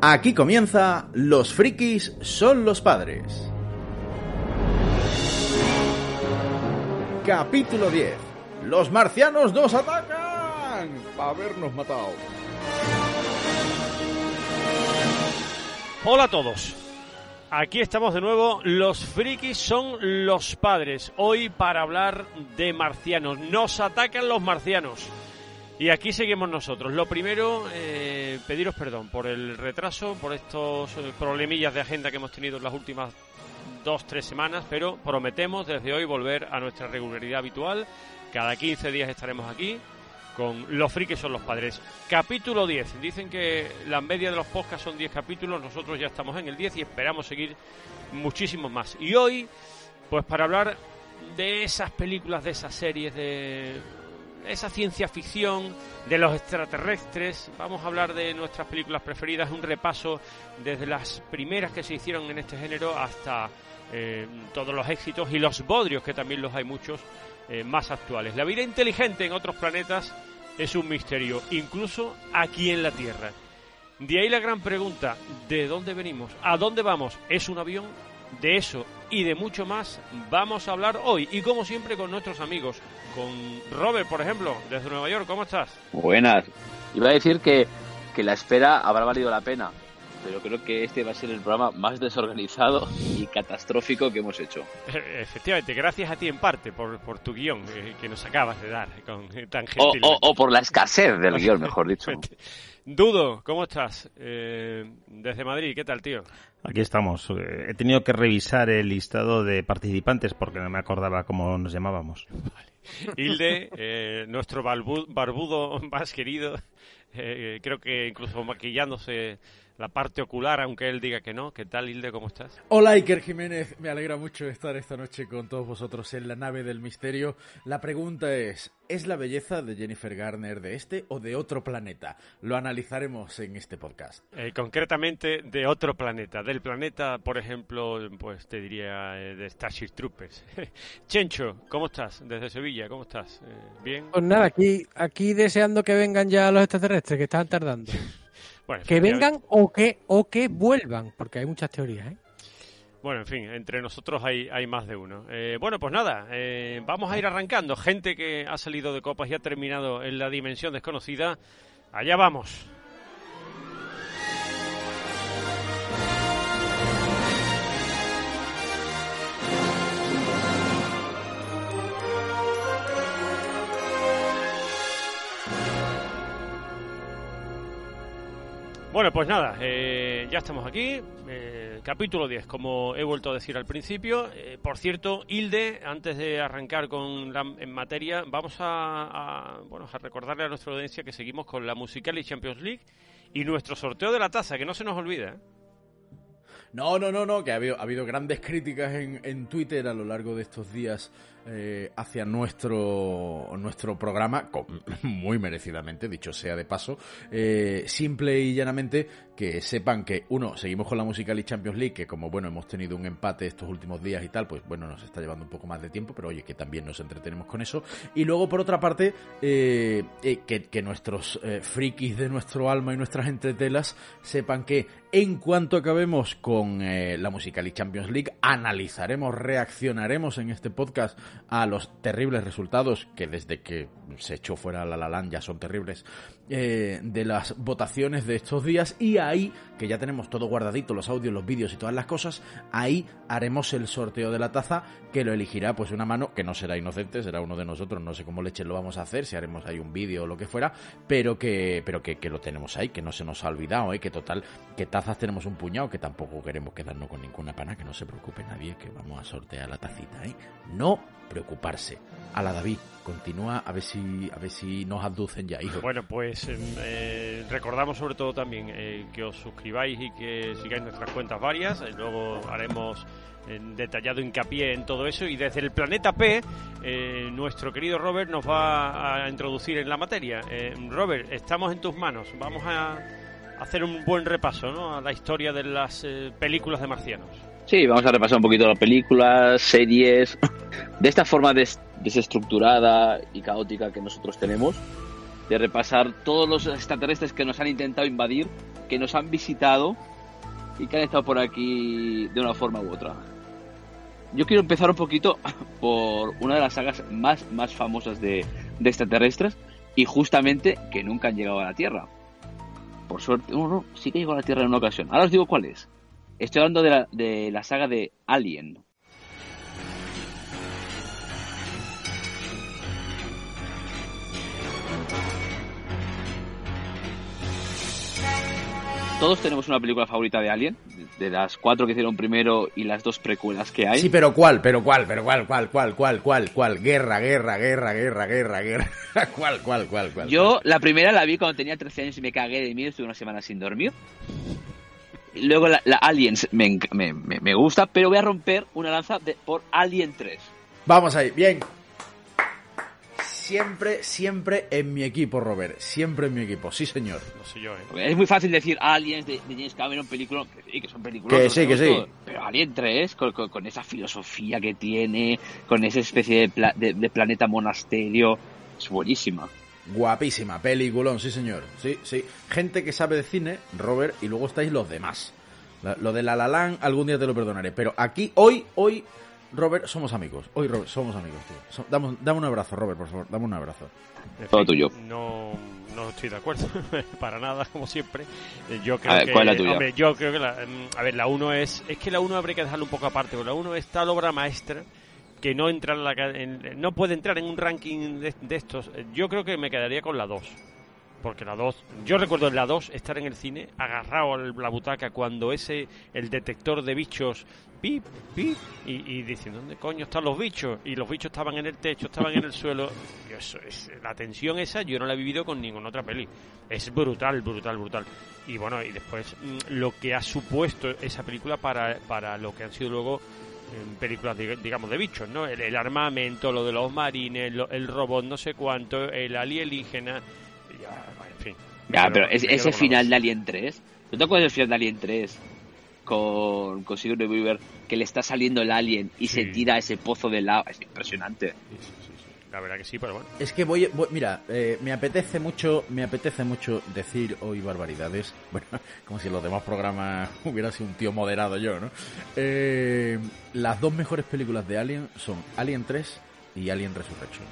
Aquí comienza Los frikis son los padres. Capítulo 10. Los marcianos nos atacan. Habernos matado. Hola a todos. Aquí estamos de nuevo. Los frikis son los padres. Hoy para hablar de marcianos. Nos atacan los marcianos. Y aquí seguimos nosotros. Lo primero, eh, pediros perdón por el retraso, por estos eh, problemillas de agenda que hemos tenido en las últimas dos, tres semanas, pero prometemos desde hoy volver a nuestra regularidad habitual. Cada 15 días estaremos aquí con Los frikis son los padres. Capítulo 10. Dicen que la media de los podcasts son 10 capítulos, nosotros ya estamos en el 10 y esperamos seguir muchísimos más. Y hoy, pues para hablar de esas películas, de esas series, de esa ciencia ficción de los extraterrestres. Vamos a hablar de nuestras películas preferidas, un repaso desde las primeras que se hicieron en este género hasta eh, todos los éxitos y los bodrios, que también los hay muchos, eh, más actuales. La vida inteligente en otros planetas es un misterio, incluso aquí en la Tierra. De ahí la gran pregunta, ¿de dónde venimos? ¿A dónde vamos? ¿Es un avión? De eso y de mucho más vamos a hablar hoy y como siempre con nuestros amigos, con Robert por ejemplo, desde Nueva York, ¿cómo estás? Buenas. Iba a decir que, que la espera habrá valido la pena, pero creo que este va a ser el programa más desorganizado y catastrófico que hemos hecho. Efectivamente, gracias a ti en parte por, por tu guion eh, que nos acabas de dar con tan o, o, o, por la escasez del guion, mejor dicho. Dudo, ¿cómo estás? Eh, desde Madrid, ¿qué tal, tío? Aquí estamos. Eh, he tenido que revisar el listado de participantes porque no me acordaba cómo nos llamábamos. Vale. Hilde, eh, nuestro barbudo más querido, eh, creo que incluso maquillándose la parte ocular, aunque él diga que no. ¿Qué tal, Hilde? ¿Cómo estás? Hola, Iker Jiménez. Me alegra mucho estar esta noche con todos vosotros en la nave del misterio. La pregunta es, ¿es la belleza de Jennifer Garner de este o de otro planeta? Lo analizaremos en este podcast. Eh, concretamente, de otro planeta. Del planeta, por ejemplo, pues te diría eh, de Starship Troopers. Chencho, ¿cómo estás? Desde Sevilla, ¿cómo estás? Eh, ¿Bien? Pues nada, aquí, aquí deseando que vengan ya los extraterrestres, que están tardando. Bueno, que vengan o que, o que vuelvan, porque hay muchas teorías, ¿eh? Bueno, en fin, entre nosotros hay, hay más de uno. Eh, bueno, pues nada, eh, vamos a ir arrancando. Gente que ha salido de copas y ha terminado en la dimensión desconocida. Allá vamos. Bueno, pues nada, eh, ya estamos aquí. Eh, capítulo 10, como he vuelto a decir al principio. Eh, por cierto, Hilde, antes de arrancar con la, en materia, vamos a, bueno, a recordarle a nuestra audiencia que seguimos con la Musical y Champions League y nuestro sorteo de la taza, que no se nos olvide. No, no, no, no, que ha habido, ha habido grandes críticas en, en Twitter a lo largo de estos días eh, hacia nuestro, nuestro programa, muy merecidamente, dicho sea de paso, eh, simple y llanamente que sepan que, uno, seguimos con la Musical y Champions League, que como, bueno, hemos tenido un empate estos últimos días y tal, pues bueno, nos está llevando un poco más de tiempo, pero oye, que también nos entretenemos con eso. Y luego, por otra parte, eh, eh que, que, nuestros frikis de nuestro alma y nuestras entretelas sepan que en cuanto acabemos con la Musical y Champions League, analizaremos, reaccionaremos en este podcast a los terribles resultados que desde que se echó fuera la La Land ya son terribles eh, de las votaciones de estos días y ahí, que ya tenemos todo guardadito, los audios, los vídeos y todas las cosas, ahí haremos el sorteo de la taza que lo elegirá pues una mano que no será inocente, será uno de nosotros, no sé cómo leche lo vamos a hacer, si haremos ahí un vídeo o lo que fuera, pero que pero que, que, lo tenemos ahí, que no se nos ha olvidado, ¿eh? que total, que tazas tenemos un puñado, que tampoco queremos quedarnos con ninguna pana, que no se preocupe nadie, que vamos a sortear la tacita, ¿eh? No preocuparse. A la David, continúa a ver si a ver si nos aducen ya, hijo. Bueno, pues eh, recordamos sobre todo también eh, que os suscribáis y que sigáis nuestras cuentas varias. Eh, luego haremos detallado hincapié en todo eso y desde el planeta P nuestro querido Robert nos va a introducir en la materia. Robert, estamos en tus manos. Vamos a hacer un buen repaso ¿no? a la historia de las películas de marcianos. Sí, vamos a repasar un poquito las películas, series, de esta forma des desestructurada y caótica que nosotros tenemos, de repasar todos los extraterrestres que nos han intentado invadir que nos han visitado y que han estado por aquí de una forma u otra. Yo quiero empezar un poquito por una de las sagas más, más famosas de, de extraterrestres y justamente que nunca han llegado a la Tierra. Por suerte, uno sí que llegó a la Tierra en una ocasión. Ahora os digo cuál es. Estoy hablando de la, de la saga de Alien. Todos tenemos una película favorita de Alien, de las cuatro que hicieron primero y las dos precuelas que hay. Sí, pero ¿cuál? ¿Pero cuál? ¿Pero cuál? ¿Cuál? ¿Cuál? ¿Cuál? ¿Cuál? ¿Cuál? Guerra, guerra, guerra, guerra, guerra, guerra. ¿Cuál? ¿Cuál? ¿Cuál? ¿Cuál? Yo la primera la vi cuando tenía 13 años y me cagué de miedo, estuve una semana sin dormir. Luego la, Aliens me, me, me, gusta, pero voy a romper una lanza por Alien 3. Vamos ahí, bien siempre, siempre en mi equipo, Robert. Siempre en mi equipo, sí, señor. ¿eh? Es muy fácil decir Aliens de, James Cameron, película, que sí, que son películas. Que sí, que sí. Pero Alien 3, con, esa filosofía que tiene, con esa especie de, planeta monasterio, es buenísima. Guapísima, peliculón, sí, señor. Sí, sí. Gente que sabe de cine, Robert, y luego estáis los demás. Lo de La La algún día te lo perdonaré. Pero aquí, hoy, hoy Robert, somos amigos. Hoy, Robert, somos amigos, tío. dame, un abrazo, Robert, por favor. Dame un abrazo. Todo tuyo. No, no estoy de acuerdo, para nada, como siempre. Eh, yo creo a ver, que, ¿cuál es la tuya? Hombre, yo creo que la, mm, a ver, la 1 es, es que la 1 habría que dejarlo un poco aparte, porque la 1 es tal obra maestra que no entra en la, no puede entrar en un ranking de, de, estos. Yo creo que me quedaría con la 2. Porque la 2, yo recuerdo en la 2 estar en el cine agarrado a la butaca cuando ese, el detector de bichos pip, pip, y, diciendo, ¿dónde coño están los bichos? Y los bichos estaban en el techo, estaban en el suelo. Y eso es, la tensión esa yo no la he vivido con ninguna otra peli. Es brutal, brutal, brutal. Y bueno, y después mm, lo que ha supuesto esa película para, para lo que han sido luego en películas, digamos, de bichos, ¿no? El, armamento, lo de los marines, el robot no sé cuánto, el alienígena, ya, en fin. Ya, pero ese final de Alien 3, ¿tú te acuerdas del final de Alien 3? con, con Sigourney Weaver que le está saliendo el alien y se tira a ese pozo de lava. Es impresionante. La verdad que sí, pero bueno. Es que voy, mira, eh, me apetece mucho, me apetece mucho decir hoy barbaridades. Bueno, como si en los demás programas hubiera sido un tío moderado yo, ¿no? Eh, las dos mejores películas de Alien son Alien 3 y Alien Resurrection.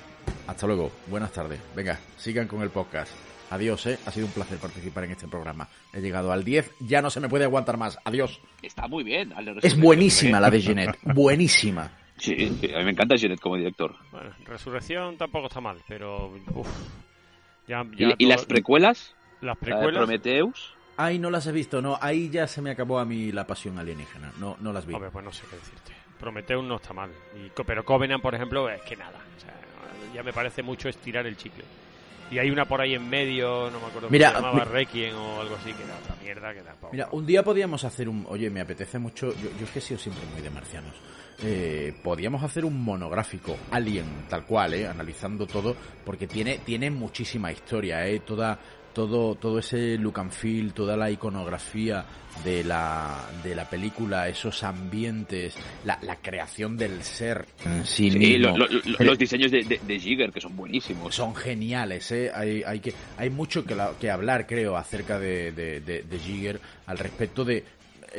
Hasta luego, buenas tardes. Venga, sigan con el podcast. Adiós, ¿eh? Ha sido un placer participar en este programa. He llegado al 10, ya no se me puede aguantar más. Adiós. Está muy bien. Es buenísima la de Jeanette, buenísima. Sí, a mí me encanta Jeanette como director. Bueno, Resurrección tampoco está mal, pero... ¿Y, las precuelas? Las precuelas... Prometheus. Ay, no las he visto, no. Ahí ya se me acabó a mí la pasión alienígena. No, no las vi. Hombre, pues no sé qué decirte. Prometheus no está mal. Y, pero Covenant, por ejemplo, es que nada. O sea, ya me parece mucho estirar el chicle. Y hay una por ahí en medio, no me acuerdo Mira, se llamaba Requiem o algo así, que era otra mierda que tampoco. Mira, un día podíamos hacer un. Oye, me apetece mucho. Yo, yo es que he sido siempre muy de marcianos. Eh, podíamos hacer un monográfico Alien, tal cual, eh, analizando todo, porque tiene, tiene muchísima historia, eh, toda, todo, todo ese look and feel, toda la iconografía de la, de la película, esos ambientes, la, la creación del ser sí, los diseños de, de, Jigger, que son buenísimos. Son geniales, ¿eh? hay, hay, que, hay mucho que, que hablar, creo, acerca de, de, de Jigger al respecto de eh,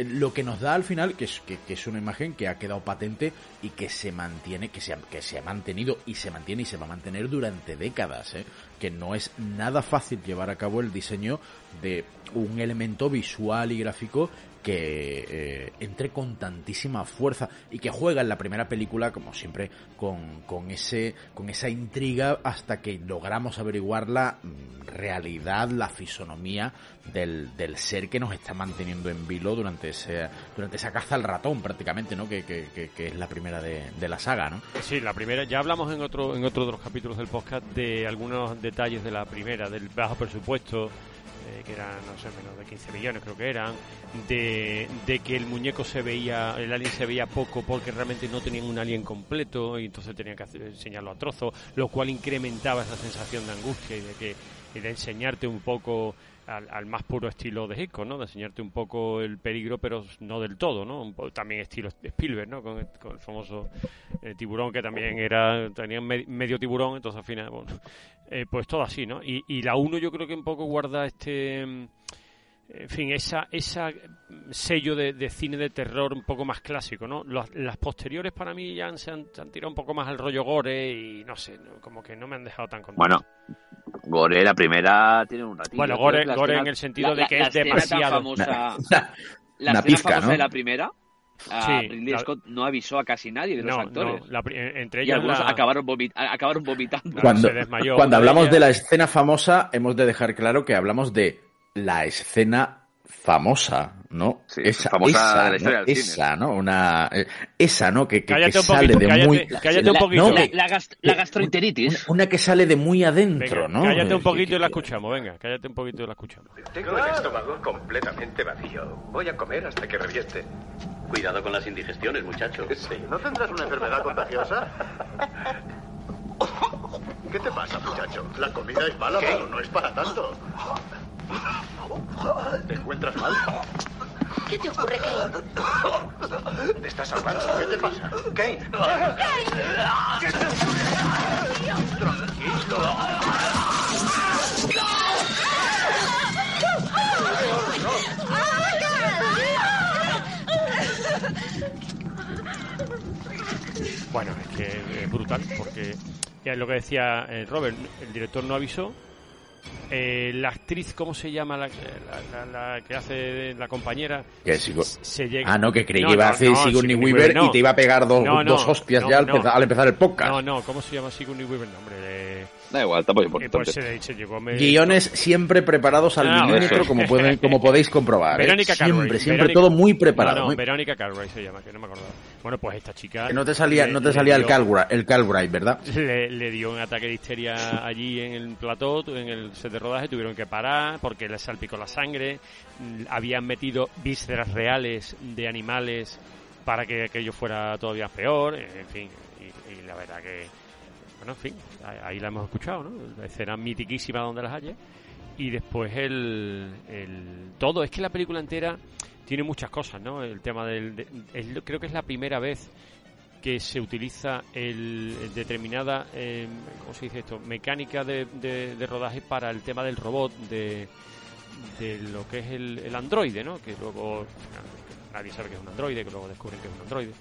lo que nos da al final, que es, que, es una imagen que ha quedado patente y que se mantiene, que se, ha, que se ha mantenido y se mantiene y se va a mantener durante décadas, ¿eh? que no es nada fácil llevar a cabo el diseño de un elemento visual y gráfico que eh, entre con tantísima fuerza y que juega en la primera película, como siempre, con, con, ese, con esa intriga hasta que logramos averiguar la mm, realidad, la fisonomía del, del ser que nos está manteniendo en vilo durante, ese, durante esa caza al ratón, prácticamente, ¿no? Que, que, que, es la primera de, de, la saga, ¿no? Sí, la primera. Ya hablamos en otro, en otro de los capítulos del podcast de algunos detalles de la primera, del bajo presupuesto que eran, no sé, menos de 15 millones creo que eran, de, de, que el muñeco se veía, el alien se veía poco porque realmente no tenían un alien completo y entonces tenían que enseñarlo a trozos, lo cual incrementaba esa sensación de angustia y de que y de enseñarte un poco al, más puro estilo de Hitchcock, ¿no? De enseñarte un poco el peligro, pero no del todo, ¿no? también estilo Spielberg, ¿no? Con, el famoso eh, tiburón que también era tenía medio tiburón, entonces al final, bueno, eh, pues todo así, ¿no? Y, y la 1 yo creo que un poco guarda este en fin, esa, esa sello de, cine de terror un poco más clásico, ¿no? Las, posteriores para mí ya se han, tirado un poco más al rollo gore y no sé, como que no me han dejado tan contento. Bueno, gore la primera tiene un ratito. Bueno, gore, gore en el sentido de que es demasiado. la escena famosa de la primera Ridley Scott no avisó a casi nadie de los actores. entre ellos acabaron, acabaron, vomitando. Cuando, cuando hablamos de la escena famosa, hemos de dejar claro que hablamos de la escena famosa, ¿no? esa, famosa esa, esa, ¿no? Una, eh, esa, ¿no? Que, que, sale de muy... Cállate un poquito. la, gastroenteritis. Una, que sale de muy adentro, ¿no? Cállate un poquito y la escuchamos, venga, cállate un poquito y la escuchamos. Tengo el estómago completamente vacío. Voy a comer hasta que revieste. Cuidado con las indigestiones, muchacho. Sí. ¿No tendrás una enfermedad contagiosa? ¿Qué te pasa, muchacho? La comida es mala, pero no es para tanto. ¿Te encuentras mal? ¿Qué te ocurre, Kane? ¿Te estás salvando? ¿Qué te pasa? Kane. Tranquilo. Bueno, es que es brutal porque ya es lo que decía eh, Robert, el director no avisó eh, la actriz, ¿cómo se llama la, la, que hace la compañera? se llega... Ah, no, que creí que iba a hacer Sigourney Weaver, y te iba a pegar dos, dos hostias ya al, empezar el podcast. No, no, ¿cómo se llama Sigourney Weaver? No, hombre, Da igual, tampoco eh, pues Guiones siempre preparados al milímetro, como, pueden, como podéis comprobar. ¿eh? Verónica Siempre, siempre todo muy preparado. Verónica Cartwright se llama, que no me acordaba. Bueno, pues esta chica... Que no te salía, no te salía el, Calbright, el Calbright, ¿verdad? Le, dio un ataque de histeria allí en el plató, en el set de rodaje, tuvieron que parar porque le salpicó la sangre, mm, habían metido vísceras reales de animales para que aquello fuera todavía peor, en fin, y la verdad que bueno, en fin, ahí la hemos escuchado, ¿no? La escena mitiquísima donde las haya. Y después el, el todo, es que la película entera tiene muchas cosas, ¿no? El tema del... creo que es la primera vez que se utiliza el, determinada, eh, ¿cómo se dice esto? Mecánica de, de, rodaje para el tema del robot, de, de lo que es el, el androide, ¿no? Que luego nadie sabe que es un androide, que luego descubren que es un androide.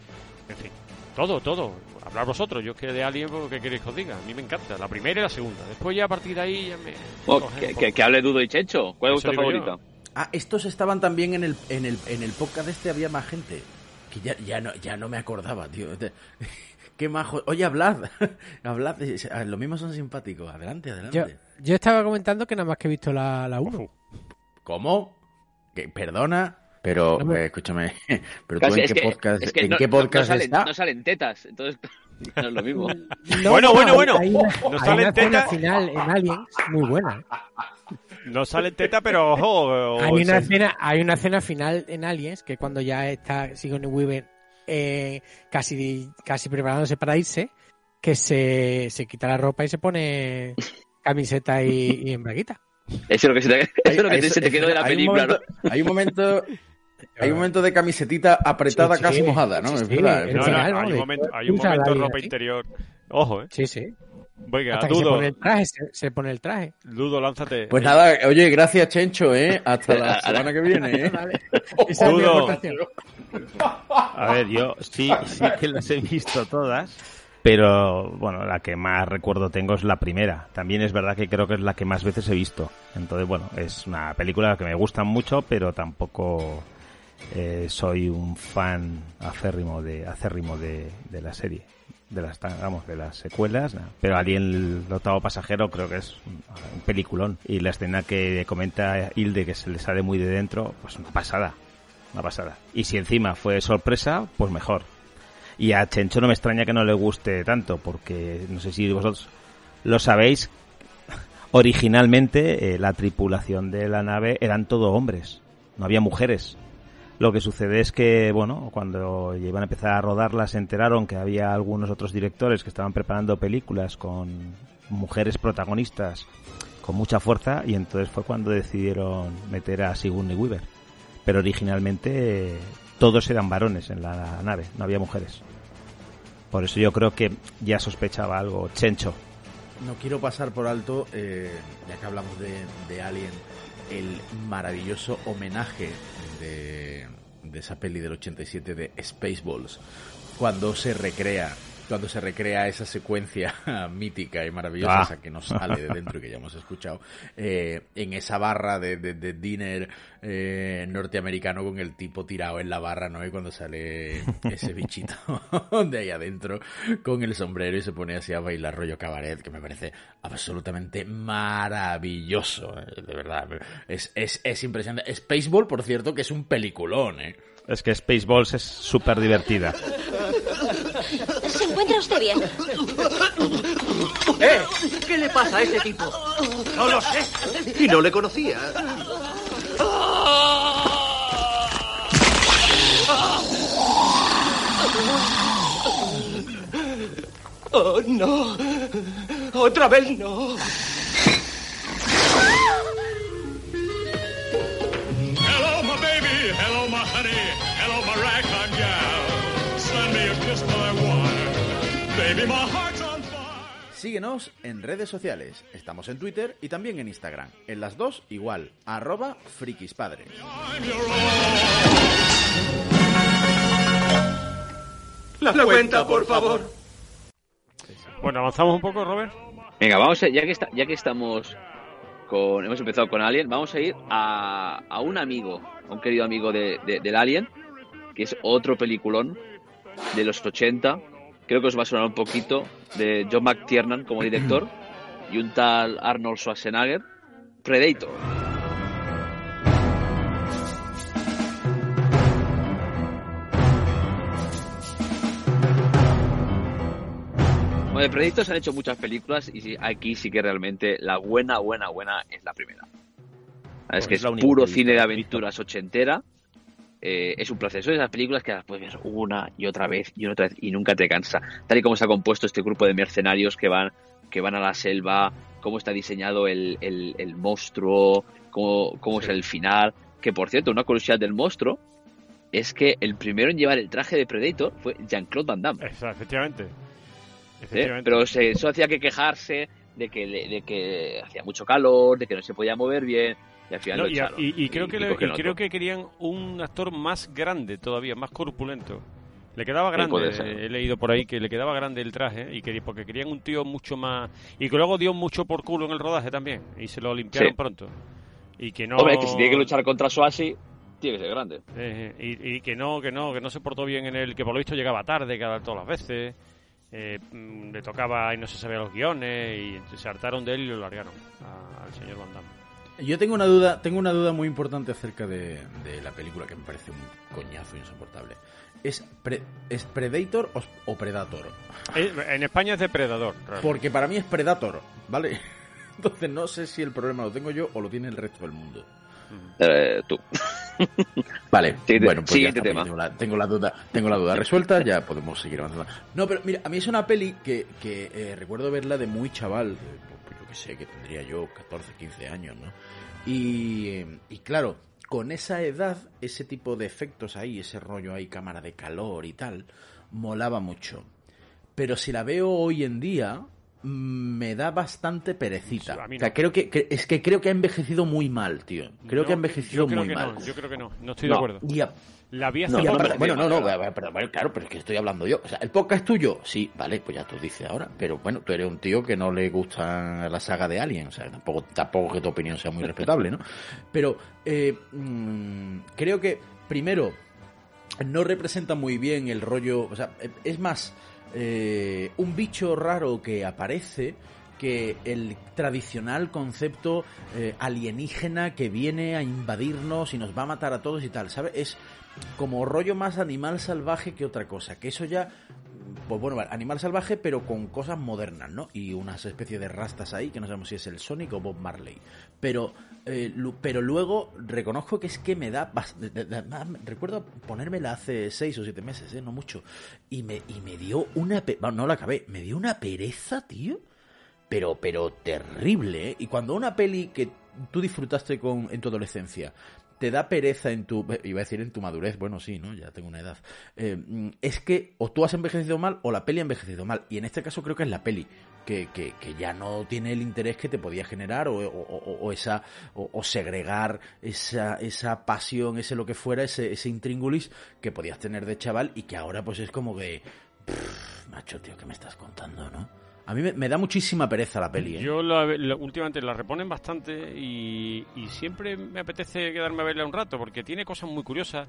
En fin, todo, todo. Hablar vosotros. Yo es que de Alien, pues, ¿qué queréis que os diga? A mí me encanta. La primera y la segunda. Después ya a partir de ahí ya me... Oh, que, hable Dudo y Checho. ¿Cuál es vuestra favorita? Ah, estos estaban también en el, en el, en el podcast este, había más gente. Que ya, ya, no, ya no me acordaba, tío. Qué majo. Oye, hablad. hablad. Lo mismo son simpáticos. Adelante, adelante. Yo, estaba comentando que nada más que he visto la, la 1. ¿Cómo? ¿Que, ¿Perdona? Pero, eh, escúchame, pero tú en qué podcast, ¿en qué podcast no, salen, no salen tetas, entonces no es lo mismo. bueno, bueno, bueno. Hay una, no salen tetas. final en Aliens muy buena. No salen tetas, pero ojo. hay, una escena, hay una escena final en Aliens que cuando ya está Sigourney Weaver eh, casi, casi preparándose para irse, que se, se quita la ropa y se pone camiseta y, y embraguita. Eso es lo que se te, eso es lo que se te quedó de la película, ¿no? Hay un momento hay un momento de camisetita apretada casi mojada, ¿no? es verdad. hay un momento, hay un momento de ropa interior. Ojo, ¿eh? Sí, sí. Venga, Hasta Dudo. se pone el traje, se, pone el traje. Dudo, lánzate. Pues nada, oye, gracias Chencho, ¿eh? Hasta la semana que viene, ¿eh? Dudo. A ver, yo sí, sí que las he visto todas, pero bueno, la que más recuerdo tengo es la primera. También es verdad que creo que es la que más veces he visto. Entonces, bueno, es una película que me gusta mucho, pero tampoco eh, soy un fan acérrimo de acérrimo de, la serie de las vamos de las secuelas pero Alien el octavo pasajero creo que es un, peliculón. Y la escena que comenta Hilde que se le sale muy de dentro pues una pasada una pasada. Y si encima fue sorpresa pues mejor. Y a Chencho no me extraña que no le guste tanto porque no sé si vosotros lo sabéis originalmente eh, la tripulación de la nave eran todo hombres no había mujeres lo que sucede es que, bueno, cuando iban a empezar a rodarlas se enteraron que había algunos otros directores que estaban preparando películas con mujeres protagonistas con mucha fuerza y entonces fue cuando decidieron meter a Sigourney Weaver. Pero originalmente todos eran varones en la nave, no había mujeres. Por eso yo creo que ya sospechaba algo Chencho. No quiero pasar por alto, eh, ya que hablamos de, de Alien, el maravilloso homenaje de, de esa peli del 87 de Spaceballs, cuando se recrea cuando se recrea esa secuencia mítica y maravillosa Ah. esa que nos sale de dentro y que ya hemos escuchado eh, en esa barra de, de, de dinner eh, norteamericano con el tipo tirado en la barra no y cuando sale ese bichito de ahí adentro con el sombrero y se pone así a bailar rollo cabaret que me parece absolutamente maravilloso eh, de verdad es, es, es impresionante Spaceball por cierto que es un peliculón eh Es que Spaceballs es súper divertida. ¿Se encuentra usted bien? ¡Eh! ¿Qué le pasa a ese tipo? No lo sé. Y no le conocía. Oh, no. Otra vez no. Hello, my baby. Hello, my honey. Síguenos en redes sociales. Estamos en Twitter y también en Instagram. En las dos igual, arroba frikispadres. Own. La cuenta, por favor. Bueno, avanzamos un poco, Robert. Venga, vamos a, ya que está, ya que estamos con, hemos empezado con Alien, vamos a ir a, a un amigo, a un querido amigo de, de- del Alien, que es otro peliculón de los 80. Creo que os va a sonar un poquito de John McTiernan como director y un tal Arnold Schwarzenegger, Predator. Bueno, de Predator se han hecho muchas películas y aquí sí que realmente la buena, buena, buena es la primera. Es Pues que es puro cine de aventuras ochentera. Eh, es un proceso de esas películas que las puedes ver una y otra vez y otra vez y nunca te cansa. Tal y como se ha compuesto este grupo de mercenarios que van, que van a la selva, cómo está diseñado el, el- el monstruo, cómo, cómo es el final. Que por cierto, una curiosidad del monstruo es que el primero en llevar el traje de Predator fue Jean-Claude Van Damme. Efectivamente. ¿eh? Efectivamente. Pero se, eso hacía que quejarse de que, de que hacía mucho calor, de que no se podía mover bien, y al final No, lo y, echaron. y- y creo que le- y creo que querían un actor más grande todavía, más corpulento. Le quedaba grande, he leído por ahí que le quedaba grande el traje y que porque querían un tío mucho más y que luego dio mucho por culo en el rodaje también y se lo limpiaron Sí. pronto. Y que no Hombre, que si tiene que luchar contra Swasey, tiene que ser grande. Eh, y, y que no, que no, que no se portó bien en el que por lo visto llegaba tarde cada todas las veces. eh, mm, le tocaba y no se sabía los guiones y se hartaron de él y lo largaron a- al señor Van Damme. Yo tengo una duda, tengo una duda muy importante acerca de, de la película que me parece un coñazo insoportable. ¿Es, pre- ¿es Predator o, o Predator? En España es depredador. realmente. Porque para mí es Predator, ¿vale? Entonces no sé si el problema lo tengo yo o lo tiene el resto del mundo. Eh, tú. Vale, Siguiente- bueno, pues ya tema. Tengo la, tengo la duda, tengo la duda resuelta, ya podemos seguir avanzando. No, pero mira, a mí es una peli que, que eh, recuerdo verla de muy chaval, sé, que tendría yo 14, 15 años, ¿no? Y, eh, y claro, con esa edad, ese tipo de efectos ahí, ese rollo ahí, cámara de calor y tal, molaba mucho. Pero si la veo hoy en día, mm, me da bastante perecita. Sí, a mí O sea, no. creo que, que- es que creo que ha envejecido muy mal, tío. Creo No, que ha envejecido yo creo muy que mal. No, yo creo que no, no estoy de acuerdo. Y a- La hace no, pero- parece bueno, no, no, pero, pero, claro, pero es que estoy hablando yo. O sea, ¿el podcast es tuyo? Sí, vale, pues ya tú dices ahora. Pero bueno, tú eres un tío que no le gusta la saga de Alien. O sea, tampoco, tampoco que tu opinión sea muy respetable, ¿no? Pero eh, mm, creo que, primero, no representa muy bien el rollo. O sea, es más eh, un bicho raro que aparece que el tradicional concepto eh, alienígena que viene a invadirnos y nos va a matar a todos y tal, ¿sabes? Es como rollo más animal salvaje que otra cosa, que eso ya pues bueno, animal salvaje, pero con cosas modernas, ¿no? Y unas especies de rastas ahí, que no sabemos si es el Sonic o Bob Marley. Pero, eh, pero luego reconozco que es que me da... Recuerdo ponérmela hace seis o siete meses, ¿eh? No mucho. Y me, y me dio una... pe- no la acabé. Me dio una pereza, tío. Pero, pero terrible, ¿eh? Y cuando una peli que tú disfrutaste con, en tu adolescencia te da pereza en tu... Iba a decir en tu madurez, bueno, sí, ¿no? Ya tengo una edad. Eh, mm, es que o tú has envejecido mal o la peli ha envejecido mal. Y en este caso creo que es la peli. que, que, que ya no tiene el interés que te podía generar o, o- o- o esa o, o segregar esa, esa pasión, ese lo que fuera, ese, ese intríngulis que podías tener de chaval y que ahora pues es como que pff, macho tío, ¿qué me estás contando, no? A mí me, da muchísima pereza la peli, ¿eh? Yo la- últimamente la reponen bastante y, siempre me apetece quedarme a verla un rato porque tiene cosas muy curiosas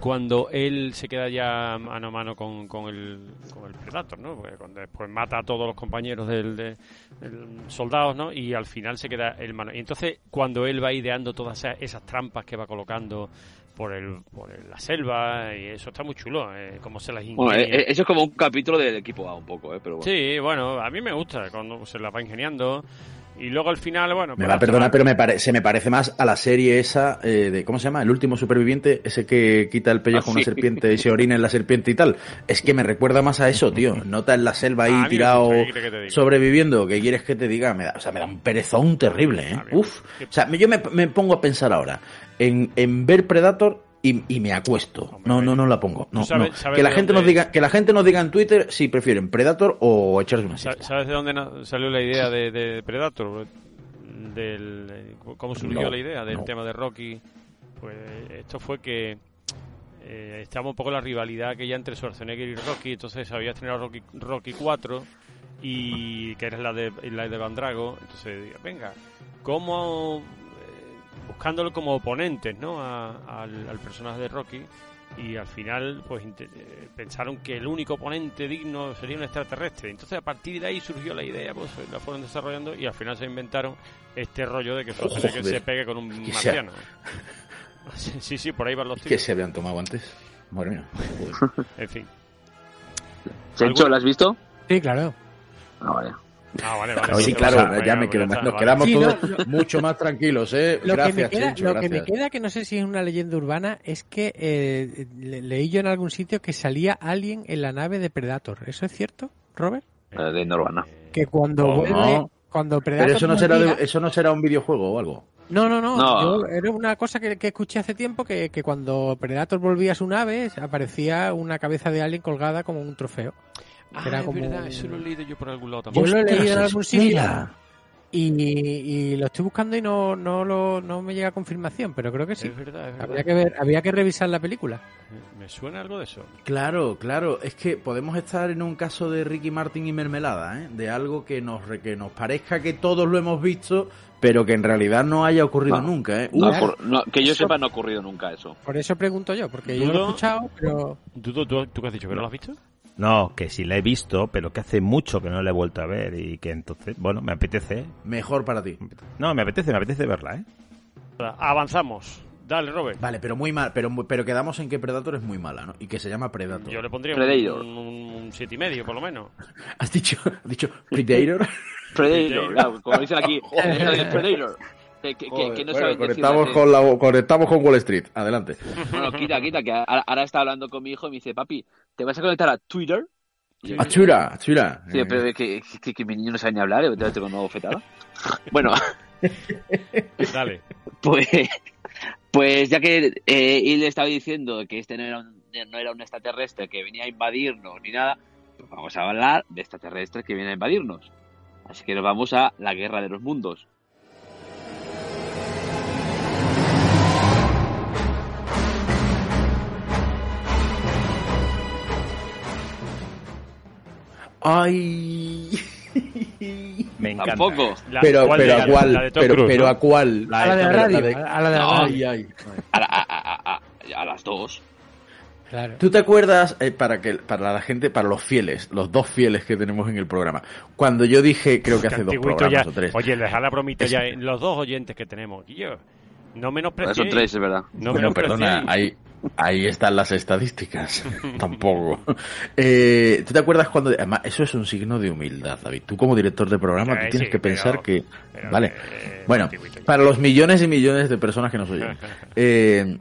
cuando él se queda ya mano a mano con, el, con el Predator, ¿no? Cuando después mata a todos los compañeros del, de- del soldados, ¿no? Y al final se queda el mano. Y entonces cuando él va ideando todas esas, esas trampas que va colocando por el, por el- la selva y eso está muy chulo, eh, cómo se las ingenia. eh, eh, eso es como un capítulo del equipo A un poco, ¿eh? Pero bueno. Sí, bueno, a mí me gusta cuando se la va ingeniando. Y luego al final, bueno. Me va a perdonar, pero me pare- se me parece más a la serie esa eh, de, ¿cómo se llama? El último superviviente, ese que quita el pellejo a una Ah, sí. serpiente y se orina en la serpiente y tal. Es que me recuerda más a eso, tío. Nota en la selva ahí tirado, sobreviviendo. ¿Qué quieres que te diga? Me da, o sea, me da un perezón terrible, ¿eh? Uf. O sea, yo me, me pongo a pensar ahora en, en ver Predator y, y me acuesto. No, no, no la pongo. No, ¿Tú sabes- no. sabes Que la gente nos diga, que la gente nos diga en Twitter si prefieren Predator o echarse una siesta. ¿Sabes de dónde salió la idea de, de Predator? Del, eh, ¿Cómo surgió No, la idea del tema de Rocky? Pues esto fue que eh, estaba un poco la rivalidad que ya entre Schwarzenegger y Rocky, entonces había estrenado Rocky, Rocky 4 y que era la de, la de Van Drago, entonces venga, ¿cómo eh, buscándolo como oponentes ¿no? A- al, al personaje de Rocky y al final pues eh, pensaron que el único oponente digno sería un extraterrestre entonces a partir de ahí surgió la idea pues la fueron desarrollando y al final se inventaron este rollo de que se pegue con un Que sea- marciano sí sí por ahí van los Que tiros se habían tomado antes. Madre mía. en fin ¿Algún- ¿lo has visto? Sí, claro. Ah, vale. Ah vale Pues, claro, ya me quedo, nos vale. quedamos Sí, todos no, mucho más tranquilos, ¿eh? Lo, gracias, que me queda, Chencho, lo que me queda, que no sé si es una leyenda urbana, es que eh, le- leí yo en algún sitio que salía alguien en la nave de Predator. ¿Eso es cierto, Robert? La de Norvana. Que cuando Oh, vuelve, no. cuando Predator Pero eso no, será de- eso no será un videojuego o algo. No, no, no. No. Yo- era una cosa que, que escuché hace tiempo que, que cuando Predator volvía a su nave aparecía una cabeza de alien colgada como un trofeo. Ah, Era es como verdad, eso lo he leído yo por algún lado Yo también. lo he leído en algún sitio y, y lo estoy buscando y no, no, lo, no me llega confirmación, pero creo que sí. Es verdad, es verdad. Habría que, ver, había que revisar la película. Me suena algo de eso. Claro, claro. Es que podemos estar en un caso de Ricky Martin y mermelada, ¿eh? De algo que nos, re- que nos parezca que todos lo hemos visto, pero que en realidad no haya ocurrido No. nunca, ¿eh? No no, que yo Eso- sepa, no ha ocurrido nunca eso. Por eso pregunto yo, porque yo lo he Dudo- escuchado, pero Dudo, ¿tú, tú qué has dicho? ¿Que no lo has visto? No, que sí la he visto, pero que hace mucho que no la he vuelto a ver y que entonces, bueno, me apetece. Mejor para ti. No, me apetece, me apetece verla, ¿eh? Avanzamos. Dale, Robert. Vale, pero muy mal, pero, pero quedamos en que Predator es muy mala, ¿no? Y que se llama Predator. Yo le pondría Predator. un, un, un siete y medio, por lo menos. ¿Has dicho, has dicho Predator? Predator, claro, como dicen aquí, Predator. Que, que, que, que no Bueno, saben conectamos, con la, conectamos con Wall Street. Adelante. Bueno, quita, quita, que ahora, ahora está hablando con mi hijo y me dice, papi, ¿te vas a conectar a Twitter? Achura, achura. Sí, pero que, que, que- que mi niño no sabe ni hablar, te tengo una bofetada. Bueno, Dale. pues, pues ya que eh, él estaba diciendo que este no era, un, no era un extraterrestre que venía a invadirnos ni nada, pues vamos a hablar de extraterrestres que vienen a invadirnos. Así que nos vamos a la guerra de los mundos. Ay. Me encanta. Tampoco. La- pero, ¿cuál pero de- a cuál, la pero, Cruise, pero ¿no? a cuál. a la de la radio, de- a la de la No. radio. Ay, ay. A, la- a- a- a- a las dos. Claro. ¿Tú te acuerdas, eh, para que para la gente, para los fieles, los dos fieles que tenemos en el programa, cuando yo dije, creo que hace dos programas ya. o tres, Oye, deja la bromita Es- ya. Los dos oyentes que tenemos. Yo, no Son menospreciéis. tres, es verdad. No bueno, perdona, ahí, ahí están las estadísticas. Tampoco. Eh, ¿Tú te acuerdas cuando.? Además, eso es un signo de humildad, David. Tú, como director de programa, Eh, tú tienes sí, que pensar pero- que. pero, vale. eh, bueno, para los millones y millones de personas que nos oyen. eh,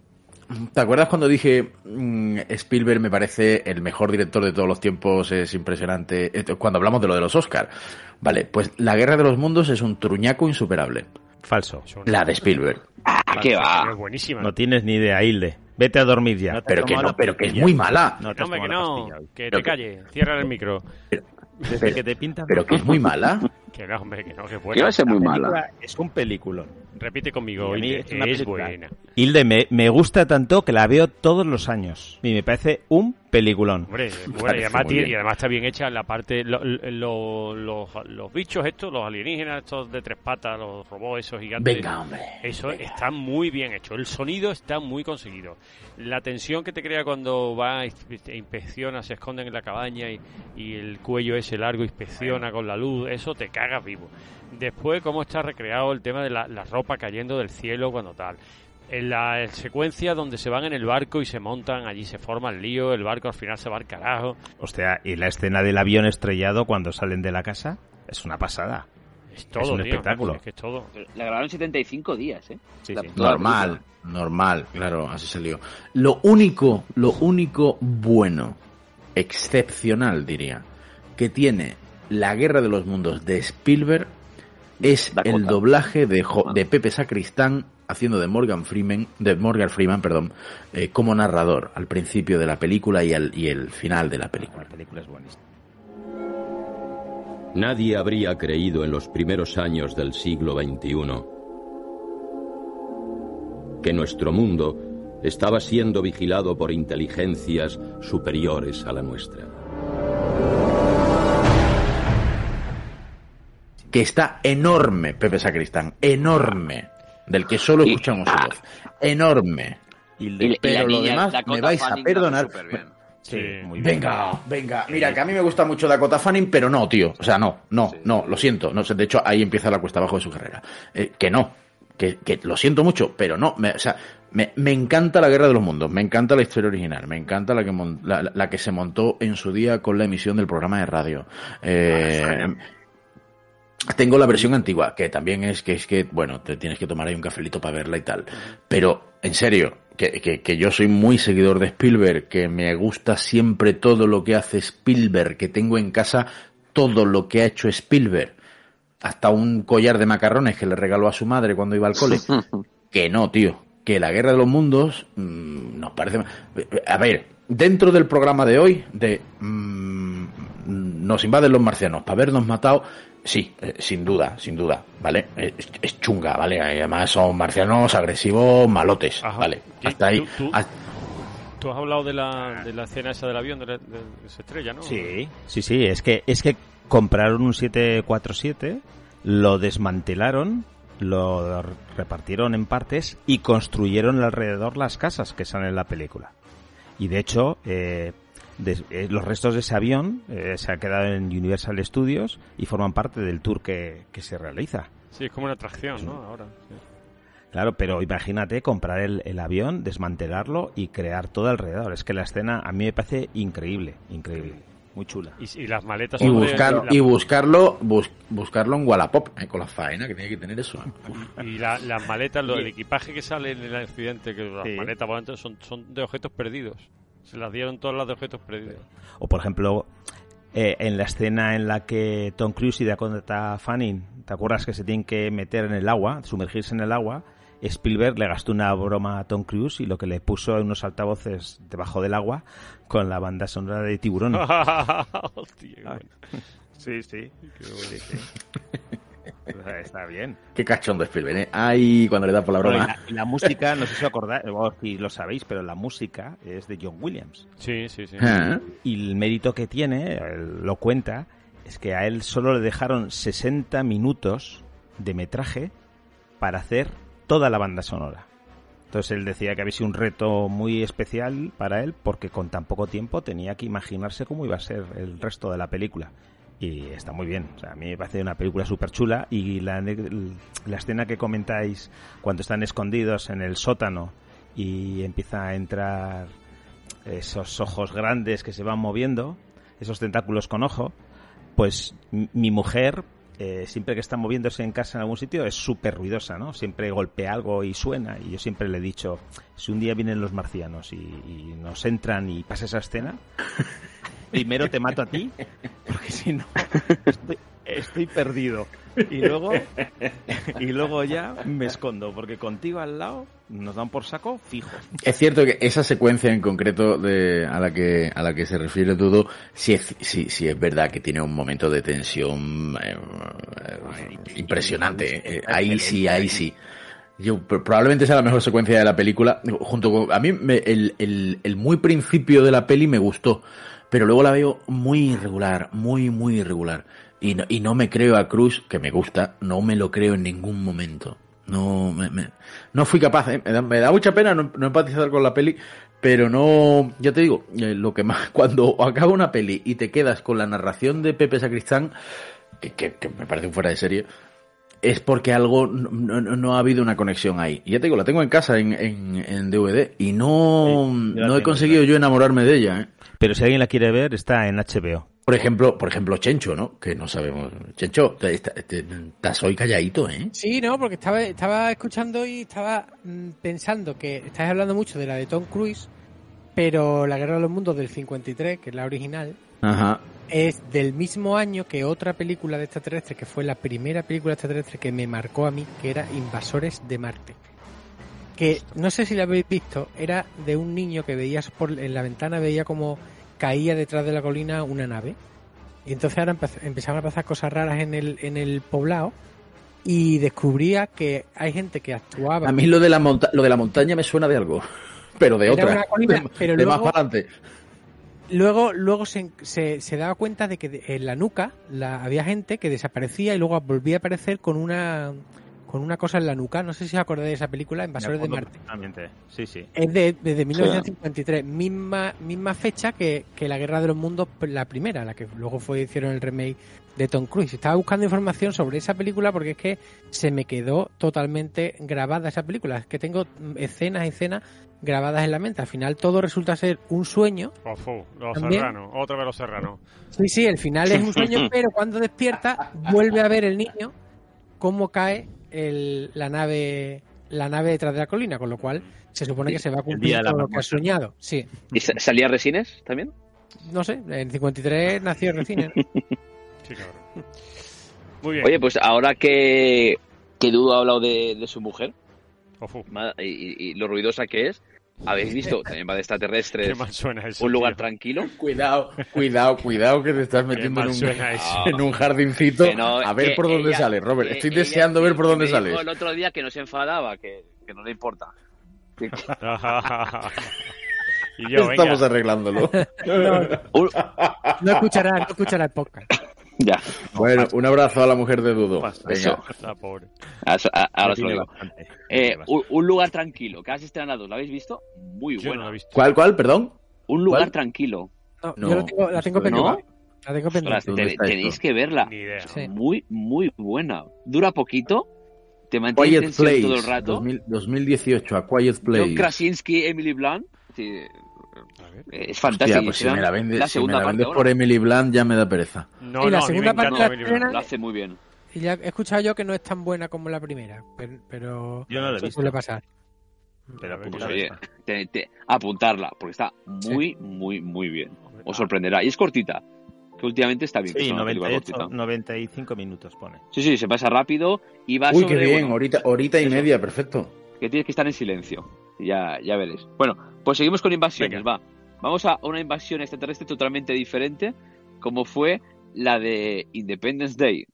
¿Te acuerdas cuando dije mm, Spielberg me parece el mejor director de todos los tiempos? Es impresionante. Eh, Cuando hablamos de lo de los Oscar. Vale, pues La Guerra de los Mundos es un truñaco insuperable. Falso. La de Spielberg. Ah, ¿qué va? Es buenísima. No tienes ni idea, Hilde. Vete a dormir ya. Pero que no, pero que es muy mala. No te has hombre, que no. Que Pero te calle. Cierra el micro. Desde que te pintan... Pero que es muy mala. Que no, hombre, que no, que Que buena. va a ser muy La mala. Es un peliculón. Repite conmigo, Hilde, es una es película. buena. Hilde, me, me gusta tanto que la veo todos los años. Y me parece un peliculón. Hombre, es buena, y, además y además está bien hecha la parte, lo- lo- los, los bichos estos, los alienígenas estos de tres patas, los robots esos gigantes. Venga, hombre. Eso está muy bien hecho. El sonido está muy conseguido. La tensión que te crea cuando va, e inspecciona, se esconden en la cabaña y, y el cuello ese largo inspecciona con la luz, eso te cagas vivo. Después, cómo está recreado el tema de la, la ropa cayendo del cielo cuando tal. En la secuencia donde se van en el barco y se montan, allí se forma el lío, el barco al final se va al carajo. Hostia, y la escena del avión estrellado cuando salen de la casa es una pasada. Es todo, Es un tío. espectáculo. Es que es todo. La grabaron en 75 días, ¿eh? Sí, La- sí. toda la Normal, normal, claro, así salió. Lo único, lo único bueno, excepcional diría, que tiene La Guerra de los Mundos de Spielberg es Dakota. el doblaje de, Jo- de Pepe Sacristán haciendo de Morgan Freeman, de Morgan Freeman, perdón, eh, como narrador al principio de la película y, al, y el final de la película. La película es buenísima. Nadie habría creído en los primeros años del siglo XXI que nuestro mundo estaba siendo vigilado por inteligencias superiores a la nuestra. Que está enorme, Pepe Sacristán, enorme, del que solo escuchamos su voz, enorme. Y, Pero lo niña demás Dakota me vais a perdonar. superbién. Sí, Sí. muy bien. Venga, venga. Mira, que a mí me gusta mucho Dakota Fanning, pero no, tío. O sea, no, no, no, lo siento. No sé, de hecho, ahí empieza la cuesta abajo de su carrera. Eh, que no, que, que lo siento mucho, pero no. Me, o sea, me, me encanta la Guerra de los Mundos, me encanta la historia original, me encanta la que, mon- la, la- la que se montó en su día con la emisión del programa de radio. Eh, tengo la versión antigua, que también es que es que, bueno, te tienes que tomar ahí un cafelito para verla y tal. Pero, en serio, que, que, que yo soy muy seguidor de Spielberg, que me gusta siempre todo lo que hace Spielberg, que tengo en casa todo lo que ha hecho Spielberg. Hasta un collar de macarrones que le regaló a su madre cuando iba al cole. que no, tío. Que la guerra de los mundos mm, nos parece. A ver, dentro del programa de hoy, de mm, nos invaden los marcianos para habernos matado, sí, eh, sin duda, sin duda, ¿vale? Es, es chunga, ¿vale? Además son marcianos agresivos, malotes, Ajá. ¿vale? ¿Qué- Hasta ahí. tú- tú- hasta- Tú has hablado de la, de la escena esa del avión, de, la, de esa estrella, ¿no? Sí, sí, sí, es que, es que compraron un 747, lo desmantelaron, lo repartieron en partes y construyeron alrededor las casas que salen en la película. Y de hecho, eh, eh, los restos de ese avión eh, se han quedado en Universal Studios y forman parte del tour que, que se realiza. Sí, es como una atracción, ¿no? Ahora. sí. Claro, pero imagínate comprar el, el avión, desmantelarlo y crear todo alrededor. Es que la escena a mí me parece increíble, increíble, muy chula. Y, y las maletas y, de- buscar, la- y buscarlo bus- buscarlo en Wallapop, eh, con la faena que tiene que tener eso. Y la- las maletas, lo, el equipaje que sale en el accidente, que las Sí. maletas por dentro son, son de objetos perdidos. Se las dieron todas las de objetos perdidos. O por ejemplo, eh, en la escena en la que Tom Cruise y Dakota Fanning, ¿te acuerdas que se tienen que meter en el agua, sumergirse en el agua? Spielberg le gastó una broma a Tom Cruise y lo que le puso en unos altavoces debajo del agua con la banda sonora de Tiburón. Hostia, qué bueno. Sí, sí. sí, sí. Está bien. Qué cachondo Spielberg, ¿eh? Ay, cuando le da por la broma. la, música, no sé si os acordáis, o si lo sabéis, pero la música es de John Williams. Sí, sí, sí. Ah, Y el mérito que tiene, él lo cuenta, es que a él solo le dejaron 60 minutos de metraje para hacer toda la banda sonora. Entonces él decía que había sido un reto muy especial para él porque con tan poco tiempo tenía que imaginarse cómo iba a ser el resto de la película. Y está muy bien. O sea, a mí me parece una película súper chula y la, la escena que comentáis cuando están escondidos en el sótano y empieza a entrar esos ojos grandes que se van moviendo, esos tentáculos con ojo, pues mi mujer, eh, siempre que está moviéndose en casa en algún sitio, es súper ruidosa, ¿no? Siempre golpea algo y suena. Y yo siempre le he dicho, si un día vienen los marcianos y, y nos entran y pasa esa escena, primero te mato a ti, porque si no, estoy, estoy perdido. Y luego, y luego ya me escondo, porque contigo al lado nos dan por saco fijo. Es cierto que esa secuencia en concreto de, a la que a la que se refiere todo, sí es, sí, sí es verdad que tiene un momento de tensión eh, eh, impresionante. Eh, ahí sí, ahí sí. Yo, pr- probablemente sea la mejor secuencia de la película. Junto con, a mí me- el, el, el muy principio de la peli me gustó, pero luego la veo muy irregular, muy, muy irregular. Y no, y no me creo a Cruz, que me gusta, no me lo creo en ningún momento. No, me, me- no fui capaz, ¿eh? me, da, mucha pena no, no empatizar con la peli, pero no, ya te digo, eh, lo que más, cuando acaba una peli y te quedas con la narración de Pepe Sacristán, que, que- que me parece un fuera de serie, es porque algo no, no- no ha habido una conexión ahí. Y ya te digo, la tengo en casa en, en, en DVD y no, Sí, no he tengo, conseguido yo enamorarme de ella. ¿eh? Pero si alguien la quiere ver, está en HBO. Por ejemplo, por ejemplo, Chencho, ¿no? Que no sabemos. Chencho, te- te- te- estás hoy calladito, ¿eh? Sí, no, porque estaba, estaba escuchando y estaba mm, pensando que estáis hablando mucho de la de Tom Cruise, pero La Guerra de los Mundos del 53, que es la original, Ajá. es del mismo año que otra película de extraterrestres, que fue la primera película extraterrestre que me marcó a mí, que era Invasores de Marte. Que no sé si la habéis visto, era de un niño que veías por en la ventana, veía como caía detrás de la colina una nave. Y entonces ahora empez- empezaban a pasar cosas raras en el, en el poblado y descubría que hay gente que actuaba. A mí lo de la monta lo de la montaña me suena de algo, pero de Era otra. una colina, pero de más para adelante. Luego, luego se, se, se daba cuenta de que en la nuca la, había gente que desaparecía y luego volvía a aparecer con una con una cosa en la nuca. No sé si os acordáis de esa película, Invasores de Marte. Sí, sí. Es de, desde 1953, misma misma fecha que, que la Guerra de los Mundos, la primera, la que luego fue hicieron el remake de Tom Cruise. Estaba buscando información sobre esa película porque es que se me quedó totalmente grabada esa película. Es que tengo mm, escenas, escenas grabadas en la mente. Al final todo resulta ser un sueño Ofu, los También. serranos, otra vez los serranos. Sí, sí, el final es un sueño, pero cuando despierta vuelve a ver el niño cómo cae el- la nave la nave detrás de la colina, con lo cual se supone que se va a cumplir todo lo que ha soñado. Sí, ¿Y sa- salía Resines también? no sé, en 53 nació recién. Sí, cabrón. Muy bien. Oye, pues ahora que, que Dudo ha hablado de, de su mujer y, y- y lo ruidosa que es, habéis visto, también va de extraterrestres, qué mal suena eso. un lugar tío. tranquilo. Cuidado, cuidado, cuidado que te estás metiendo en un, en un jardincito. No, a ver por dónde ella- sale, Robert. Estoy ella- deseando ver por dónde sales. el otro día que no se enfadaba, que, que no le importa. Y yo, Estamos venga. arreglándolo. Un- No escuchará, no escuchará el podcast. Ya, bueno, un abrazo a la mujer de Dudo. Pasa. Venga. La pobre. a- a- ahora se lo digo. Eh, un, un lugar tranquilo, que has estrenado, ¿lo habéis visto? Muy Yo bueno. visto. ¿Cuál, cuál, perdón? Un lugar ¿Cuál? tranquilo. No, No, yo lo tengo- la tengo ¿no? pendiente. La tengo pendiente. ¿Dónde te- está tenéis esto? que verla. Ni idea. Sí. Muy, muy buena. Dura poquito, te mantiene en Quiet Place. todo el rato. 2000 2018, a Quiet Place. John Krasinski, Emily Blunt. sí, Es Hostia, fantástico. pues si me la vendes, la si me segunda la parte vendes por Emily Blunt ya me da pereza. No, Y la no, segunda parte la estrena- hace muy bien. Y ya he escuchado yo que no es tan buena como la primera, pero, pero Yo no lo he eso visto. suele pasar. Pero Pues oye, esta. te- te- apuntarla, porque está muy, muy, muy bien. Os sorprenderá. Y es cortita, que últimamente está bien. Sí, sea una película 98, cortita. 95 minutos pone. Sí, sí, se pasa rápido y va Uy, sobre, qué bien, bueno, horita, horita y eso. media, perfecto. que tienes que estar en silencio. Ya, ya veréis. Bueno, pues seguimos con invasiones, va. Vamos a una invasión extraterrestre totalmente diferente, como fue la de Independence Day.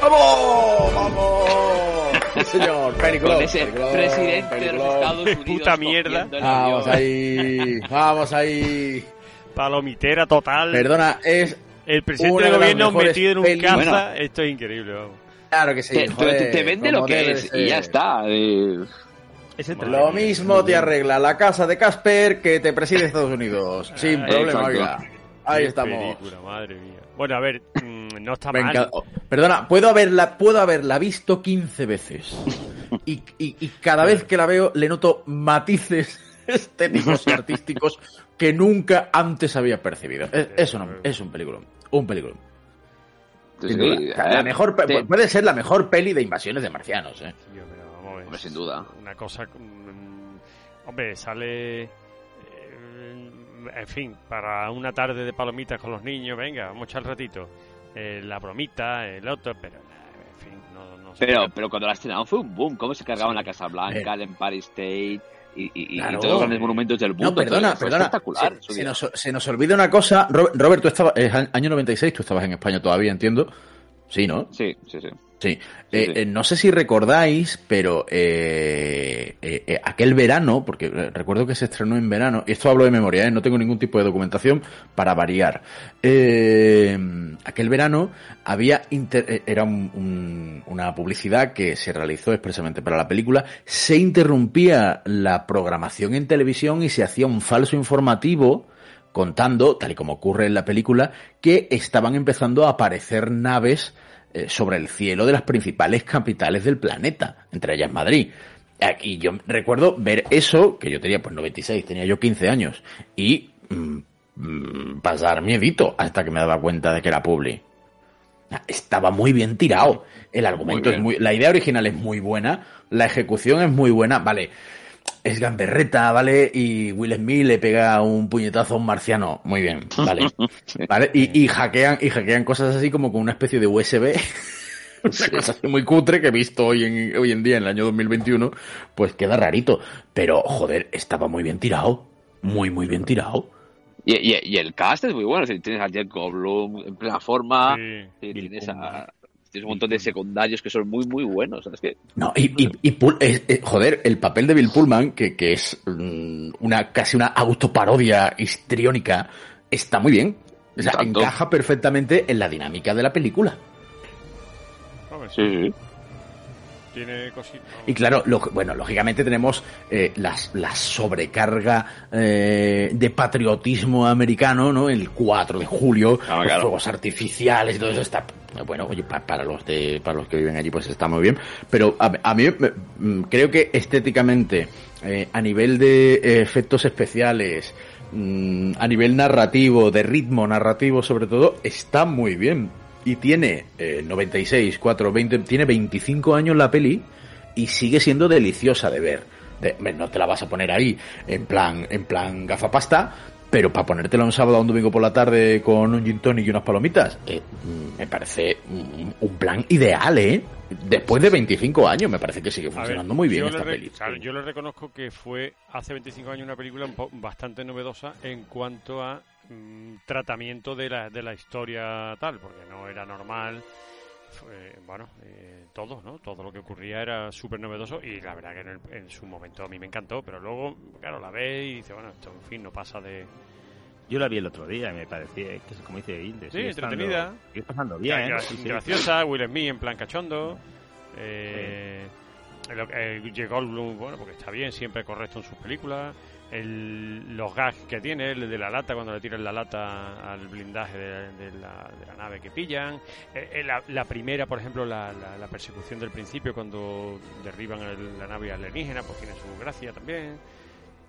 ¡Vamos! ¡Vamos! Sí, señor, Periclón, con ese Periclón, presidente de los. Estados Unidos. Puta mierda. Vamos ahí, vamos ahí. Palomitera total. Perdona, es El presidente del gobierno metido en un caza. Bueno. Esto es increíble, vamos. claro que sí. Te, vende lo que es y ya está. eh, Es Lo mismo te arregla la casa de Casper que te preside Estados Unidos. Sin Ah, problema, oiga. Ahí Qué estamos. película, madre mía. Bueno, a ver, mm, no está Me mal. encanta- Perdona, puedo haberla, puedo haberla visto 15 veces. Y, y- y cada vez que la veo le noto matices estéticos y artísticos que nunca antes había percibido. Es, es, es un película. Un película. Sí, Sin duda. sí, O sea, la eh, mejor, te- puede ser la mejor peli de invasiones de marcianos, ¿eh? Tío, pero vamos a ver. Hombre, sin duda. Una cosa. mm, hombre, sale. eh, en fin, para una tarde de palomitas con los niños, venga, vamos a echar el ratito. Eh, la bromita, el otro, pero. En fin, no, no sé. Pero, pero cuando la estrenaron fue un boom. ¿Cómo se cargaban la Casa Blanca, Eh. el Empire State y, y- y Claro. todos los grandes monumentos del mundo? No, perdona, espectacular. Se, nos, se nos olvida una cosa. Ro- Robert, tú estabas. Es año 96, tú estabas en España todavía, entiendo. Sí, ¿no? Sí, sí, sí. Sí. Sí, Eh, sí. eh, no sé si recordáis, pero eh, eh, aquel verano, porque recuerdo que se estrenó en verano, y esto hablo de memoria, ¿eh? no tengo ningún tipo de documentación para variar. Eh, aquel verano había inter- era un- un- una publicidad que se realizó expresamente para la película, se interrumpía la programación en televisión y se hacía un falso informativo contando, tal y como ocurre en la película, que estaban empezando a aparecer naves eh, sobre el cielo de las principales capitales del planeta, entre ellas Madrid. Aquí yo recuerdo ver eso, que yo tenía pues 96, tenía yo 15 años, y mm, mm, pasar miedito hasta que me daba cuenta de que era Publi. Estaba muy bien tirado. El argumento Muy es muy, la idea original es muy buena, la ejecución es muy buena, vale. Es gamberreta, ¿vale? Y Will Smith le pega un puñetazo a un marciano. Muy bien, vale. ¿Vale? Y, y hackean, y hackean cosas así como con una especie de USB. Una cosa así muy cutre que he visto hoy en, hoy en día, en el año 2021, pues queda rarito. Pero, joder, estaba muy bien tirado. Muy, muy bien tirado. Y, y- y el cast es muy bueno. Si tienes a Jack Goldblum en plena forma. Sí. tienes, a, tienes un montón de secundarios que son muy, muy buenos. ¿sabes qué? No, y, y, eh, eh, joder, el papel de Bill Pullman, que, que es mm, una casi una autoparodia histriónica, está muy bien. O sea, encaja perfectamente en la dinámica de la película. Sí, sí. Tiene cositas. Y claro, lo- bueno, lógicamente tenemos eh, las, la sobrecarga eh, de patriotismo americano, ¿no? El 4 de julio, Ah, los claro. fuegos artificiales y todo eso está... Bueno, oye, pa- para los de para los que viven allí pues está muy bien, pero a, a mí me- mm, creo que estéticamente, eh, a nivel de eh, efectos especiales, mm, a nivel narrativo, de ritmo narrativo sobre todo, está muy bien. Y tiene eh, 96, 4, 20, tiene 25 años la peli y sigue siendo deliciosa de ver. De- no te la vas a poner ahí en plan, en plan gafapasta, pero para ponértela un sábado o un domingo por la tarde con un gin tonic y unas palomitas, eh, mm, me parece un, un plan ideal, ¿eh? Después de 25 años me parece que sigue ver, funcionando muy bien esta peli. claro, yo le reconozco que fue hace 25 años una película bastante novedosa en cuanto a tratamiento de la, de la historia tal, porque no era normal. Fue, bueno, eh, todo, ¿no? Todo lo que ocurría era súper novedoso y la verdad que en, el- en su momento a mí me encantó, pero luego, claro, la ves y dices, bueno, esto en fin no pasa de... Yo la vi el otro día y me parecía, que es como dice Hilde, Sí, entretenida. sigue pasando bien. Sí, sí. graciosa, Will Smith en plan cachondo. Eh, el, el J. Goldblum, bueno, porque está bien, siempre correcto en sus películas. El, los gags que tiene, el de la lata, cuando le tiran la lata al blindaje de, de la, de la nave que pillan. Eh, eh, la, la primera, por ejemplo, la, la- persecución del principio, cuando derriban el- la nave alienígena, pues tiene su gracia también.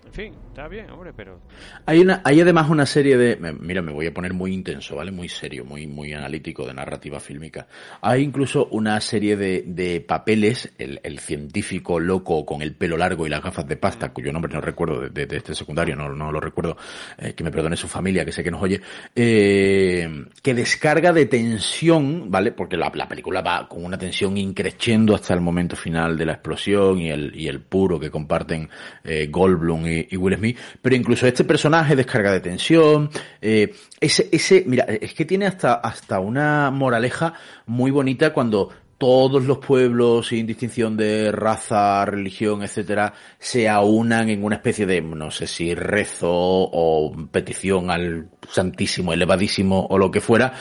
En fin, está bien, hombre, pero Hay una, hay además una serie de, mira, me voy a poner muy intenso, ¿vale? Muy serio, muy, muy analítico de narrativa fílmica. Hay incluso una serie de, de papeles, el, el científico loco con el pelo largo y las gafas de pasta, cuyo nombre no recuerdo de, de- de este secundario, no, no lo recuerdo, eh, que me perdone su familia, que sé que nos oye, eh, que descarga de tensión, ¿vale? Porque la, la película va con una tensión increciendo hasta el momento final de la explosión y el, y el puro que comparten eh, Goldblum y, y Will Smith, pero incluso este personaje descarga de tensión, eh, ese, ese, mira, es que tiene hasta, hasta una moraleja muy bonita cuando todos los pueblos, sin distinción de raza, religión, etcétera, se aunan en una especie de, no sé si rezo o petición al Santísimo, elevadísimo o lo que fuera,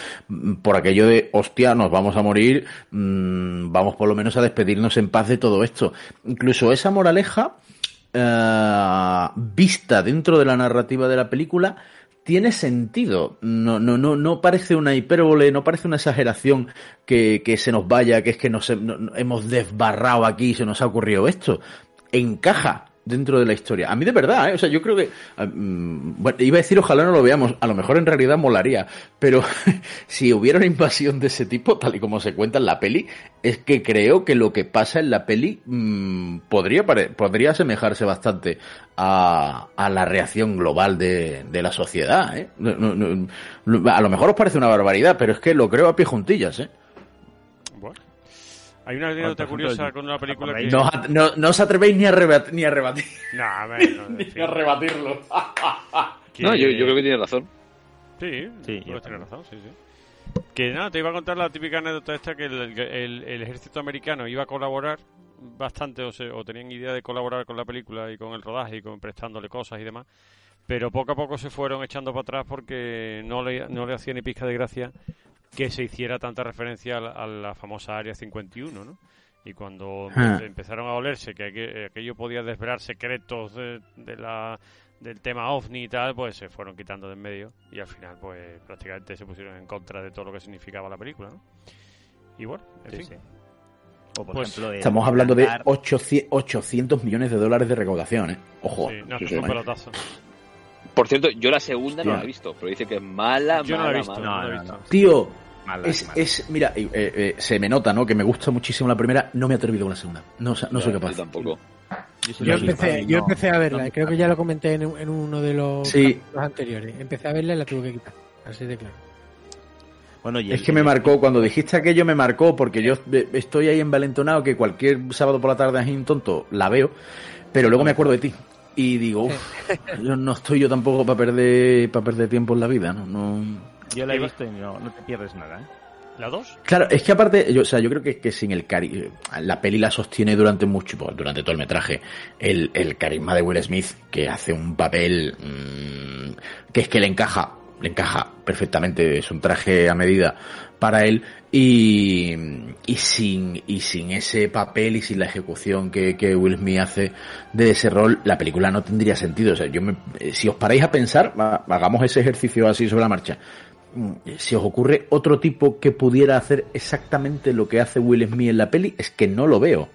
por aquello de, hostia, nos vamos a morir, mm, vamos por lo menos a despedirnos en paz de todo esto. Incluso esa moraleja, eh, vista dentro de la narrativa de la película, tiene sentido. No, no, no, no parece una hipérbole, no parece una exageración que, que se nos vaya, que es que nos no- hemos desbarrado aquí y se nos ha ocurrido esto. Encaja dentro de la historia. A mí de verdad, ¿eh? o sea, yo creo que, ah, mm, bueno, iba a decir ojalá no lo veamos, a lo mejor en realidad molaría, pero si hubiera una invasión de ese tipo, tal y como se cuenta en la peli, es que creo que lo que pasa en la peli mm, podría, podría asemejarse bastante a, la reacción global de, de la sociedad. ¿eh? A lo mejor os parece una barbaridad, pero es que lo creo a pie juntillas. ¿eh? Hay una anécdota curiosa con una película que... No, os- no, no os atrevéis ni a, rebat- ni a rebatir. No, a ver, no, en ni a rebatirlo. que- No, yo, yo creo que tiene razón. Sí, Sí, razón, sí, sí. Que nada, te iba a contar la típica anécdota esta que el, el- el ejército americano iba a colaborar bastante o, se- o tenían idea de colaborar con la película y con el rodaje y con prestándole cosas y demás, pero poco a poco se fueron echando para atrás porque no le, no le hacía ni pizca de gracia que se hiciera tanta referencia a la, a la famosa Área 51, ¿no? Y cuando Ah. empezaron a olerse que aqu- aquello podía desvelar secretos de, de la, del tema OVNI y tal, pues se fueron quitando de en medio y al final pues prácticamente se pusieron en contra de todo lo que significaba la película, ¿no? Y bueno, en Sí, fin. sí. O por Pues, ejemplo, Estamos hablando de cantar- 800, 800 millones de dólares de recaudación, ¿eh? Ojo. Sí, no, es un pelotazo. Por cierto, yo la segunda no la he visto, pero dice que es mala, Yo no la mala, he visto, mala. no, la he no, visto. no. Tío, Mala, es, mala. es mira, eh, eh, se me nota, ¿no? Que me gusta muchísimo la primera, no me he atrevido con la segunda. No, no soy Yo capaz. tampoco. Yo sí Yo empecé, yo empecé a verla, creo que ya lo comenté en, en uno de los Sí. anteriores. Empecé a verla y la tuve que quitar. Así de claro. Bueno, y Es el- que me el- marcó, cuando dijiste aquello me marcó, porque yo estoy ahí envalentonado que cualquier sábado por la tarde así un tonto la veo, pero luego me acuerdo de ti. Y digo, uff, yo no estoy yo tampoco para perder, para perder tiempo en la vida, ¿no? no Yo la he visto y no, no te pierdes nada, ¿eh? ¿La 2? Claro, es que aparte, yo, o sea, yo creo que, que sin el cari la peli la sostiene durante mucho, pues, durante todo el metraje, el, el carisma de Will Smith, que hace un papel mm, que es que le encaja, le encaja perfectamente, es un traje a medida para él, y, y sin, y sin ese papel y sin la ejecución que, que Will Smith hace de ese rol, la película no tendría sentido. O sea, yo me- eh, si os paráis a pensar, hagamos ese ejercicio así sobre la marcha mm, si os ocurre otro tipo que pudiera hacer exactamente lo que hace Will Smith en la peli, es que no lo veo.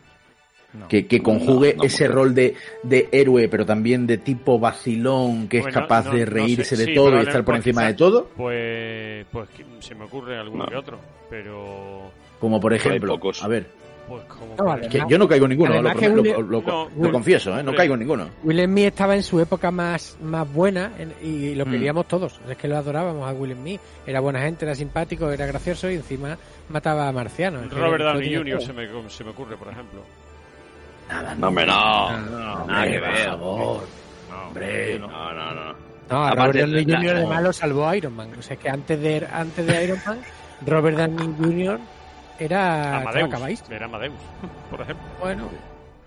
No. Que, que conjugue No, no, ese rol de, de héroe, pero también de tipo vacilón, que es capaz no- de no reírse sé, de sí, todo y estar por pues, encima de todo. Pues, pues se me ocurre alguno No. que otro, pero Como por ejemplo, pocos. a ver, pues como No, que yo no caigo en ninguno, lo, Además que lo- Will- lo- lo- No, lo confieso, ¿eh? no caigo en ninguno. Will Smith estaba en su época más, más buena en- y lo Mm. queríamos todos. Es que lo adorábamos a Will Smith. Era buena gente, era simpático, era gracioso y encima mataba a marcianos. Robert Downey Jr. se me, se me ocurre, por ejemplo. Nada, No, hombre, no. No, Nada que por ver. favor. no, Hombre. no. No, no, no. No, a Aparte, Robert Downey Jr. la- además lo salvó Iron Man. O sea, que antes de, antes de Iron Man, Robert Downey Jr. era Amadeus. Era Amadeus, por ejemplo. Bueno,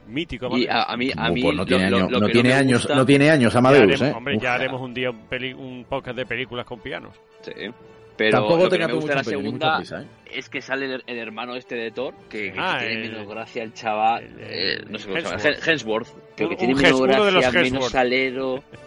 Mítico Y Amadeus. a, a mí, a mí pues no tiene, lo- años, lo no tiene años, gusta- no tiene años Ya Amadeus, haremos- ¿eh? Hombre, ya haremos un día un, peli- un podcast de películas con pianos. Sí. Pero Tampoco lo que tenga me tú gusta de la segunda prisa, ¿eh? es que sale el, el hermano este de Thor, que, que Ah, tiene menos gracia el chaval, eh, no sé cómo se llama, Hemsworth. Que Un- tiene menos gracia, menos salero.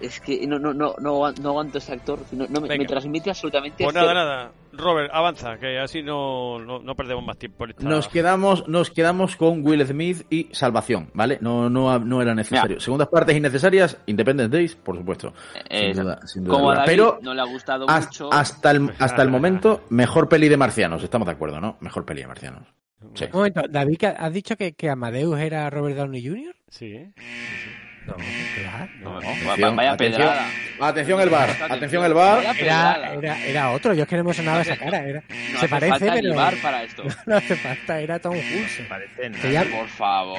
Es que no, no, no, no, aguan- no aguanto ese actor, no, no me, transmite absolutamente Pues cero. nada, nada. Robert, avanza, que así no, no, no perdemos más tiempo. esta- Nos quedamos, nos quedamos con Will Smith y Salvación, ¿vale? No, no, no era necesario. Segundas partes innecesarias, Independence Days, por supuesto. Eh, sin duda, sin duda Como a. David Pero no le ha gustado hasta, mucho, hasta el, hasta el momento, mejor peli de marcianos. Estamos de acuerdo, ¿no? Mejor peli de marcianos. Sí. un momento, David, ¿que ¿has dicho que, que Amadeus era Robert Downey Jr.? Sí, ¿eh? No, claro. No, Atención, vaya atención. pedrada. Atención el bar, atención el bar. Era, pedrada. era, era otro, yo es que no me sonaba esa cara. Era, No se hace parece, falta ni pero bar para esto. no hace falta, era Tom Hulse. Parece nada. Por favor.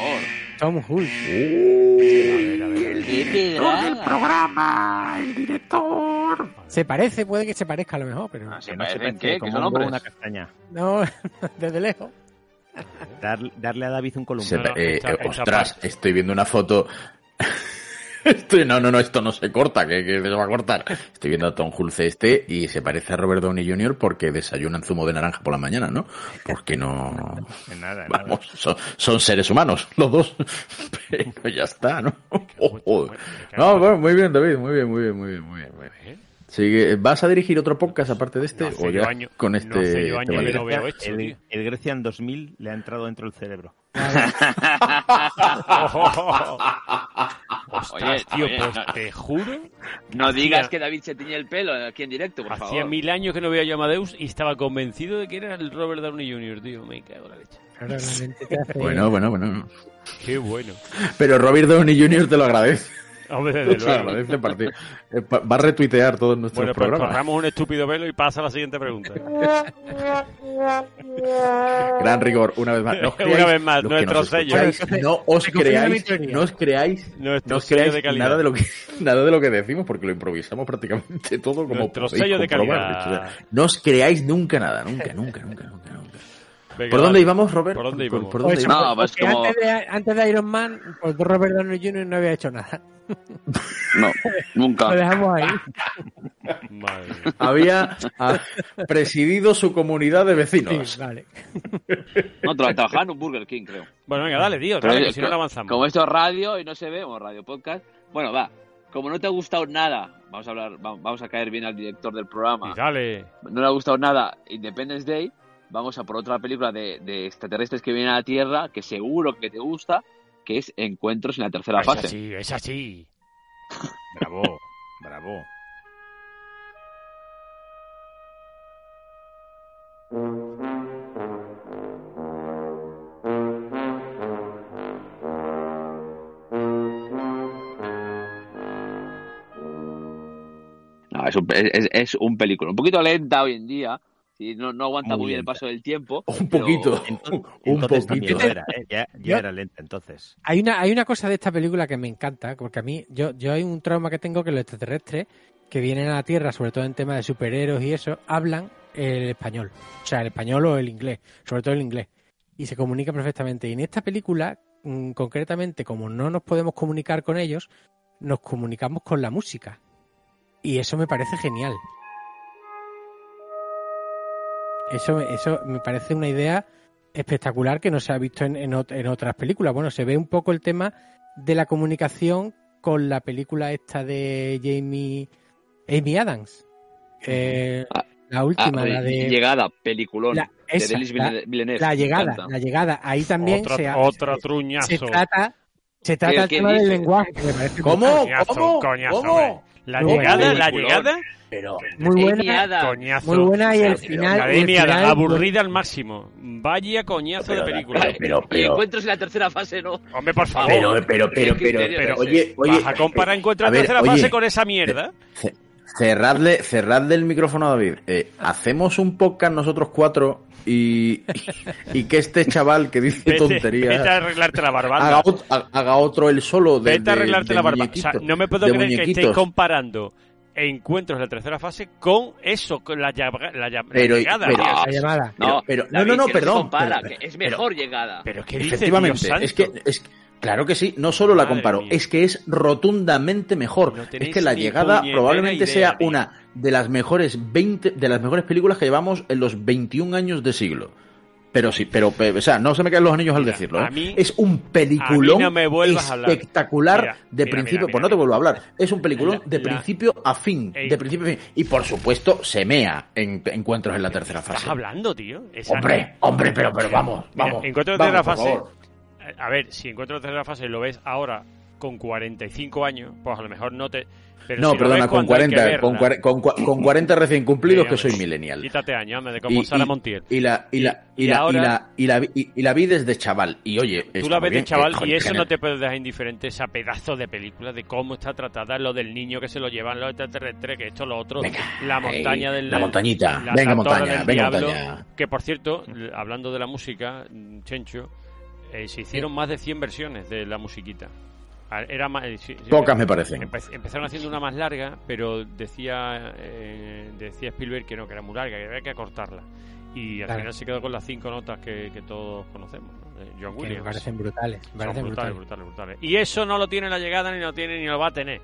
Tom Hulse. ¡Qué pedrada! Se parece, puede que se parezca a lo mejor, pero Ah, ¿Se Que no se parecen parece qué? ¿Que como son hombres? una castaña. no, desde lejos. Dar- darle a David un no, eh, eh, ostras, estoy viendo una foto. Estoy, no, no, no, esto no se corta, que, que se va a cortar. Estoy viendo a Tom Hulce este y se parece a Robert Downey Jr. porque desayunan zumo de naranja por la mañana, ¿no? Porque no. En nada, en nada. Vamos, son, son seres humanos, los dos. Pero ya está, ¿no? Oh, joder. No, bueno, muy bien, David, muy bien, muy bien, muy bien, muy bien. Muy bien. Sigue- ¿Vas a dirigir otro podcast aparte de este? No o ya año- con no este. hace yo te año vale? que no veo esto, el, tío. el Grecia en 2000 le ha entrado dentro del cerebro. Ostras, tío, oye, pues no- te juro. No hacía- digas que David se tiñe el pelo aquí en directo, por Hacía favor. mil años que no veía yo a Amadeus y estaba convencido de que era el Robert Downey Jr., tío. Me cago en la leche. Claro, la mente te hace- Bueno, bueno, bueno. Qué bueno. Pero Robert Downey Jr. te lo agradece. Hombre, desde luego. Eh, Va a retuitear todos nuestros Bueno, pues programas. corramos un estúpido velo y pasa a la siguiente pregunta. Gran rigor, una vez más. No os Una creáis- vez más, nuestro sello. No os creáis, no os creáis, Nuestro no os sello creáis de calidad. nada de lo que nada de lo que decimos porque lo improvisamos prácticamente todo como Nuestro sello de calidad. no os creáis nunca nada, nunca, nunca, nunca, nunca, nunca. Venga, ¿Por dónde íbamos, Robert? ¿Por dónde ¿Por, íbamos? por dónde Pues, íbamos? No, pues porque como- antes, de, antes de Iron Man, pues Robert Downey Jr. no había hecho nada. No, nunca. Lo dejamos ahí. Madre. Había presidido su comunidad de Sí, vecinos. vale. No, tra- trabajaba en un Burger King, creo. Bueno, venga, dale, tío. Dale, que si no avanzamos. Como esto es radio y no se ve, o radio podcast. Bueno, va. Como no te ha gustado nada, vamos a hablar, va- vamos a caer bien al director del programa. Y dale. No le ha gustado nada Independence Day. Vamos a por otra película de, de extraterrestres que vienen a la Tierra, que seguro que te gusta, que es Encuentros en la tercera Es fase. así, es así. Bravo, bravo. No, es un, es, es un película. Un poquito lenta hoy en día. Sí, no, no aguanta muy, Muy bien el paso del tiempo. Un pero- poquito. Entonces, Un entonces poquito. era, ¿eh? ya, Yo- era lenta entonces. Hay una, hay una cosa de esta película que me encanta, porque a mí, yo, yo hay un trauma que tengo que los extraterrestres que vienen a la Tierra, sobre todo en temas de superhéroes y eso, hablan el español. O sea, el español o el inglés, sobre todo el inglés. Y se comunican perfectamente. Y en esta película, mm, concretamente, como no nos podemos comunicar con ellos, nos comunicamos con la música. Y eso me parece genial. Eso, me- eso me parece una idea espectacular que no se ha visto en, en ot- en otras películas. Bueno, se ve un poco el tema de la comunicación con la película esta de Jamie Amy Adams. Eh, Ah, la Ah, última, la de Llegada, peliculón. la, de esa, la- Villeneuve- la llegada, la llegada. Ahí también otra, se, ha- otra se- truñazo. se trata, se trata ¿Qué- el tema del lenguaje. que me parece ¿Cómo? Coñazo, ¿Cómo? coñazo, ¿Cómo? La Muy llegada, la llegada, Pero, muy buena, coñazo. muy buena y el Pero- final, el final, aburrida al máximo. Vaya coñazo de película. pero, Y pero, Encuentros en la tercera fase, ¿no? Hombre, por favor. pero, pero, pero, ¿Qué pero, oye, oye, ¿Vas a comparar eh, encuentro a en ver, tercera oye, fase con esa mierda? ce- Cerradle, cerradle el micrófono a David. Eh, hacemos un podcast nosotros cuatro y, y que este chaval que dice Vete, tonterías vete a arreglarte la barbanda. haga, ot- ha- haga otro él solo de, Vete a arreglarte de la barba. O sea, no me puedo creer que estéis comparando encuentros de la tercera fase con eso, con la, la, Pero- llegada. pero- la llamada. No, pero- no, David, no, que perdón, compara, pero- que es pero- mejor llegada. Pero ¿qué dices, Efectivamente, es que es, claro que sí, no solo la comparo, mía. es que es rotundamente mejor. No es que la llegada probablemente idea, sea tío. una de las mejores 20 de las mejores películas que llevamos en los 21 años de siglo. Pero sí, pero, pe- o sea, no se me caen los anillos al Mira, decirlo. a ¿eh? mí- es un peliculón a no me a espectacular Mira, de mira, principio, pues no te vuelvo a hablar. Es un peliculón de principio a fin, Ey. de principio a fin. Y por supuesto, se mea en encuentros en la tercera ¿Estás fase. hablando, tío? Hombre, hombre, pero, pero vamos, vamos. encuentro de vamos, tercera fase. A ver, si encuentro de tercera fase lo ves ahora con 45 años, pues a lo mejor no te. Pero No, si perdona, con cuando hay que 40, con, con, cua- con 40 recién cumplidos que soy millennial. Quítate años, de como Y- Sara Montiel. Y la, y la, y Y la, y ahora- la, y la, vi- y- y la vi desde chaval. Y oye, Tú la ves de chaval eh, y eso no te puede dejar indiferente, esa pedazo de película, de cómo está tratada, lo del niño que se lo llevan los extraterrestres, que esto, lo otro, Venga, la montaña del... la montañita, la venga montaña, venga diablo, montaña. Que por cierto, hablando de la música, mm, Chencho, eh, se hicieron más de 100 versiones de la musiquita. Era más, eh, sí, Pocas me parecen. Empe- empezaron haciendo una más larga, pero decía eh, decía Spielberg que no, que era muy larga, que había que acortarla. Y al Claro. final se quedó con las cinco notas que, que todos conocemos, John Que me Williams. parecen brutales. Me Son parecen brutales, brutales. brutales, brutales. Y eso no lo tiene la llegada, ni lo tiene, ni lo va a tener.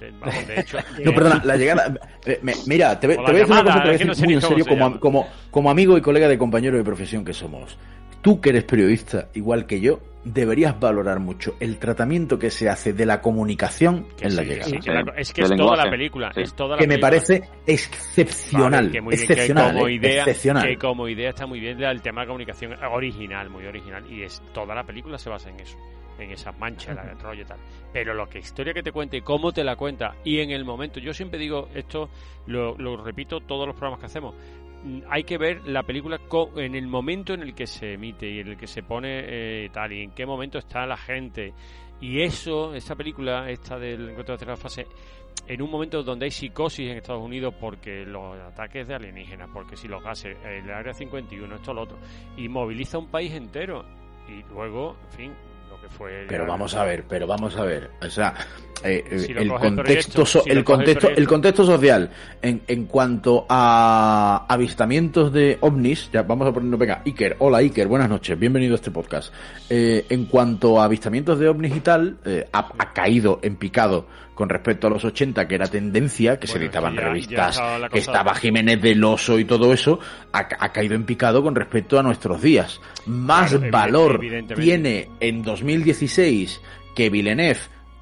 De, vamos, de hecho, No, perdona, la llegada. eh, me- mira, te, te voy a decir una cosa, te voy a es que decir no sé muy ni en serio, se como, como, como amigo y colega de compañero de profesión que somos. Tú que eres periodista, igual que yo, deberías valorar mucho el tratamiento que se hace de la comunicación en la llegada. sí, es que es toda la película. Sí. Es toda la que me parece excepcional, Vale, que muy bien, excepcional, que como ¿eh? idea, excepcional. que como idea está muy bien el tema de comunicación original, muy original y es toda la película se basa en eso, en esas manchas, el rollo y tal. Pero lo que historia que te cuente, cómo te la cuenta y en el momento, yo siempre digo esto, lo, lo repito todos los programas que hacemos. Hay que ver la película co- en el momento en el que se emite y en el que se pone eh, tal y en qué momento está la gente y eso, esta película, esta del encuentro de tercera fase, en un momento donde hay psicosis en Estados Unidos porque los ataques de alienígenas, porque si los gases, el área 51, esto, lo otro, y moviliza un país entero. Y luego, en fin, lo que fue. Pero vamos a ver, pero vamos a ver. O sea, eh, Si el, contexto, proyecto, so- si el, contexto, el contexto social en, en cuanto a avistamientos de ovnis, ya vamos a ponernos, venga, Iker, hola Iker, buenas noches, bienvenido a este podcast. Eh, en cuanto a avistamientos de ovnis y tal, eh, ha, ha caído en picado con respecto a los 80, que era tendencia, que se editaban ya- revistas, que estaba Jiménez del Oso y todo eso, ha, ha caído en picado con respecto a nuestros días. Más Claro, valor tiene en 2016 que Villeneuve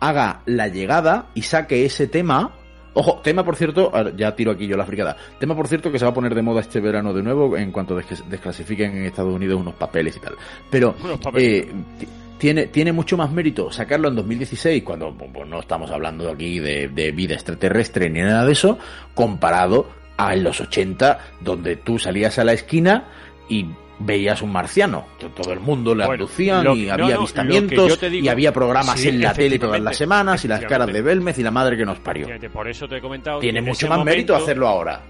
haga la llegada y saque ese tema. Ojo, tema por cierto, ya tiro aquí yo la fricada. Tema por cierto que se va a poner de moda este verano de nuevo en cuanto des- desclasifiquen en Estados Unidos unos papeles y tal. Pero eh, ti- tiene, tiene mucho más mérito sacarlo en 2016, cuando pues, no estamos hablando aquí de, de vida extraterrestre ni nada de eso, comparado a en los 80, donde tú salías a la esquina y veías un marciano. Que Todo el mundo le Bueno, abducían lo- y no, había no, avistamientos digo- y había programas Sí, en la tele todas las semanas y las caras de. Belmez y la madre que nos parió. Por eso te he comentado. Tiene mucho más mérito hacerlo ahora.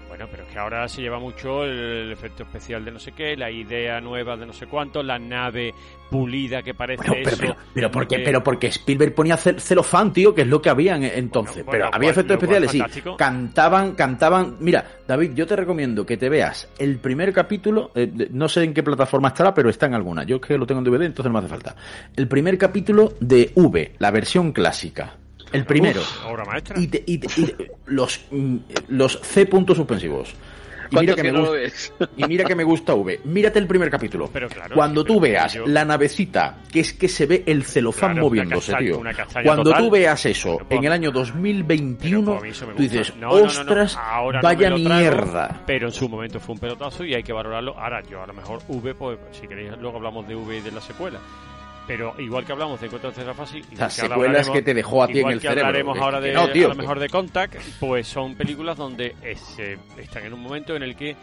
Que ahora se lleva mucho el, efecto especial de no sé qué, la idea nueva de no sé cuánto, la nave pulida que parece Bueno, pero, eso. pero, pero porque, que- pero porque Spielberg ponía cel- celofán, tío, que es lo que había en- entonces. Bueno, pero había efectos especiales, sí. fantástico. Cantaban, cantaban. Mira, David, yo te recomiendo que te veas el primer capítulo. eh, no sé en qué plataforma estará, pero está en alguna. Yo es que lo tengo en DVD, entonces no me hace falta. El primer capítulo de V, la versión clásica. El primero. Uf, obra maestra. Y, te- y te- y te- los, mm, los C puntos suspensivos. Y mira, ¿Cuánto que me gusta, y mira que me gusta V. Mírate el primer capítulo. Pero claro, Cuando tú pero veas yo- la navecita, que es que se ve el celofán Claro, moviéndose, castaña- tío. Cuando total. tú veas eso Pero, en el año 2021, pues a mí eso me tú gusta. dices, No, no, no, no, ostras, vaya mierda. Pero en su momento fue un pelotazo y hay que valorarlo. Ahora, yo a lo mejor V, pues si queréis, luego hablamos de V y de la secuela. Pero igual que hablamos de Encuentro de igual Las secuelas que te dejó a ti en el que cerebro, hablaremos ahora de, no, tío, a lo mejor de Contact, pues son películas donde eh, se- están en un momento en el que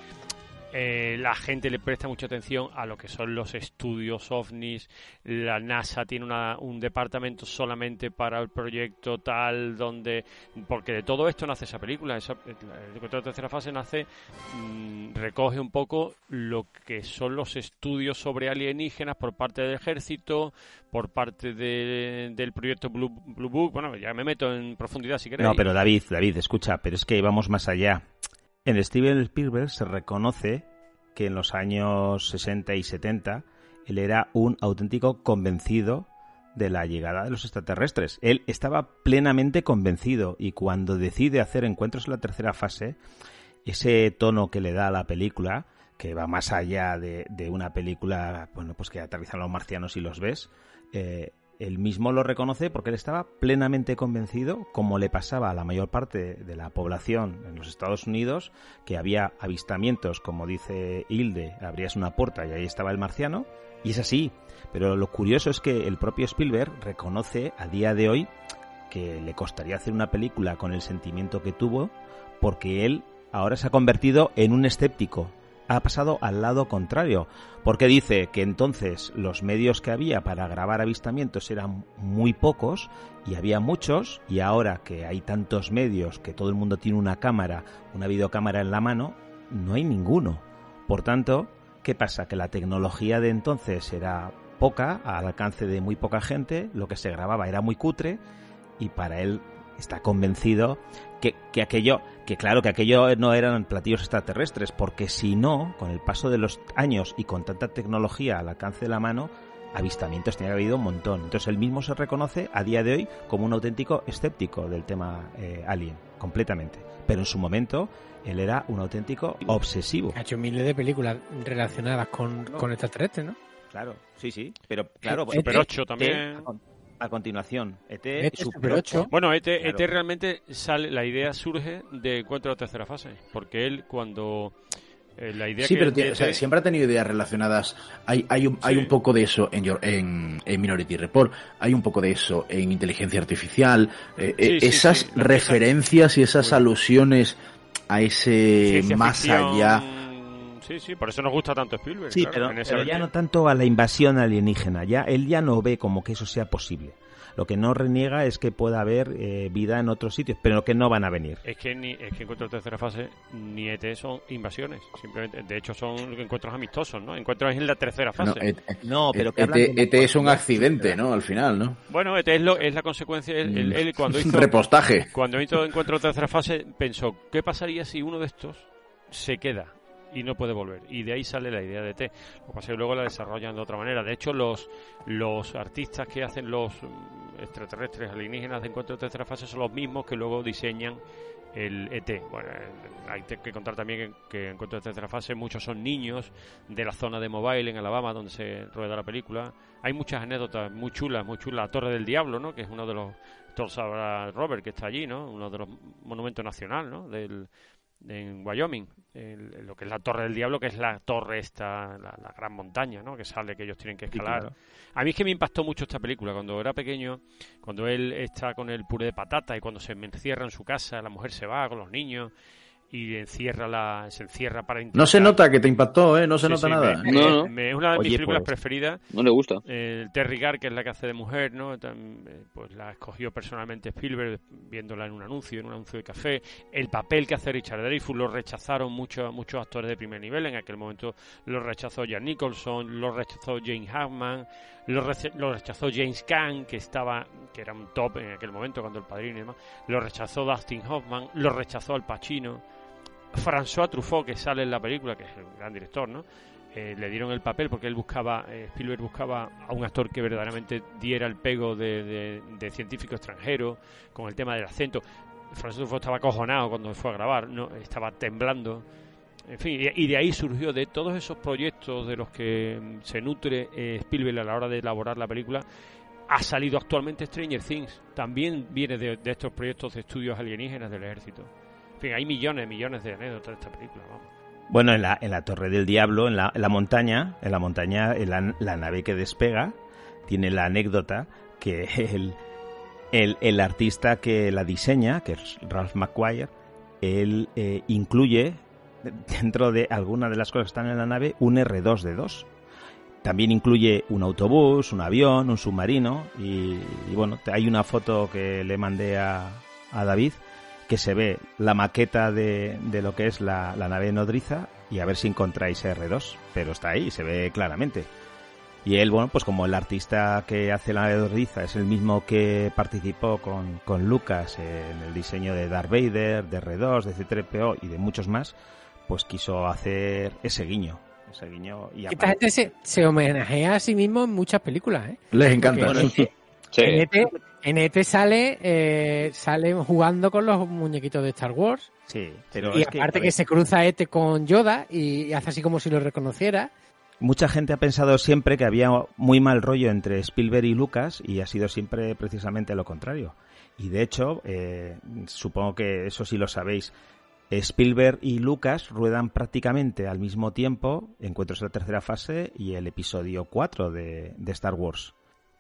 eh, la gente le presta mucha atención a lo que son los estudios ovnis. La NASA tiene una- un departamento solamente para el proyecto tal, donde. Porque de todo esto nace esa película. Esa, el de tercera fase nace. mm, recoge un poco lo que son los estudios sobre alienígenas por parte del ejército, por parte de- del proyecto Blue, Blue Book. Bueno, ya me meto en profundidad si queréis. No, pero David, David, escucha, pero es que vamos más allá. En Steven Spielberg se reconoce que en los años 60 y 70 él era un auténtico convencido de la llegada de los extraterrestres. Él estaba plenamente convencido y cuando decide hacer encuentros en la tercera fase, ese tono que le da a la película, que va más allá de, de una película, bueno, pues que aterrizan los marcianos y los ves, eh, él mismo lo reconoce porque él estaba plenamente convencido, como le pasaba a la mayor parte de la población en los Estados Unidos, que había avistamientos, como dice Hilde, abrías una puerta y ahí estaba el marciano, y es así. Pero lo curioso es que el propio Spielberg reconoce a día de hoy que le costaría hacer una película con el sentimiento que tuvo, porque él ahora se ha convertido en un escéptico. Ha pasado al lado contrario, porque dice que entonces los medios que había para grabar avistamientos eran muy pocos y había muchos, y ahora que hay tantos medios, que todo el mundo tiene una cámara, una videocámara en la mano, no hay ninguno. Por tanto, ¿qué pasa? Que la tecnología de entonces era poca, al alcance de muy poca gente, lo que se grababa era muy cutre, y para él está convencido que, que aquello, que claro, que aquello no eran platillos extraterrestres, porque si no, con el paso de los años y con tanta tecnología al alcance de la mano, avistamientos tenía habido un montón. Entonces él mismo se reconoce a día de hoy como un auténtico escéptico del tema eh, alien, completamente. Pero en su momento él era un auténtico obsesivo. Ha hecho miles de películas relacionadas con, con extraterrestres, ¿no? Claro, sí, sí. Pero claro, Super ET, 8 también. a con- A continuación, ET, ET, Super Super 8. 8. Bueno, ET, Claro. ET realmente sale, la idea surge de Encuentro de tercera fase, porque él cuando eh, la idea Sí, que pero tiene- ET o sea, siempre ha tenido ideas relacionadas. Hay, hay, un, hay un poco de eso en, Your- en, en Minority Report, hay un poco de eso en inteligencia artificial. eh, eh, Sí, esas referencias y esas bien. alusiones a ese ciencia más ficción, allá. Sí, sí, por eso nos gusta tanto Spielberg. Sí, claro, pero, en ese pero ya no tanto a la invasión alienígena. Ya él ya no ve como que eso sea posible. Lo que no reniega es que pueda haber eh, vida en otros sitios, pero que no van a venir. Es que ni es que encuentros de tercera fase ni ET son invasiones, simplemente de hecho son encuentros amistosos, ¿no? Encuentros en la tercera No, fase. ET, No, pero que ET, hablan de ET es un accidente, ¿no? Al final, ¿no? Bueno, ET es, lo, es la consecuencia. Él, él- él cuando hizo repostaje. cuando hizo encuentro de tercera fase pensó qué pasaría si uno de estos se queda y no puede volver y de ahí sale la idea de ET. Lo que pasa es que luego la desarrollan de otra manera. De hecho, los los artistas que hacen los mm, extraterrestres alienígenas de encuentro de tercera fase son los mismos que luego diseñan el ET. Bueno, eh, hay que contar también que, que Encuentro de tercera fase muchos son niños de la zona de Mobile en Alabama donde se rueda la película. Hay muchas anécdotas muy chulas, muy chulas. La Torre del Diablo, ¿no? Que es uno de los todos Robert que está allí, ¿no? Uno de los monumentos nacional, ¿no? Del en Wyoming, lo que es la Torre del Diablo, que es la torre esta, la, la gran montaña, ¿no? Que sale, que ellos tienen que escalar. claro. A mí es que me impactó mucho esta película. Cuando era pequeño, cuando él está con el puré de patata y cuando se encierra en su casa, la mujer se va con los niños y encierra la, se encierra para intentar... No se nota que te impactó, ¿eh? No se Sí, nota sí, nada. me- No, me- no. me- es una de mis Oye, películas pues- preferidas. No le gusta. Eh, Terry Gar, que es la que hace de mujer, ¿no? Eh, pues la escogió personalmente Spielberg viéndola en un anuncio, en un anuncio de café. El papel que hace Richard Dreyfuss lo rechazaron muchos muchos actores de primer nivel. En aquel momento lo rechazó Jan Nicholson, lo rechazó Jane Hackman, lo, lo rechazó James Caan, que estaba que era un top en aquel momento cuando el padrino y demás. Lo rechazó Dustin Hoffman, lo rechazó Al Pacino. François Truffaut, que sale en la película, que es el gran director, ¿no? Eh, le dieron el papel porque él buscaba, eh, Spielberg buscaba a un actor que verdaderamente diera el pego de, científico extranjero, con el tema del acento. François Truffaut estaba acojonado cuando fue a grabar, no estaba temblando. En fin, y, y de ahí surgió de todos esos proyectos de los que mm, se nutre eh, Spielberg a la hora de elaborar la película, ha salido actualmente Stranger Things. También viene de, de estos proyectos de estudios alienígenas del ejército. Fin, hay millones, millones de anécdotas de esta película. vamos. Bueno, en la, en la Torre del Diablo, en la, en la montaña, en la montaña, en la, la nave que despega, tiene la anécdota que el, el, el artista que la diseña, que es Ralph McQuire, él eh, incluye dentro de alguna de las cosas que están en la nave un R2D2. También incluye un autobús, un avión, un submarino y, y bueno, hay una foto que le mandé a, a David que se ve la maqueta de, de lo que es la, la nave nodriza y a ver si encontráis R2, pero está ahí, se ve claramente. Y él, bueno, pues como el artista que hace la nave nodriza es el mismo que participó con, con Lucas en el diseño de Darth Vader, de R2, de C3PO y de muchos más, pues quiso hacer ese guiño. Ese guiño y Esta gente se, se homenajea a sí mismo en muchas películas, ¿eh? Les encanta. Porque Sí. En ET, en ET sale, eh, sale jugando con los muñequitos de Star Wars. Sí, pero y es aparte que, ver, se cruza ET con Yoda y, hace así como si lo reconociera. Mucha gente ha pensado siempre que había muy mal rollo entre Spielberg y Lucas y ha sido siempre precisamente lo contrario. Y de hecho, eh, supongo que eso sí lo sabéis, Spielberg y Lucas ruedan prácticamente al mismo tiempo Encuentros en la tercera fase y el episodio 4 de, de Star Wars.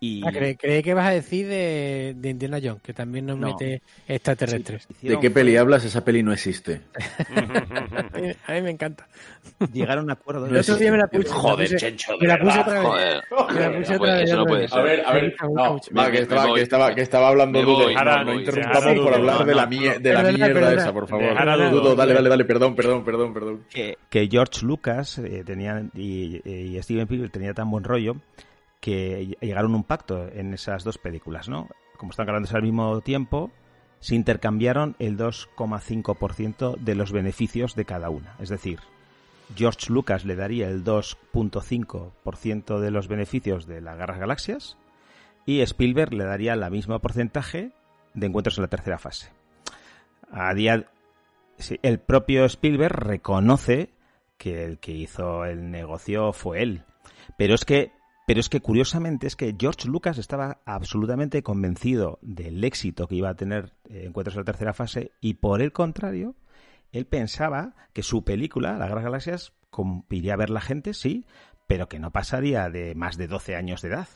Y Ah, creí, creí que vas a decir de, de Indiana Jones, que también nos No. mete extraterrestres. ¿De hicieron qué peli hablas? Esa peli no existe. A mí, a mí me encanta. Llegaron a acuerdo El otro día me la puse. Joder, me la puse- Chencho, de me la puse otra vez. joder. Me la puse No otra puede- vez. eso no puede ser. A ver, a ver. No, va, que me estaba, voy. que estaba, que estaba hablando Dudo. No, no interrumpamos por hablar de la, No, mie- de la Perdona, mierda perdona. esa, por favor. Dudo. Dale, dale, dale, perdón, perdón, perdón, perdón. que, George Lucas eh, tenía, y, y Steven Spielberg tenía tan buen rollo que llegaron a un pacto en esas dos películas, ¿no? Como están grabándose al mismo tiempo, se intercambiaron el 2,5% de los beneficios de cada una. Es decir, George Lucas le daría el 2,5% de los beneficios de las Guerras Galaxias y Spielberg le daría la misma porcentaje de encuentros en la tercera fase. A día el propio Spielberg reconoce que el que hizo el negocio fue él. Pero es que Pero es que curiosamente es que George Lucas estaba absolutamente convencido del éxito que iba a tener eh, Encuentros en la tercera fase y por el contrario, él pensaba que su película, La de las Galaxias, iría a ver la gente, sí, pero que no pasaría de más de 12 años de edad.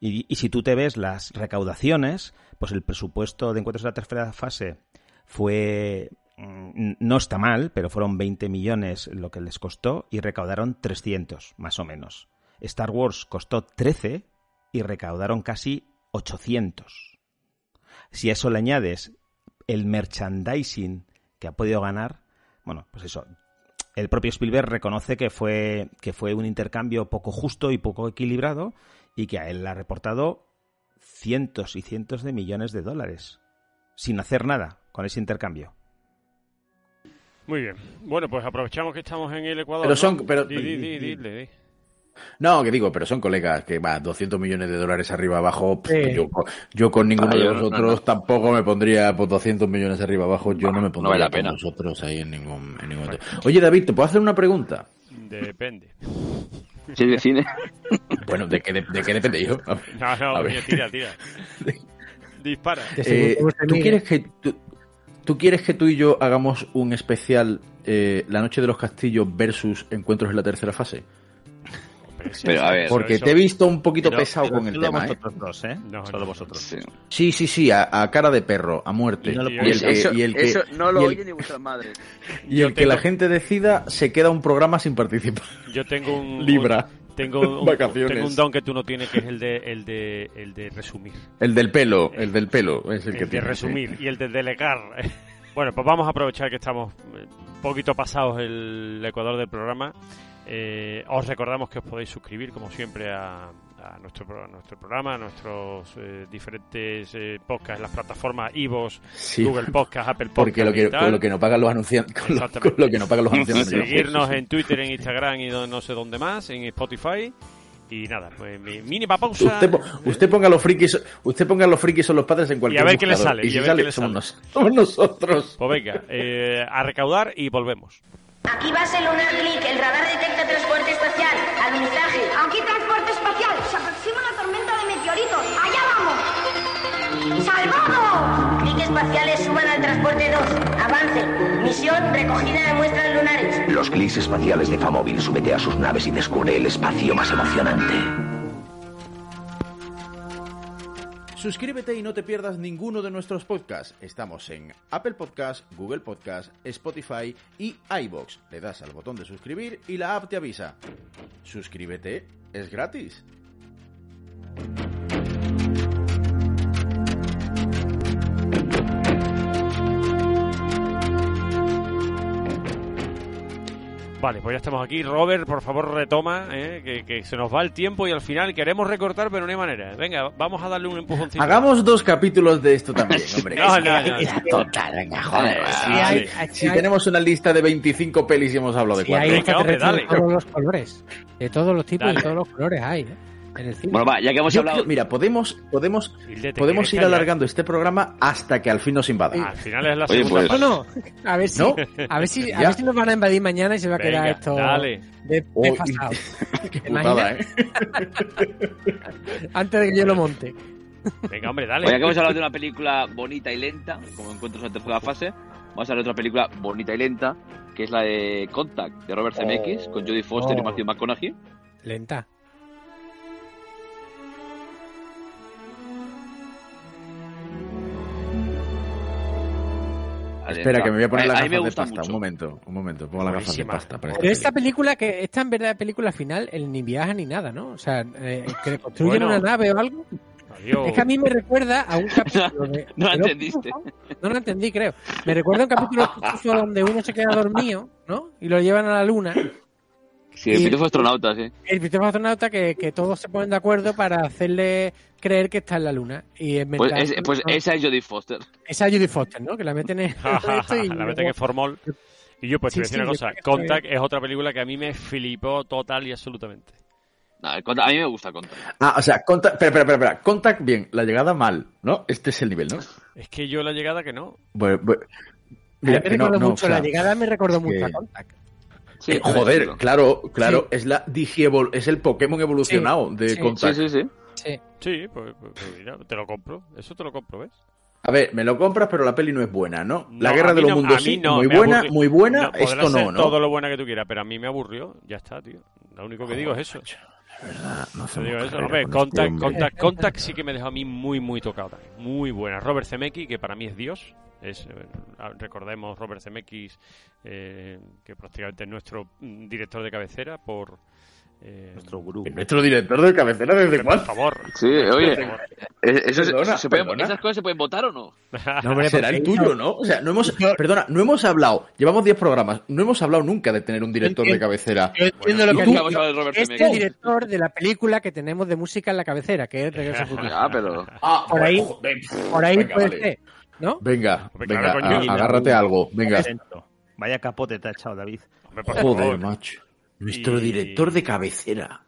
Y, si tú te ves las recaudaciones, pues el presupuesto de Encuentros en la tercera fase fue mm, no está mal, pero fueron 20 millones lo que les costó y recaudaron 300, más o menos. Star Wars costó 13 y recaudaron casi 800. Si a eso le añades el merchandising que ha podido ganar, bueno, pues eso. El propio Spielberg reconoce que fue, que fue un intercambio poco justo y poco equilibrado y que a él le ha reportado cientos y cientos de millones de dólares sin hacer nada con ese intercambio. Muy bien. Bueno, pues aprovechamos que estamos en el Ecuador. Pero ¿no? son- pero- Di, di, di. No, que digo, pero son colegas que va 200 millones de dólares arriba abajo. pff, Sí. yo, co- yo con ninguno Ah, de vosotros no, no. tampoco me pondría por 200 millones arriba abajo. Yo no, me no pondría vale la con pena. vosotros ahí en ningún, en ningún momento. Oye, David, ¿te puedo hacer una pregunta? Depende. Sí, de cine. Bueno, ¿de qué, de, de qué depende yo? No, no, A ver. coño, tira, tira. Dispara. Eh, se ¿tú, quieres que, tú, tú quieres que tú y yo hagamos un especial eh, La Noche de los Castillos versus Encuentros en la tercera fase? Pero, a ver, Porque eso- te he visto un poquito Pero- pesado pero con el tema, ¿eh? vosotros dos, ¿eh? No, solo no. vosotros. Sí. Sí, sí, sí, a, a cara de perro, a muerte. Y no lo y, el, eso, y el que, eso no lo y el- oyen ni vuestras madres. y el que la tengo- gente decida se queda un programa sin participar. Yo tengo un. Libra. un- tengo, un, Vacaciones. tengo un don que tú no tienes, que es el de, el de, el de resumir. El del pelo, el del pelo, es el, El, que de tiene. resumir y el de delegar. Bueno, pues vamos a aprovechar que estamos eh, un poquito pasados el Ecuador del programa. Eh, os recordamos que os podéis suscribir, como siempre, a, a nuestro, a nuestro programa, a nuestros eh, diferentes eh, podcasts, las plataformas Ivos, Sí, Google Podcast, Apple Podcast. porque lo que, con lo que no pagan los anunciantes, con lo, Exactamente. con lo que no pagan los anunciantes. Seguirnos en Twitter, en Instagram y no sé dónde más, en Spotify. Y nada, pues mínima pausa. Usted, po- usted ponga los frikis, usted ponga los frikis son los padres en cualquier Y a ver qué le sale, Y y si a ver sale, qué le somos, sale. nos- somos nosotros. Pues venga, eh, a recaudar y volvemos. Aquí base lunar click, el radar detecta transporte espacial, alunizaje. Aquí transporte espacial. Se aproxima una tormenta de meteoritos. ¡Allá vamos! ¡Salvado! Clic espaciales suban al transporte 2. Avance. Misión recogida de muestras lunares. Los clics espaciales de Famóvil súbete a sus naves y descubre el espacio más emocionante. Suscríbete y no te pierdas ninguno de nuestros podcasts. Estamos en Apple Podcast, Google Podcast, Spotify y iBox. Le das al botón de suscribir y la app te avisa. Suscríbete, es gratis. Vale, pues ya estamos aquí. Robert, por favor, retoma, eh, que, que se nos va el tiempo y al final queremos recortar, pero no hay manera. Venga, vamos a darle un empujoncito. Hagamos dos capítulos de esto también, hombre. No, no, no, Es Total, venga, joder. Si, hay- hay- tenemos una lista de 25 pelis y hemos hablado de hay cuatro. Venga, hombre, extraterrestres de todos los colores. De todos los tipos y todos los colores hay. ¿eh? En el cine. Bueno, va, ya que hemos Yo hablado. creo- mira, podemos, podemos, Hilde, ¿te podemos ir alargando este programa hasta que al fin nos invadan. Al final es la Oye, segunda pues-. No, no. A ver si, ¿No? a ver si, a Ya. ver si nos van a invadir mañana y se va a quedar Venga, esto dale. de, Oh, desfasado. Qué ¿Te putada, imaginas? ¿eh? Antes de que yo lo monte. Venga, hombre, dale. Oye, ya que hemos hablado de una película bonita y lenta, como encuentros en la tercera fase, vamos a hablar de otra película bonita y lenta, que es la de Contact, de Robert Zemeckis, con Jodie Foster y Oh. Matthew McConaughey. Lenta. Espera, que me voy a poner A- las gafas de pasta. mucho. Un momento, un momento. Pongo las gafas de pasta. Para Pero esta película, que esta en verdad película final, él ni viaja ni nada, ¿no? O sea, eh, que construyen Bueno. una nave o algo. Adiós. Es que a mí me recuerda a un capítulo de... No la de entendiste. No lo entendí, creo. Me recuerda a un capítulo de donde uno se queda dormido, ¿no? Y lo llevan a la luna. Sí, el Y- pitufo astronauta, sí. El pitufo astronauta que, que todos se ponen de acuerdo para hacerle creer que está en la luna. Y en Pues, verdad- es- pues esa es Jodie Foster. Esa es Judy Foster, ¿no? Que la meten en esto y la meten en formol. Y yo, pues te voy a Sí, decir una sí, cosa. Contact es otra película que a mí me flipó total y absolutamente. No, a mí me gusta Contact. Ah, o sea, Contact, espera, espera, espera. Contact bien, la llegada mal, ¿no? Este es el nivel, ¿no? Es que yo la llegada que no. Bueno, bueno, A mí mira, me que no, recordó no, mucho, o sea, la llegada me recordó mucho que- a Contact. Sí, Eh, joder, claro, claro, es la Digievol, es el Pokémon evolucionado de sí, Contact. Sí, sí, sí. Sí. Sí, pues, pues, pues mira, te lo compro. Eso te lo compro, ¿ves? A ver, me lo compras, pero la peli no es buena, ¿no? La No, Guerra de los no- Mundos sí, no, muy buena, aburri- muy buena, esto no, ¿no? todo lo buena que tú quieras, pero a mí me aburrió. Ya está, tío. Lo único que digo es eso. verdad, no digo eso. con este Contact. Contact, Contact sí que me dejó a mí muy, muy tocado también. Muy buena. Robert Zemeckis, que para mí es Dios. Es, eh, recordemos Robert Zemeckis, eh, que prácticamente es nuestro mm, director de cabecera por... eh, Nuestro gurú. Nuestro director de cabecera, ¿desde por cuándo? favor. Sí, oye, Por eh, eso, se- Perdona, se puede-. ¿esas cosas se pueden votar o no? No, hombre, Será el tuyo, ¿no? O sea, no hemos, perdona, no hemos hablado, llevamos 10 programas, no hemos hablado nunca de tener un director de cabecera. Yo entiendo Bueno, lo que tú- ver Robert Este es el Zemeckis. director de la película que tenemos de música en la cabecera, que es Regreso al Futuro. Ah, pero... Ah, Por ahí- joder, Por ahí venga, puede vale. ser, ¿no? Venga, venga, claro, coño. a- agárrate a algo, venga. Vaya capote te ha echado, David. Joder, favor. macho. Nuestro Y- director de cabecera.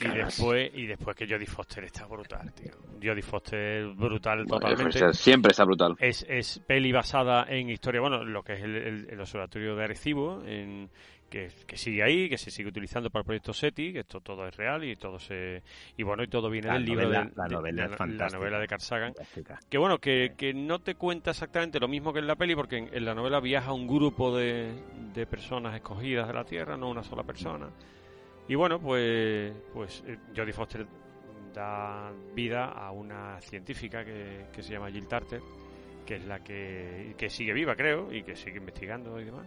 Y después, y después que Jodie Foster está brutal, tío. Jodie Foster brutal Bueno, totalmente. siempre está brutal. Es, es peli basada en historia, bueno, lo que es el, el- el observatorio de Arecibo, en, que, que sigue ahí, que se sigue utilizando para el proyecto SETI, que esto todo es real y todo se y bueno y todo viene La del libro novela- de, la novela de- la fantástica. novela de Carl Sagan, Fantástica. que bueno que, que no te cuenta exactamente lo mismo que en la peli porque en, en la novela viaja un grupo de, de personas escogidas de la Tierra, no una sola persona. Y bueno, pues pues eh, Jodie Foster da vida a una científica que, que se llama Jill Tarter, que es la que, que sigue viva, creo, y que sigue investigando y demás.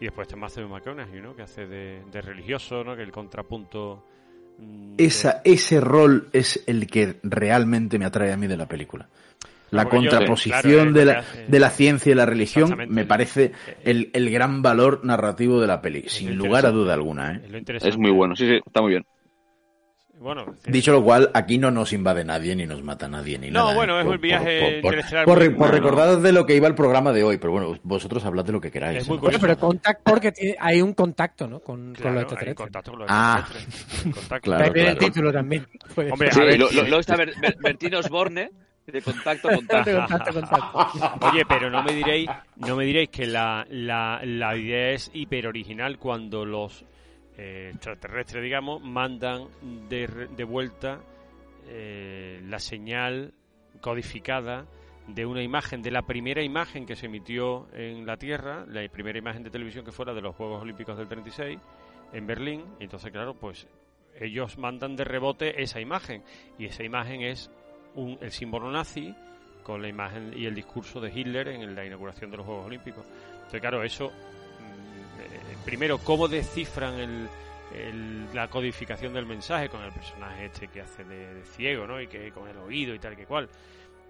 Y después está Matthew McConaughey, ¿no? Que hace de, de religioso, ¿no? Que el contrapunto... mm, de- Esa, ese rol es el que realmente me atrae a mí de la película. La Porque yo- contraposición claro, de, la, hace- de la ciencia y la religión me parece el, el gran valor narrativo de la peli, sin lugar a duda alguna. ¿eh? es. Es muy bueno, sí, sí, está muy bien. Bueno, Dicho lo cual, aquí no nos invade nadie ni nos mata nadie ni No, nada. ¿eh? bueno, es un viaje por, por, muy- por bueno. recordaros de lo que iba el programa de hoy, pero bueno, vosotros hablad de lo que queráis. Es muy ¿no? Bueno, curioso. pero contact porque tiene- hay un contacto, ¿no? Con, con Claro, los hay extraterrestres. contacto con los Ah. extraterrestres. Contacto. Claro, Ahí viene el claro. título también. Puede Hombre, a ver, lo- está Ber- Ber- Bertino Osborne, de contacto, contacto. contacto, contacto. Oye, pero no me diréis, no me diréis que la, la, la idea es hiper original cuando los eh, extraterrestres, digamos, mandan de, de vuelta eh, la señal codificada de una imagen, de la primera imagen que se emitió en la Tierra, la primera imagen de televisión que fuera de los Juegos Olímpicos del 36 en Berlín. Entonces, claro, pues ellos mandan de rebote esa imagen y esa imagen es un, el símbolo nazi con la imagen y el discurso de Hitler en la inauguración de los Juegos Olímpicos. Entonces, claro, eso, primero, cómo descifran el, el- la codificación del mensaje con el personaje este que hace de, de ciego, ¿no? Y que con el oído y tal que cual.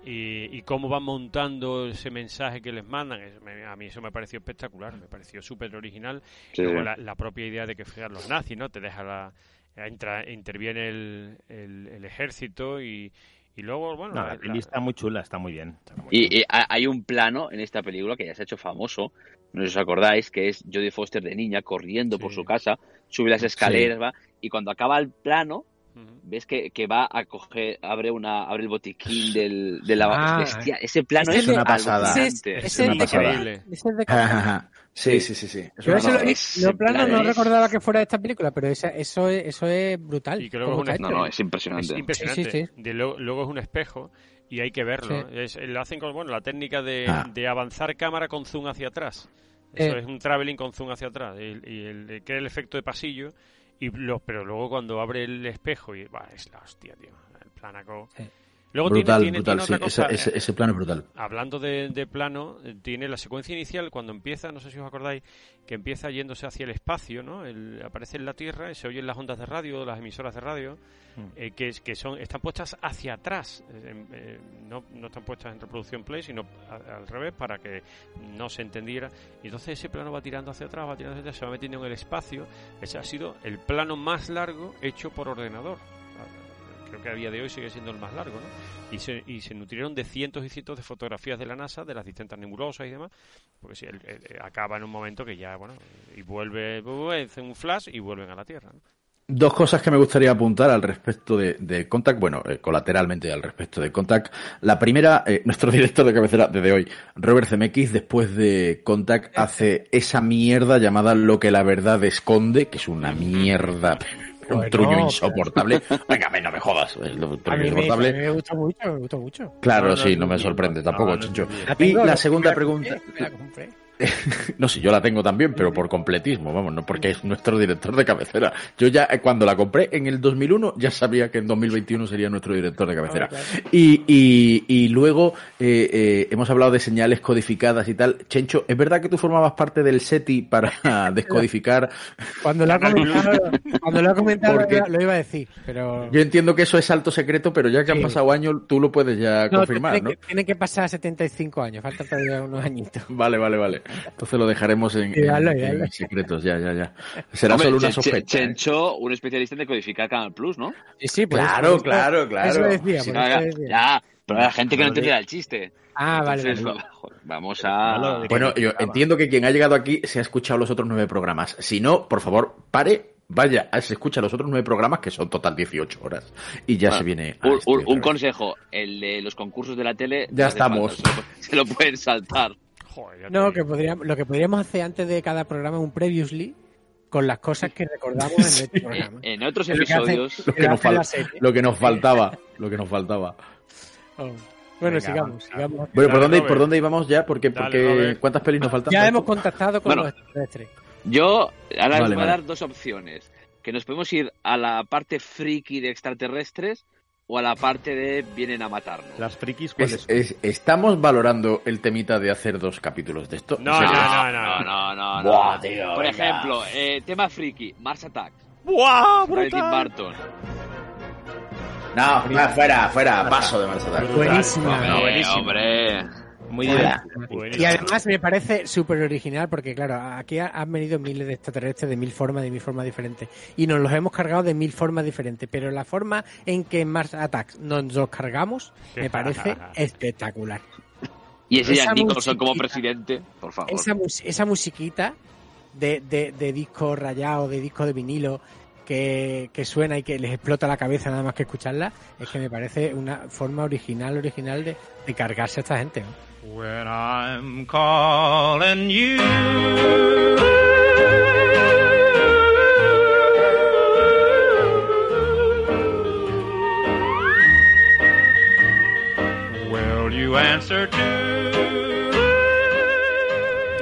Y, y cómo van montando ese mensaje que les mandan. Eso me- a mí eso me pareció espectacular, me pareció súper original. Sí. Luego la, la propia idea de que fueran los nazis, ¿no? Te deja la... Entra, interviene el, el, el ejército y, y luego, bueno... No, la- la peli está muy chula, está muy bien. Y, y ha- hay un plano en esta película que ya se ha hecho famoso, no sé si os acordáis, que es Jodie Foster de niña corriendo por su casa, sube las escaleras, va, y cuando acaba el plano, ves que, que va a coger, abre una, abre el botiquín del, de la Ah. bestia. Ese plano es una pasada. Es, una de pasada. Increíble. es de sí, sí, sí, sí. Es Yo una ese lo en plano no es- recordaba que fuera de esta película, pero esa- eso, es, eso es brutal. Y creo que es una- No, no, es impresionante. Es impresionante. Sí, sí, De lo- luego es un espejo y hay que verlo. Sí. Es- lo hacen con bueno, la técnica de, Ah. de avanzar cámara con zoom hacia atrás. Eso Eh. es un traveling con zoom hacia atrás. Y, y el, que es el efecto de pasillo. Y lo, pero luego cuando abre el espejo y bah, es la hostia, tío. El planaco. Sí. Luego Brutal, tiene, tiene, brutal, tiene sí. otra cosa. Ese, ese, ese plano es brutal. Hablando de, de plano, eh, tiene la secuencia inicial cuando empieza, no sé si os acordáis, que empieza yéndose hacia el espacio, ¿no? El- aparece en la Tierra y se oyen las ondas de radio, las emisoras de radio, eh, que, es- que son están puestas hacia atrás, eh, eh, no, no están puestas en reproducción play, sino a- al revés para que no se entendiera. Y entonces ese plano va tirando hacia atrás, va tirando hacia atrás, se va metiendo en el espacio. Ese ha sido el plano más largo hecho por ordenador. Creo que a día de hoy sigue siendo el más largo, ¿no? y se, y se nutrieron de cientos y cientos de fotografías de la NASA, de las distintas nebulosas y demás, porque si acaba en un momento que ya, bueno, y vuelve, hace un flash y vuelven a la Tierra. ¿no? Dos cosas que me gustaría apuntar al respecto de, de Contact, bueno, eh, colateralmente al respecto de Contact. La primera, eh, nuestro director de cabecera desde hoy, Robert Zemeckis, después de Contact, hace esa mierda llamada Lo que la verdad esconde, que es una mierda, un Bueno, truño pero- insoportable. Venga, ven, no me jodas. el truño A mí, me, a mí insoportable. me gusta mucho, me gusta mucho. Claro, No, no, sí, no, no me sorprende no, tampoco, no, no, Chincho. Y la me segunda la pregunta, no, sí, yo la tengo también, pero por completismo, vamos, no porque es nuestro director de cabecera. Yo ya, eh, cuando la compré en el 2001, ya sabía que en 2021 sería nuestro director de cabecera. Y, y, y luego eh, eh, hemos hablado de señales codificadas y tal. Chencho, ¿es verdad que tú formabas parte del SETI para descodificar? Cuando lo ha comentado, cuando lo, ha comentado lo, Porque- iba, lo iba a decir, pero... Yo entiendo que eso es alto secreto, pero ya que han Sí. pasado años, tú lo puedes ya No, confirmar, tiene, ¿no? que, tiene que pasar 75 años, faltan todavía unos añitos. Vale, vale, vale. Entonces lo dejaremos en, Sí, hazlo, en- hazlo. en secretos, ya, ya, ya. Será Hombre, solo una sospecha. ¿eh? Chencho, un especialista en decodificar Canal Plus, ¿no? Sí, sí, Claro, claro, Eso claro. decía, eso ya, decía. ya, pero la gente que no entenderá el chiste. Ah, vale, Entonces, vale. vamos a... Bueno, yo entiendo que quien ha llegado aquí se ha escuchado los otros nueve programas. Si no, por favor, pare, vaya, se escucha los otros nueve programas, que son total 18 horas. Y ya Bueno, se viene. a Un, este un- vez. consejo, el de los concursos de la tele... Ya estamos. falta, se, lo, se lo pueden saltar. Joder, ya te No, que podríamos, lo que podríamos hacer antes de cada programa es un previously con las cosas que recordamos en nuestro programa. En otros Es lo que hace- episodios... Lo que, nos hace la fal- serie. lo que nos faltaba. Lo que nos faltaba. Oh. Bueno, Venga, sigamos. Bueno, ¿por dónde. ¿por dónde íbamos ya? Porque, Dale, porque. ¿Cuántas pelis nos faltan? Ya hemos contactado con Bueno. los extraterrestres. Yo ahora Vale, os voy a vale. dar dos opciones. Que nos podemos ir a la parte friki de extraterrestres o a la parte de vienen a matarnos. Las frikis, ¿cuáles Es- estamos valorando el temita de hacer dos capítulos de esto. No, no, no, no, no. no, no, Buah, no. tío, Por venga. ejemplo, eh, tema friki, Mars Attacks. ¡Buah, brutal! Burton. No, fuera, fuera, paso de Mars Attacks. Buenísima. Hombre, buenísimo. hombre. Muy divertido. Y además me parece súper original porque, claro, aquí ha- han venido miles de extraterrestres de mil formas, de mil formas diferentes. Y nos los hemos cargado de mil formas diferentes. Pero la forma en que en Mars Attacks nos los cargamos me parece espectacular. Y ese Jack Nicholson como presidente, por favor. Esa, mus- esa musiquita de, de, de disco rayado, de disco de vinilo, que, que suena y que les explota la cabeza nada más que escucharla, es que me parece una forma original, original de, de cargarse a esta gente. ¿no? When I'm calling you. Will you answer to?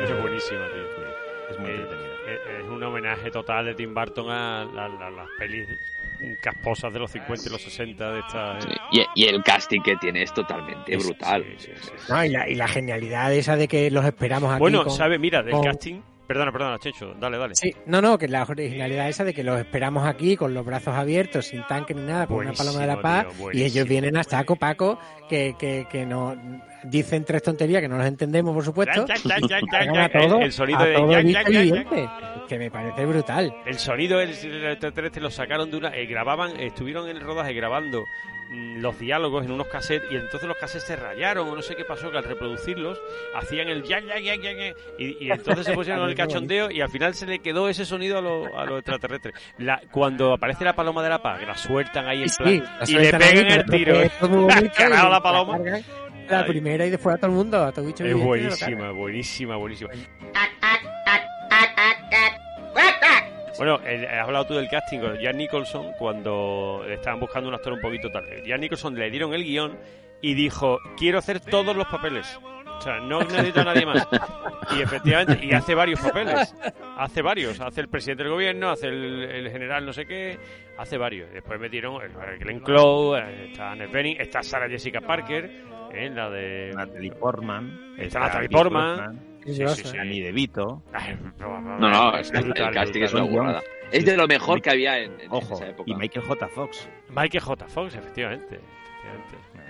Es buenísima, tío. Es muy Eh, entretenida. eh, Es un homenaje total de Tim Burton a, a- a las pelis casposas de los 50 y los 60 de esta... Sí, Y, y el casting que tiene es totalmente brutal. Sí, sí, sí, sí. No, y, la, y la genialidad esa de que los esperamos aquí. Bueno, con- ¿sabe? Mira, del con- casting... Perdona, perdona, Checho, dale, dale. Sí, no, no, que la originalidad esa de que los esperamos aquí con los brazos abiertos, sin tanque ni nada, con una paloma de la paz, tío, y ellos vienen a saco paco, que, que, que nos dicen tres tonterías que no los entendemos, por supuesto. A todo, el, el sonido a de... todo ya, ya, ya, que me parece brutal. El sonido del del extraterrestre lo sacaron de una... eh, grababan, estuvieron en el rodaje grabando los diálogos en unos cassettes y entonces los cassettes se rayaron o no sé qué pasó que al reproducirlos hacían el ya ya ya ya, ya, y, y entonces se pusieron el cachondeo y al final se le quedó ese sonido a, los a los extraterrestres. La, cuando aparece la paloma de la paz, que la sueltan ahí en Sí, plan la y le pegan el tiro. Carajo la paloma. La primera y después a todo el mundo, a todo bicho Es lo buenísima, buenísima, buenísima. Bueno, eh, has hablado tú del casting con Jan Nicholson cuando estaban buscando un actor un poquito tal. Jan Nicholson le dieron el guion y dijo, quiero hacer todos los papeles. O sea, no necesito a nadie más. Y efectivamente, y hace varios papeles. Hace varios. Hace el presidente del gobierno, hace el, el general no sé qué, hace varios. Después metieron el Glenn Close, eh, está Annette Bening, está Sarah Jessica Parker, eh, la de... Natalie Portman. Está Natalie Pierce Portman. Sí, Sí, sí. Danny DeVito. No, No, es- el, brutal, el casting es una burrada. Es de lo mejor que había en, en Ojo, esa época. y Michael J. Fox. Michael J. Fox, efectivamente. efectivamente.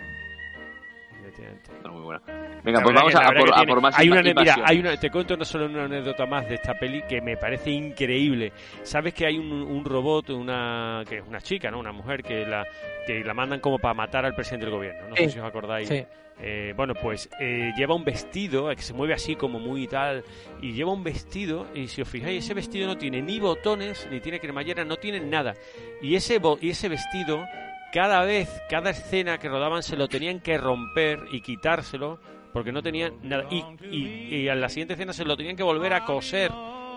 muy buena. Venga, La pues vamos a, por, a más hay una, mira, hay una, te cuento no solo una anécdota más de esta peli que me parece increíble. Sabes que hay un, un robot, una que es una chica, ¿no? Una mujer que la que la mandan como para matar al presidente del gobierno. No sé si os acordáis. Sí. Eh, bueno, pues eh, lleva un vestido eh, que se mueve así como muy tal y lleva un vestido y si os fijáis ese vestido no tiene ni botones ni tiene cremallera, no tiene nada. Y ese bo- y ese vestido cada vez, cada escena que rodaban se lo tenían que romper y quitárselo porque no tenían nada. Y, y, y a la siguiente escena se lo tenían que volver a coser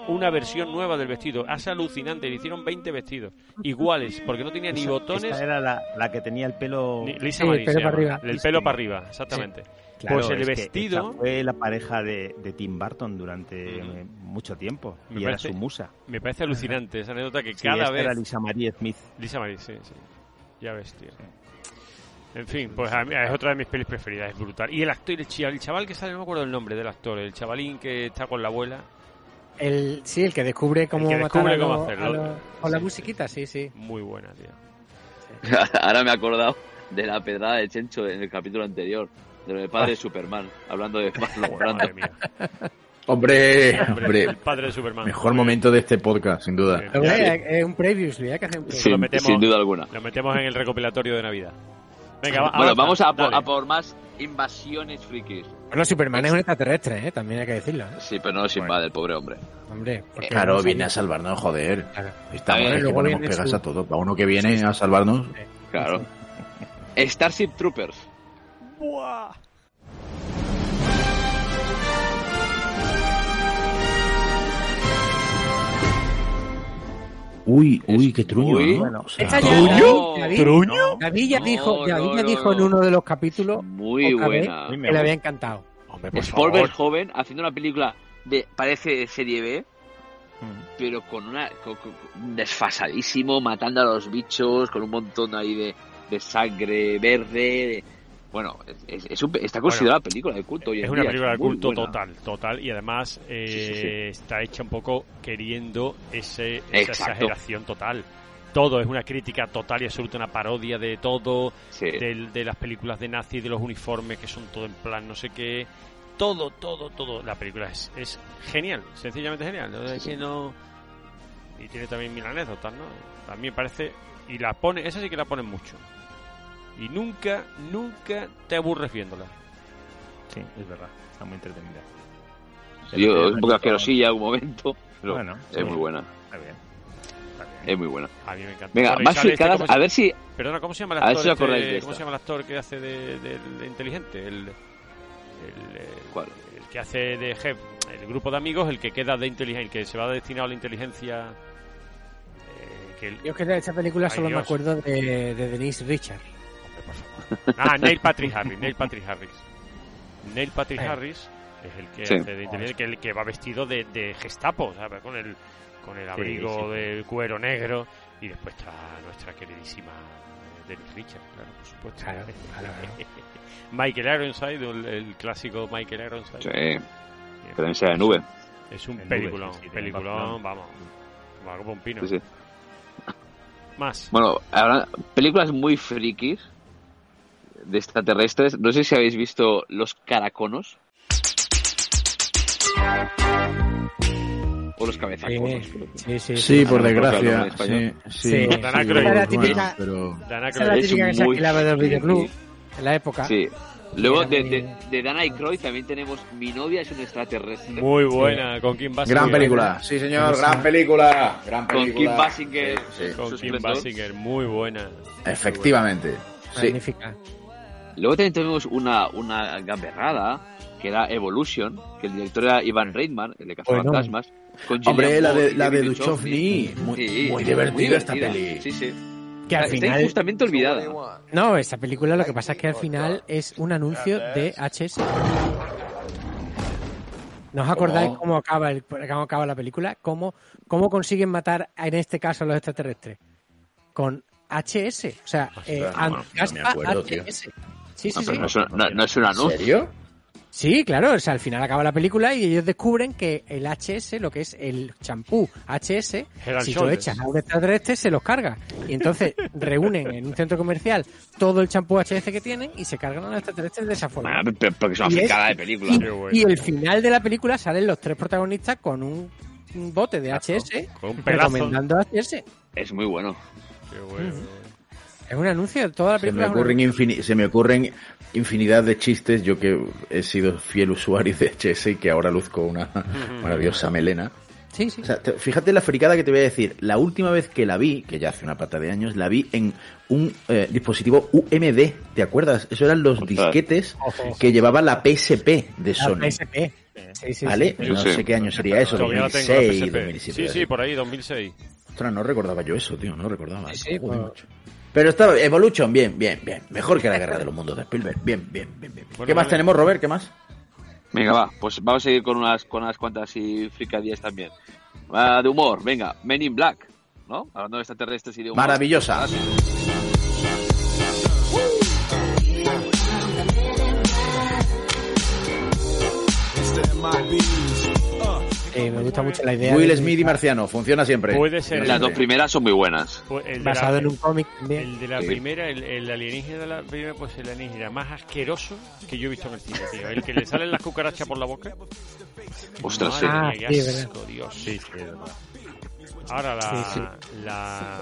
una versión nueva del vestido. Es alucinante, le hicieron 20 vestidos iguales porque no tenía ni Esa- botones esa era la, la que tenía el pelo... ni- Lisa Sí, Marie el pelo para arriba. El pelo para arriba, exactamente. Claro, pues el vestido fue la pareja de, de Tim Burton durante Mm. eh, mucho tiempo. Me y era parece- su musa. me parece alucinante esa anécdota que Sí, cada esta vez era Lisa Marie Smith. Lisa Marie, sí, sí. Ya ves, tío. En fin, pues a mí es otra de mis pelis preferidas, es brutal. Y el actor, el chaval, el chaval que sale, no me acuerdo el nombre del actor, el chavalín que está con la abuela, El, sí, el que descubre cómo que matar descubre a cómo los- hacerlo. a con la musiquita, sí, sí. muy buena, tío. Ahora me he acordado de la pedrada de Chencho en el capítulo anterior, de lo de padre de Superman, hablando de Marlon Brando. Madre mía. Hombre, Hombre, hombre, el padre de Superman. mejor momento de este podcast, sin duda. Sí. Es un previously, hay que hacer un previously. Sin, lo metemos- sin duda alguna. Lo metemos en el recopilatorio de Navidad. Venga, va, Bueno, avanza, vamos a por, dale. a por más invasiones frikis. Bueno, Superman es un extraterrestre, ¿eh? también hay que decirlo. ¿eh? Sí, pero no nos invade el pobre hombre. Hombre, porque Claro, no viene a salvarnos, joder. Claro. Estamos es que luego ponemos viene pegas su- a todo. Para uno que viene a salvarnos. Claro. Starship Troopers. Buah. Uy, uy, qué truño, ¿no? Bueno, O sea, Esta ya- ¿Truño? David, ¿Truño? David ya No, dijo, David no, ya no, dijo en no. uno de los capítulos Muy buena. que le había encantado. Hombre, favor. joven haciendo una película de parece de serie B, Mm. pero con una con- con- desfasadísimo, matando a los bichos, con un montón ahí de, de sangre verde. Bueno, es, es- es un- está considerada película de culto hoy en Es una día, película de culto buena. total, total, y además eh, Sí, sí, sí. está hecha un poco queriendo ese, esa Exacto. exageración total. Todo es una crítica total y absoluta, una parodia de todo, de, las películas de nazi, de los uniformes que son todo en plan no sé qué. Todo, todo, todo. La película es, es genial, sencillamente genial. ¿no? Es que no- Y tiene también mil anécdotas, ¿no? A mí me parece... Y la pone, esa sí que la ponen mucho. Y nunca, nunca te aburres viéndola. Sí, es verdad. Está muy entretenida. Yo, es un poco asquerosilla en algún momento, pero Bueno, es sí. muy buena. Está bien. Está bien. Es muy buena. A mí me encanta. Venga, Bueno, más sale este, fricadas, ¿cómo se- a ver si Perdona, ¿cómo se llama el A ver actor? si os este- acordáis de ¿Cómo se llama el actor que hace de, del de inteligente? El, el, ¿Cuál? el que hace de jefe, el grupo de amigos, el que queda de inteligencia, el que se va destinado a la inteligencia. eh, que el- Yo es que de esta película Ay, solo me Dios. acuerdo de, de Denise Richard. Ah, Neil Patrick Harris, Neil Patrick Harris. Neil Patrick Eh. Harris es el que Sí. hace de inteligencia, que, el que va vestido de, de Gestapo, ¿sabes? Con el, con el abrigo sí. de cuero negro. Y después está nuestra queridísima Denise Richard, claro, por supuesto. Claro, claro, Michael Ironside, el, el clásico Michael Ironside. Sí, sea de nube. Es un En nube, peliculón, sí, sí, tiene peliculón, vamos. Como como un pino. Sí, sí. Más. Bueno, ahora, películas muy frikis de extraterrestres. No sé si habéis visto Los Caraconos. O Los Cabezaconos. Sí, sí, sí. Sí, por desgracia. Sí, sí. Sí. sí, Dan Aykroyd. bueno, La típica- pero... Dana es la típica muy del videoclub en la época. Sí. Luego de, de, de Dan Aykroyd también tenemos Mi novia es un extraterrestre. Muy buena, con Kim Basinger. Gran película. Sí, señor, gran película. Gran Con película. Kim Basinger. Sí, sí. Con Kim. Basinger, muy buena. Efectivamente. Sí. Magnífica. Luego también tenemos una, una gamberrada que era Evolution, que el director era Ivan Reitman, el de Cazafantasmas. Con Hombre, la de, y la de Duchovny. Muy, Sí, muy divertida esta peli. Sí, sí. Que al Está final. injustamente olvidada. No, esta película lo que pasa es que al final es un anuncio de HS. ¿No os acordáis ¿Cómo? cómo acaba, el, cómo acaba la película? ¿Cómo, ¿Cómo consiguen matar, en este caso, a los extraterrestres? Con HS. O sea, eh, Ostras, no, no me antiaspa acuerdo, tío. Sí, sí, No, pero sí. no, es un, no- no es un ¿En anuncio. serio? Sí, claro, o sea, al final acaba la película y ellos descubren que el HS, lo que es el champú HS, Head si lo echas a un extraterrestre se los carga. Y entonces reúnen en un centro comercial todo el champú HS que tienen y se cargan a los extraterrestres de esa forma. Ah, porque fricada de película. Y, y el final de la película salen los tres protagonistas con un, un bote de HS Con un pedazo. recomendando HS. Es muy bueno. Qué bueno. Es un anuncio de toda la Se me, película. es un ocurren infini- se me ocurren infinidad de chistes, yo que he sido fiel usuario de HS y que ahora luzco una maravillosa melena. Sí, sí. O sea, te- fíjate la fricada que te voy a decir. La última vez que la vi, que ya hace una pata de años, la vi en un eh, dispositivo UMD, ¿te acuerdas? Eso eran los disquetes que llevaba la PSP de La Sony. PSP. Sí, sí, ¿Vale? sí. No Sí. sé qué año sería eso, Todavía la tengo, la 2006, PSP. 2007. Sí, sí, por ahí, 2006. Ostras, no recordaba yo eso, tío, no recordaba. Sí, sí, Joder, pues-. Pero estaba Evolution, bien, bien, bien. Mejor que la Guerra de los Mundos de Spielberg. Bien, bien, bien, bien. Bueno, ¿Qué más vale. tenemos, Robert? ¿Qué más? Venga, va, pues vamos a seguir con unas, con unas cuantas y fricadillas también. De humor, venga, Men in Black, ¿no? Hablando de extraterrestres y de humor. Maravillosa. Eh, me gusta mucho la idea. Will de- Smith y Marciano, funciona siempre. Puede ser. Las dos primeras son muy buenas. Pues el Basado la- en un cómic también. El de la Sí. primera, el, el alienígena de la primera, pues el alienígena más asqueroso que yo he visto en el cine, tío. El que le salen las cucarachas por la boca. Ostras. Ah, mía, qué sí, es asco, Dios. Sí, sí, Ahora la, Sí, sí. la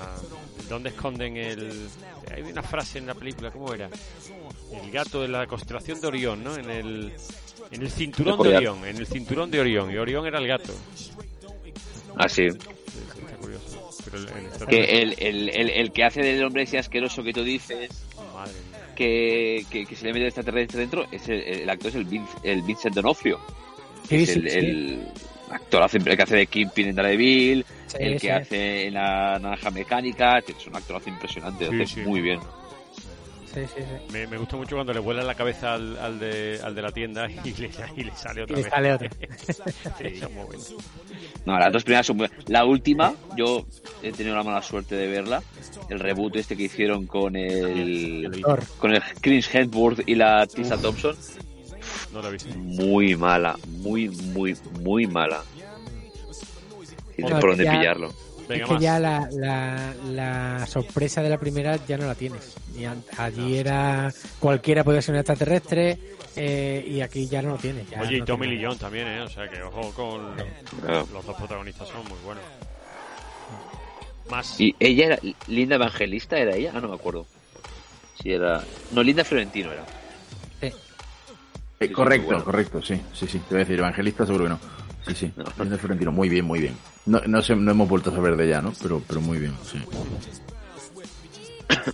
¿dónde esconden el hay una frase en la película, ¿cómo era? El gato de la constelación de Orión, ¿no? En el en el cinturón de. Orión, en el cinturón de Orión, y Orión era el gato. Así. Sí, sí, está curioso. Pero el, el Que el, el, el, el que hace del hombre ese asqueroso que tú dices, Madre mía. que, que, que se le mete el extraterrestre dentro, es el, el actor es el, Vin- el Vincent D'Onofrio. Sí, es sí, el, sí. el actor hace- el que hace de Kingpin en Daredevil, Sí, el que sí. hace en la naranja mecánica, es un actorazo impresionante, lo hace sí. muy bien. Sí, sí, sí. Me, me gusta mucho cuando le vuela la cabeza al, al, de, al de la tienda y le, y le sale otra Y le vez. sale otra. sí, está muy bueno. No, las dos primeras son muy La última, yo he tenido la mala suerte de verla. El reboot este que hicieron con el. Thor. con el Chris Hemsworth y la Tessa Thompson. No lo he visto. Muy mala, muy, muy, muy mala. Y no por dónde pillarlo. Venga, es que más. ya la, la, la sorpresa de la primera ya no la tienes. Y allí era cualquiera podía ser un extraterrestre eh, y aquí ya no lo tienes. ya Oye, y Tommy Lee Jones también, ¿eh? O sea que ojo con los dos protagonistas son muy buenos. Más. Y ella era. Linda Evangelista, ¿era ella? Ah, no me acuerdo. Si era. No, Linda Florentino era. Eh, Sí, correcto, bueno. correcto, sí, sí, sí. Te voy a decir, evangelista seguro que no. Sí, sí. Linda Florentino, muy bien, muy bien. No, no, sé, no hemos vuelto a saber de ella, ¿no? Pero, pero muy bien, sí.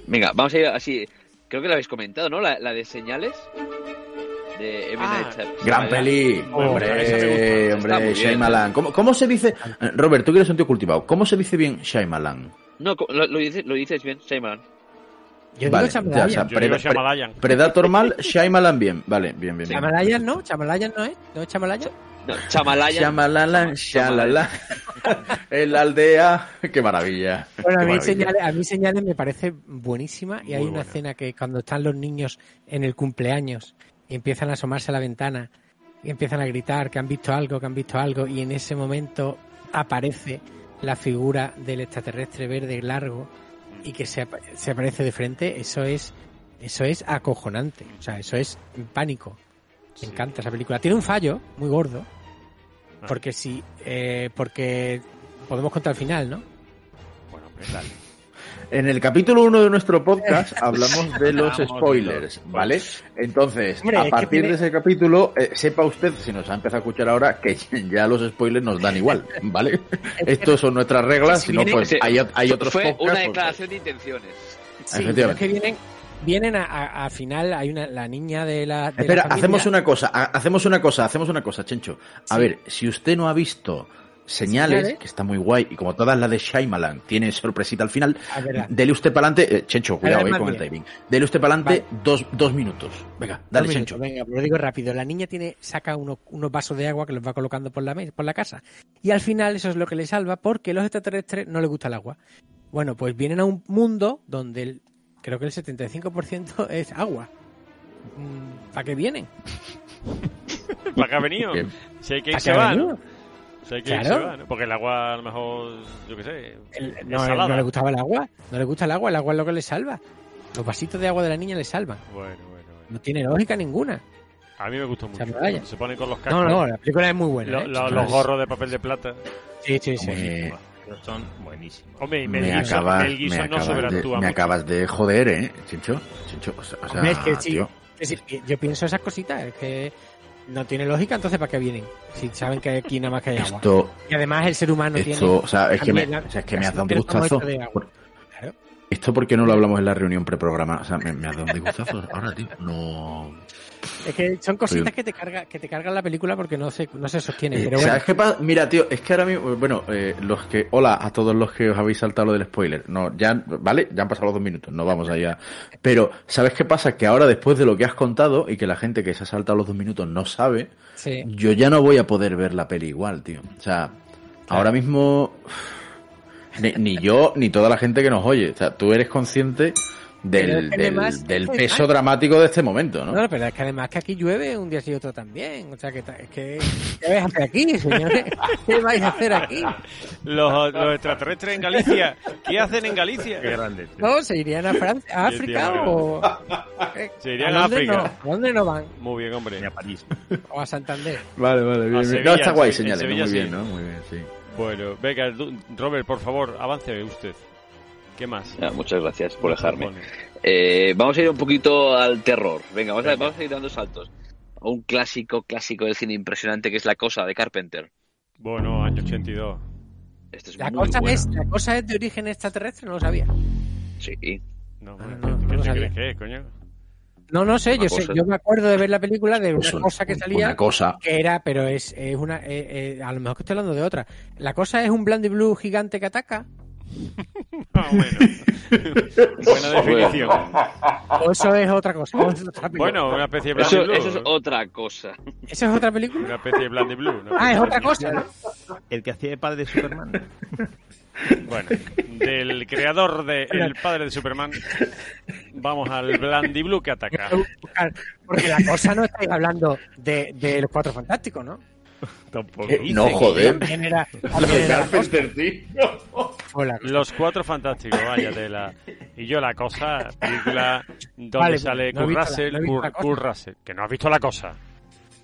Venga, vamos a ir así. Creo que la habéis comentado, ¿no? La, la de señales. De M. Ah, Shyamalan. Gran peli, gusta. hombre, hombre, Shyamalan. ¿Cómo, ¿Cómo se dice? eh, Robert, tú que eres un tío cultivado. ¿Cómo se dice bien Shyamalan? No, lo, lo dices, lo dices bien, Shyamalan. Yo Vale, digo ya, o sea, digo Shyamalan. Predator mal, Shyamalan bien. Vale, bien, bien. bien. Chamalayan no, Chamalayan no es, no es Chamalayan. No, Chamalaya. Shyamalan, shalala. En la aldea. Qué maravilla. Bueno, a mí, maravilla. señales, a mí señales me parece buenísima y hay una buena. escena que cuando están los niños en el cumpleaños y empiezan a asomarse a la ventana y empiezan a gritar que han visto algo, que han visto algo y en ese momento aparece la figura del extraterrestre verde largo y que se, se aparece de frente, eso es eso es acojonante, o sea, eso es pánico. Me encanta esa película. Tiene un fallo muy gordo Ah. porque si eh, porque podemos contar el final, ¿no? Bueno, pues dale. En el capítulo 1 de nuestro podcast hablamos de los Vamos, spoilers, ¿vale? Entonces, Hombre, a es que partir tiene- de ese capítulo, eh, sepa usted, si nos ha empezado a escuchar ahora, que ya los spoilers nos dan igual, ¿vale? Estos son nuestras reglas, Si no, pues Sí, hay, hay otros Fue podcasts, una pues, declaración de intenciones. Sí, que vienen, vienen a, a- a final, hay una, la niña de la. de Espera, la hacemos una cosa, ha- hacemos una cosa, hacemos una cosa, Chencho. A Sí. ver, si usted no ha visto Señales, Señales. que está muy guay, y como todas las de Shyamalan, tiene sorpresita al final, Ah, dele usted para adelante, Chencho, cuidado ver, ahí más con el timing, dele usted para adelante dos, dos minutos. Venga, dale, Chencho. Venga, pues lo digo rápido. La niña tiene, saca unos, unos vasos de agua que los va colocando por la, por la casa. Y al final eso es lo que le salva porque los extraterrestres no les gusta el agua. Bueno, pues vienen a un mundo donde el- creo que el 75% es agua. ¿Para qué vienen? ¿Para qué ha venido? Si hay que ¿Para irse va? ¿no? Si hay que irse Claro. va, ¿no? Porque el agua a lo mejor, yo qué sé, El- es no, salada. no le gustaba el agua. No le gusta el agua. El agua es lo que le salva. Los vasitos de agua de la niña le salvan. Bueno, bueno, bueno. No tiene lógica ninguna. A mí me gustó mucho. Se ponen con los cascos. No, no, la película es muy buena. lo- ¿eh? lo- los gorros de papel de plata. Sí, sí, sí. Me, Son buenísimos. Hombre, y Mel me Gibson, acabas, Mel me Gibson no acabas de, sobreactúa me acabas de joder, ¿eh, Chincho? Chincho, o sea, Hombre, es que sí, tío. es decir, yo pienso esas cositas, es que no tiene lógica, entonces ¿para qué vienen? Si saben que aquí nada más que hay agua. Esto, Y además el ser humano esto, tiene... o sea, es que me, la- o sea, es que me has dado un Claro. Esto porque no lo hablamos en la reunión preprogramada. O sea, me, me has dado un disgustazo ahora, tío. No. Es que son cositas Oye. que te carga, que te cargan la película porque no se, no se sostienen. Pero bueno, ¿Sabes qué pasa? Mira, tío, es que ahora mismo, bueno, eh, los que, hola a todos los que os habéis saltado lo del spoiler. No, ya, vale, ya han pasado los dos minutos, no vamos allá. Pero, ¿sabes qué pasa? Que ahora, después de lo que has contado y que la gente que se ha saltado los dos minutos no sabe, sí. yo ya no voy a poder ver la peli igual, tío. O sea, ahora mismo, ni, ni yo, ni toda la gente que nos oye. O sea, tú eres consciente del, del, además- del peso dramático de este momento, ¿no? No, pero es que además que aquí llueve un día sí y otro también. O sea, que es que... ¿Qué vais a hacer aquí, señores? ¿Qué vais a hacer aquí? Los, los extraterrestres en Galicia, ¿qué hacen en Galicia? Qué grande. tío. No, se irían a Francia, a África o... ¿Eh? Se irían ¿A a dónde África. No? ¿A dónde no van? Muy bien, hombre. A París. O a Santander. Vale, vale, bien, bien. Sevilla, no, está guay, señales, muy sí. bien, ¿no? Muy bien, sí. Bueno, venga, Robert, por favor, avance usted. ¿Qué más? Ya, muchas gracias por dejarme. Eh, vamos a ir un poquito al terror. Venga, vamos a, vamos a ir dando saltos. Un clásico, clásico del cine impresionante que es La Cosa de Carpenter. Bueno, año 82. Este es La muy cosa, es, la cosa es de origen extraterrestre, no lo sabía. Sí. No, Ah, bueno, no, ¿qué, no lo sabía. coño? No, no sé, Una yo sé, yo me acuerdo de ver la película de una Pues un- cosa que salía Una cosa. que era, pero es, es una, eh, eh, a lo mejor que estoy hablando de otra. La cosa es un Blandy Blue gigante que ataca, Ah, bueno. Buena definición. o eso es otra cosa. o es otra película. Bueno, una especie de Eso, Blandy Blue. eso es otra cosa. ¿Eso es otra película? Una especie de Blandy Blue. ¿no? Ah, es otra cosa. El que hacía de padre de Superman. Bueno, del creador de El Padre de Superman, vamos al Blandy Blue que ataca. Porque la cosa no estáis hablando de, de los cuatro fantásticos, ¿no? Tampoco. Eh, no, joder. También era, también era la. Carpenter, la. Los cuatro fantásticos, vaya tela. Y yo la cosa, película donde Vale, sale no Kurt la- Russell, no Kurt, la. Kurt que no has visto la cosa.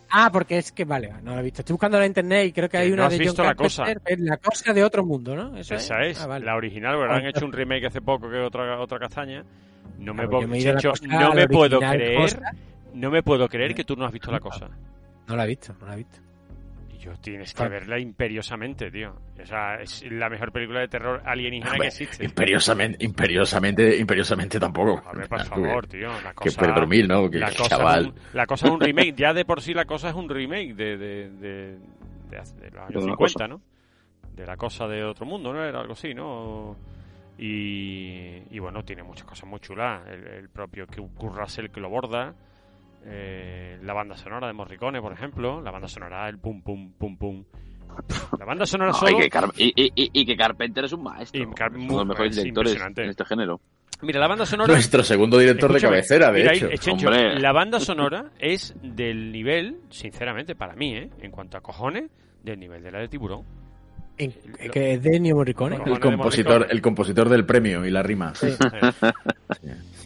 Ah, porque es que, vale, no lo he visto. Estoy buscando en la internet y creo que hay Que no una has de John visto La Cosa. Carpenter, es la cosa de otro mundo, ¿no? ¿Eso Esa es, Ah, vale. la original, pero han hecho un remake hace poco que otra otra castaña. No me, Claro, me la no me la puedo creer, cosa. no me puedo creer que tú no has visto la cosa. No la he visto, no la he visto. Tienes que verla imperiosamente, tío. O sea, es la mejor película de terror alienígena que existe. Imperiosamente, imperiosamente, imperiosamente tampoco. A ver, por favor, que- tío. La Que cosa, perdormir, ¿no? Que la, cosa chaval. Es un, la cosa es un remake. Ya de por sí la cosa es un remake de, de, de, de de los años De una 50, cosa. ¿no? De la cosa de otro mundo, ¿no? Era algo así, ¿no? Y, y bueno, tiene muchas cosas muy chulas. El, el propio Kurt Russell que lo borda. Eh, la banda sonora de Morricone, por ejemplo. La banda sonora, el pum, pum, pum, pum. La banda sonora No, solo... y, que Car- y- y- y- y que Carpenter es un maestro. Y Car- es uno de los mejores es directores en este género. Mira, la banda sonora... Nuestro segundo director Escúchame, de cabecera, de mira, hecho. la banda sonora es del nivel, sinceramente, para mí, ¿eh? en cuanto a cojones, del nivel de la de Tiburón. En- que es de Ennio Morricone. El compositor, el compositor del premio y la rima. Sí. Eh,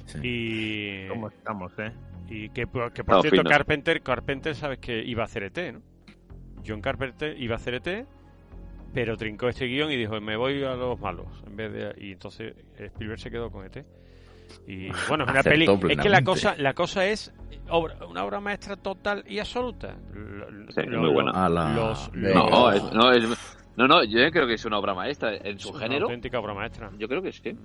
Sí. y, ¿Cómo estamos, eh? y que, por- que por No, cierto, fino. Carpenter, Carpenter, sabes que iba a hacer ET, ¿no? John Carpenter iba a hacer ET, pero trincó este guion y dijo, me voy a los malos. en vez de Y entonces Spielberg se quedó con ET. Y bueno, es una peli. Es que la cosa, la cosa es obra- una obra maestra total y absoluta. Lo- Sí, lo- muy buena. Los- es, no, es- no, no, yo creo que es una obra maestra en su es una género. auténtica obra maestra. Yo creo que sí.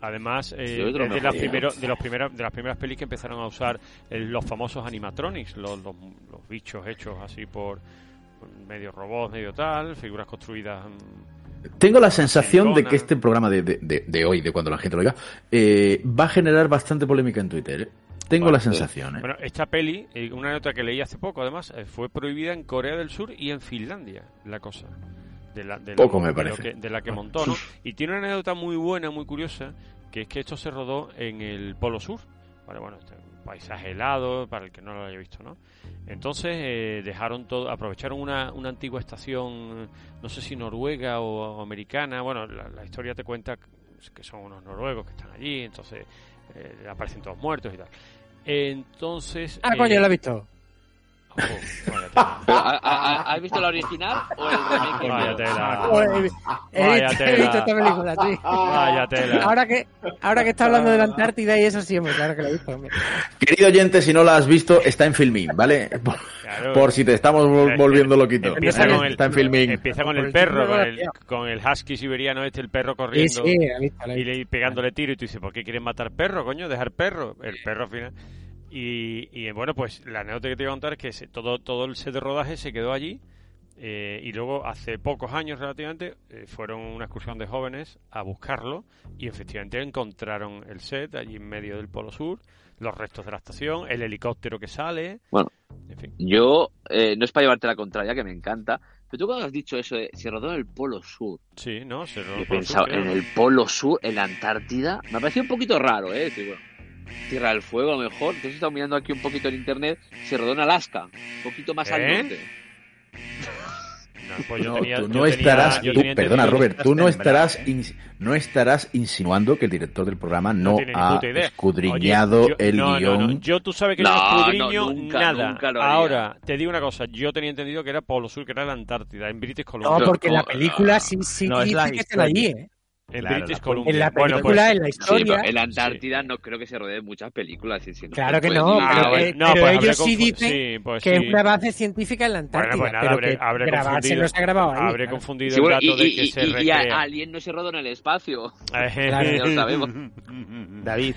Además, eh, es de, que las primero- de, los primeros, de las primeras pelis que empezaron a usar eh, los famosos animatronics, los, los, los bichos hechos así por medio robots, medio tal, figuras construidas. mm, Tengo la sensación de que este programa de, de, de- de hoy, de cuando la gente lo oiga, eh, va a generar bastante polémica en Twitter. ¿eh? Tengo la sensación. ¿eh? Bueno, esta peli, una nota que leí hace poco, además, fue prohibida en Corea del Sur y en Finlandia, la cosa. De la, de la- Poco me de parece. que- de la que montó, ¿no? Y tiene una anécdota muy buena, muy curiosa, que es que esto se rodó en el Polo Sur. ¿vale? Bueno, este, un paisaje helado, para el que no lo haya visto, ¿no? Entonces eh, dejaron todo, aprovecharon una, una antigua estación, no sé si noruega o, o americana, bueno, la, la historia te cuenta que son unos noruegos que están allí, entonces eh, aparecen todos muertos y tal. Entonces... Ah, coño, eh, lo he visto. ¿Has visto la original o el remake? Vaya tela. He, he Vaya visto, he tela. visto esta película, sí. Vaya tela. Ahora que, ahora que está hablando de la Antártida y eso sí, hombre, claro que lo he visto. hombre. Querido oyente, si no lo has visto, está en Filmin, ¿vale? Por, Claro. por si te estamos vol- volviendo loquito. Empieza con el, Está en Filmin. empieza con el perro, con el, la con el husky siberiano este, el perro corriendo sí, visto, y le, pegándole tiro y tú dices, ¿por qué quieren matar perro, coño? Dejar perro. El perro al final. Y, y, bueno, pues la anécdota que te voy a contar es que se- todo, todo el set de rodaje se quedó allí eh, y luego hace pocos años relativamente eh, fueron una excursión de jóvenes a buscarlo y efectivamente encontraron el set allí en medio del Polo Sur, los restos de la estación, el helicóptero que sale, Bueno, en fin. yo, eh, no es para llevarte la contraria, que me encanta, pero tú cuando has dicho eso de se rodó en el Polo Sur, Sí, ¿no? Se yo he pensado en el Polo Sur, en la Antártida, me ha parecido un poquito raro, ¿eh? Decir, bueno, Tierra del Fuego a lo mejor, entonces he estado mirando aquí un poquito en internet, se rodó en Alaska, un poquito más al ¿Eh? norte. No, pues yo No, tenía- tú no estarás, yo tú- tenía perdona entendido- Robert, tú no estarás, no estarás insinuando que el director del programa no, ha escudriñado Oye, yo- el guion. no. Yo tú sabes que No, escudriño nunca, nada. nunca. Ahora, te digo una cosa, yo tenía entendido que era Polo Sur, que era la Antártida, en British Columbia. No, porque en la no, película sí, sí no, es dice la que allí. ¿eh? En Claro, British la- Columbia. En la Bueno, película, pues- en la historia. en la Antártida no creo que se rodee muchas películas. no Claro que no. Ah, pero, no, pero pues ellos sí dicen sí, pues que sí. es una base científica en la Antártida, Bueno, pues nada, pero habré, que habré grabarse confundido, no se ha grabado ahí. habré claro. confundido Sí, el dato y, de y- que se y-. Alien no se rodó en el espacio. Ya lo sabemos. David,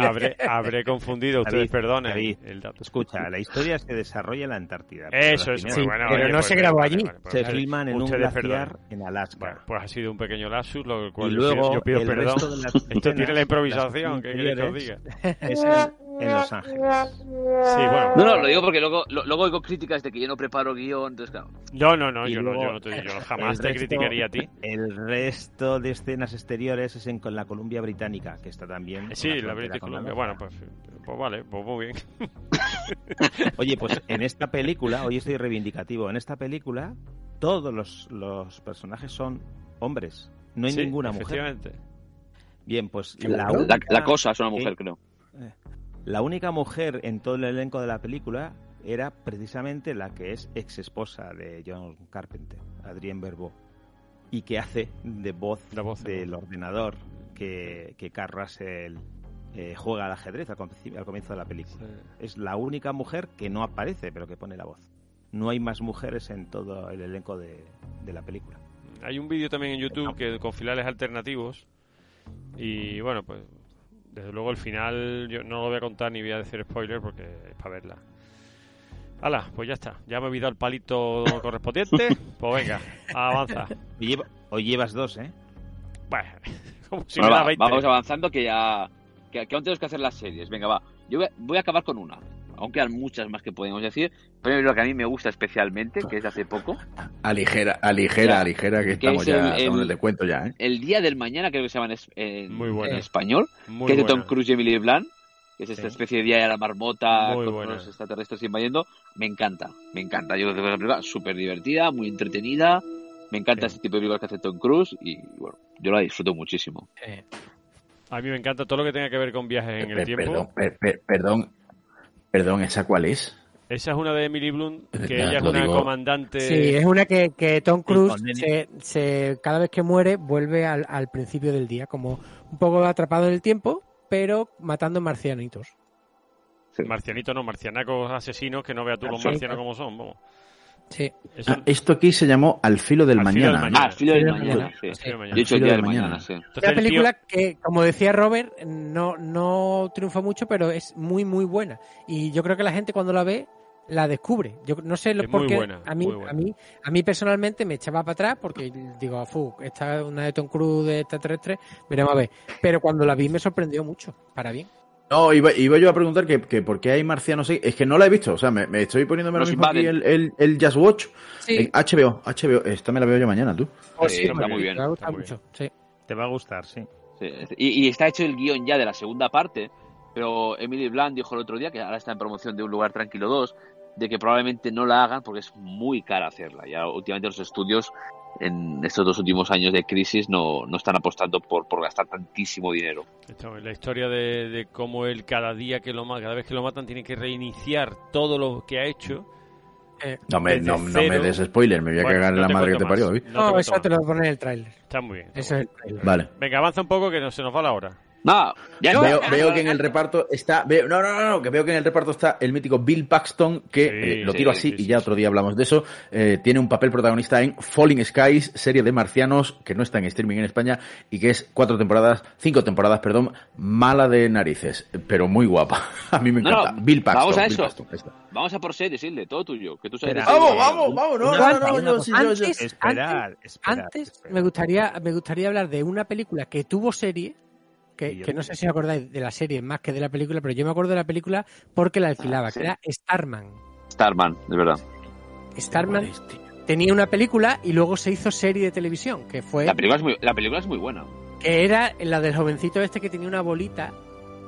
habré, habré confundido, ustedes perdonen David, el dato. escucha, la historia se desarrolla en la Antártida. Eso es Sí, muy bueno. pero no pues se grabó allí. pues se filman en un glaciar en Alaska. Bueno, pues ha sido un pequeño lapsus, lo cual y yo luego pido- yo pido el perdón. resto de las Esto tiene la improvisación, las ¿qué queréis que os diga? es en, en Los Ángeles. Sí, bueno. No, no, lo digo porque luego, lo- luego oigo críticas de que yo no preparo guion, entonces claro. No, no, no, yo no, luego yo no te, yo jamás te resto- criticaría a ti. El resto de escenas exteriores es en con la Columbia Británica, que está también. Sí, la con Columbia. Bueno, pues, pues vale, pues muy bien. Oye, pues en esta película, hoy estoy reivindicativo, en esta película todos los, los personajes son hombres, no hay Sí, ninguna mujer. efectivamente. Bien, pues la, La, única, la cosa es una mujer, creo. la única mujer en todo el elenco de la película era precisamente la que es ex esposa de John Carpenter, Adrienne Barbeau, y que hace de voz, La voz, del ordenador que, que Carl Russell eh, juega al ajedrez al comienzo, al comienzo de la película. Es la única mujer que no aparece, pero que pone la voz. No hay más mujeres en todo el elenco de, de la película. Hay un vídeo también en YouTube que con finales alternativos y bueno, pues desde luego el final yo no lo voy a contar ni voy a decir spoiler porque es para verla. Hala, pues ya está. Ya me he olvidado el palito correspondiente. Pues venga, avanza. Hoy, lleva- hoy llevas dos, ¿eh? Bueno, como si Bueno, va, 20. vamos avanzando que ya que, que aún tenemos que hacer las series. Venga, va. Yo voy a acabar con una. Aunque hay muchas más que podemos decir. Pero lo que a mí me gusta especialmente, que es de hace poco, Aligera, aligera, Ya. aligera, que Que estamos es ya el- estamos en el el- descuento ya, ¿eh? El Día del Mañana, creo que se llama en, en- Muy en español, Muy que es de Tom. Cruise y Emily Blunt, que es esta Sí. especie de Día de la Marmota Muy con buena. los extraterrestres invadiendo. Me encanta, me encanta. Yo creo que es una película súper divertida, muy entretenida. Me encanta Sí. este tipo de películas que hace Tom Cruise y bueno, yo la disfruto muchísimo. A mí me encanta todo lo que tenga que ver con viajes en el Per- tiempo. Perdón, per- per- perdón, perdón, ¿esa cuál es? Esa es una de Emily Blunt, que Ya, ella es una digo. comandante. Sí, es una que, que Tom Cruise se, se- cada vez que muere vuelve al, al principio del día, como un poco atrapado en el tiempo, pero matando marcianitos. Marcianito no, marcianacos asesinos que no veas tú los marcianos como son. Vamos. Sí. Eso- Ah, esto aquí se llamó Al filo del Al filo del mañana. Ah, Filo del sí. Al filo del mañana. Yo he dicho el Día del Mañana, Mañana. sí. Entonces Una el tío- película que, como decía Robert, no, no triunfa mucho, pero es muy, muy buena. Y yo creo que la gente cuando la ve la descubre. Yo no sé lo Es por muy qué buena, a mí, muy buena. a mí, a mí personalmente me echaba para atrás porque digo, fu, esta es una de Tom Cruise de extraterrestre, veremos a ver. Pero cuando la vi me sorprendió mucho, para bien. No, iba, iba yo a preguntar que, que por qué hay marcianos ahí. Es que no la he visto, o sea, me, me estoy poniéndome Nos mismo aquí el, el, el Just Watch. Sí, En HBO, HBO, esta me la veo yo mañana, tú. pues sí, sí, está muy bien, gusta muy mucho, sí. Te va a gustar, sí. Sí, Y, y está hecho el guion ya de la segunda parte, Pero Emily Blunt dijo el otro día, que ahora está en promoción de Un Lugar Tranquilo 2, de que probablemente no la hagan porque es muy cara hacerla. Ya últimamente los estudios en estos dos últimos años de crisis no, no están apostando por, por gastar tantísimo dinero. La historia de, de cómo él cada día que lo matan, cada vez que lo matan, tiene que reiniciar todo lo que ha hecho. No me, no, no me des spoiler, me voy a Bueno, cagar en no la madre que te parió. David. No te eso más. te lo pone en el tráiler. Está muy bien. Eso es el tráiler. Vale. Venga, avanza un poco que no, se nos va la hora. No, ya veo, está. veo que en el reparto está. Veo, no, no, no, no, que veo que en el reparto está el mítico Bill Paxton, que Sí, eh, lo tiro sí, así sí, y ya sí. otro día hablamos de eso. eh, tiene un papel protagonista en Falling Skies, serie de marcianos que no está en streaming en España y que es cuatro temporadas, cinco temporadas, perdón, mala de narices, pero muy guapa. A mí me encanta. no, Bill Paxton. vamos a Bill eso. Paxton. Vamos a por series, Hilde, todo tuyo. Que tú sabes Espera. Vamos, vamos, vamos, no, no, no, no, yo, sí, yo, yo. Antes- Esperad, esperad, Antes esperad. me gustaría, me gustaría hablar de una película que tuvo serie, que, Y yo que no sé si os acordáis de la serie más que de la película, pero yo me acuerdo de la película porque la alquilaba, Ah, sí. que era Starman. Starman, de verdad. Starman tenía una película y luego se hizo serie de televisión, que fue La película es muy, la película es muy buena. que era la del jovencito este que tenía una bolita.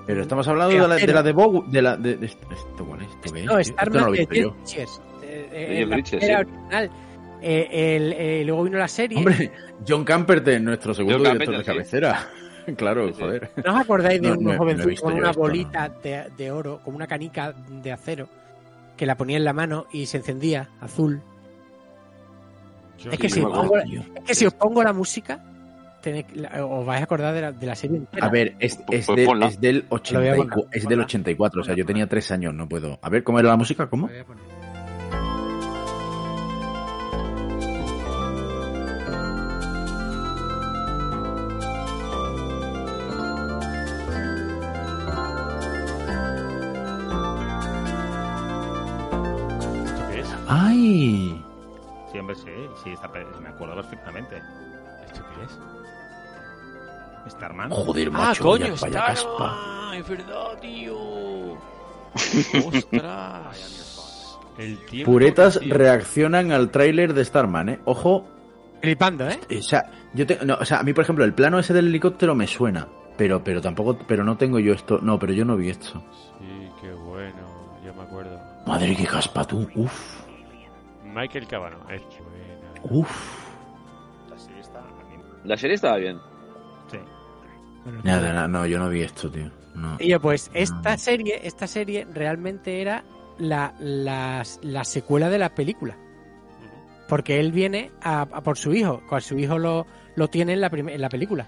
Pero estamos hablando de la de, la de Bow, de la de, de- ¿Esto cuál es? ¿Esto qué es? No, Starman no he de De primera sí. original. Eh, el- eh, luego vino la serie. Hombre, John Camperton, nuestro segundo John director de Camperton, cabecera. Sí, sí. joder. ¿No os acordáis de No, un no jovencito con una esto, no. bolita de, de oro, con una canica de acero, que la ponía en la mano y se encendía azul? Yo Es que, si pongo, es que si os pongo la música, tenéis que- la- os vais a acordar de la, de la serie entera. A ver, es, es, Pues del- ponla. es del a 84, poner. es del 84, o sea, yo tenía tres años, no puedo. A ver, ¿cómo era la música? ¿Cómo? ¡Ay! Sí, hombre, sí, sí, está, me acuerdo perfectamente. ¿Esto qué es? Starman. Joder, Ah, macho, coño, vaya, vaya caspa. Es verdad, tío. Ostras. El tiempo Puretas sí. reaccionan al tráiler de Starman, ¿eh? Ojo, Flipando, ¿eh? o sea, yo te- no, o sea, a mí, por ejemplo, el plano ese del helicóptero me suena, pero, pero tampoco, pero no tengo yo esto, no, pero yo no vi esto. Sí, qué bueno. Yo me acuerdo. Madre, qué caspa tú, uf, Michael Cabano. Es buena. uf. La serie está La serie estaba bien. Sí. Nada, nada, no, yo no vi esto, tío. No. Y yo, pues esta serie, esta serie realmente era la, la, la secuela de la película. Porque él viene a, a por su hijo, cual su hijo lo, lo tiene en la, en la película.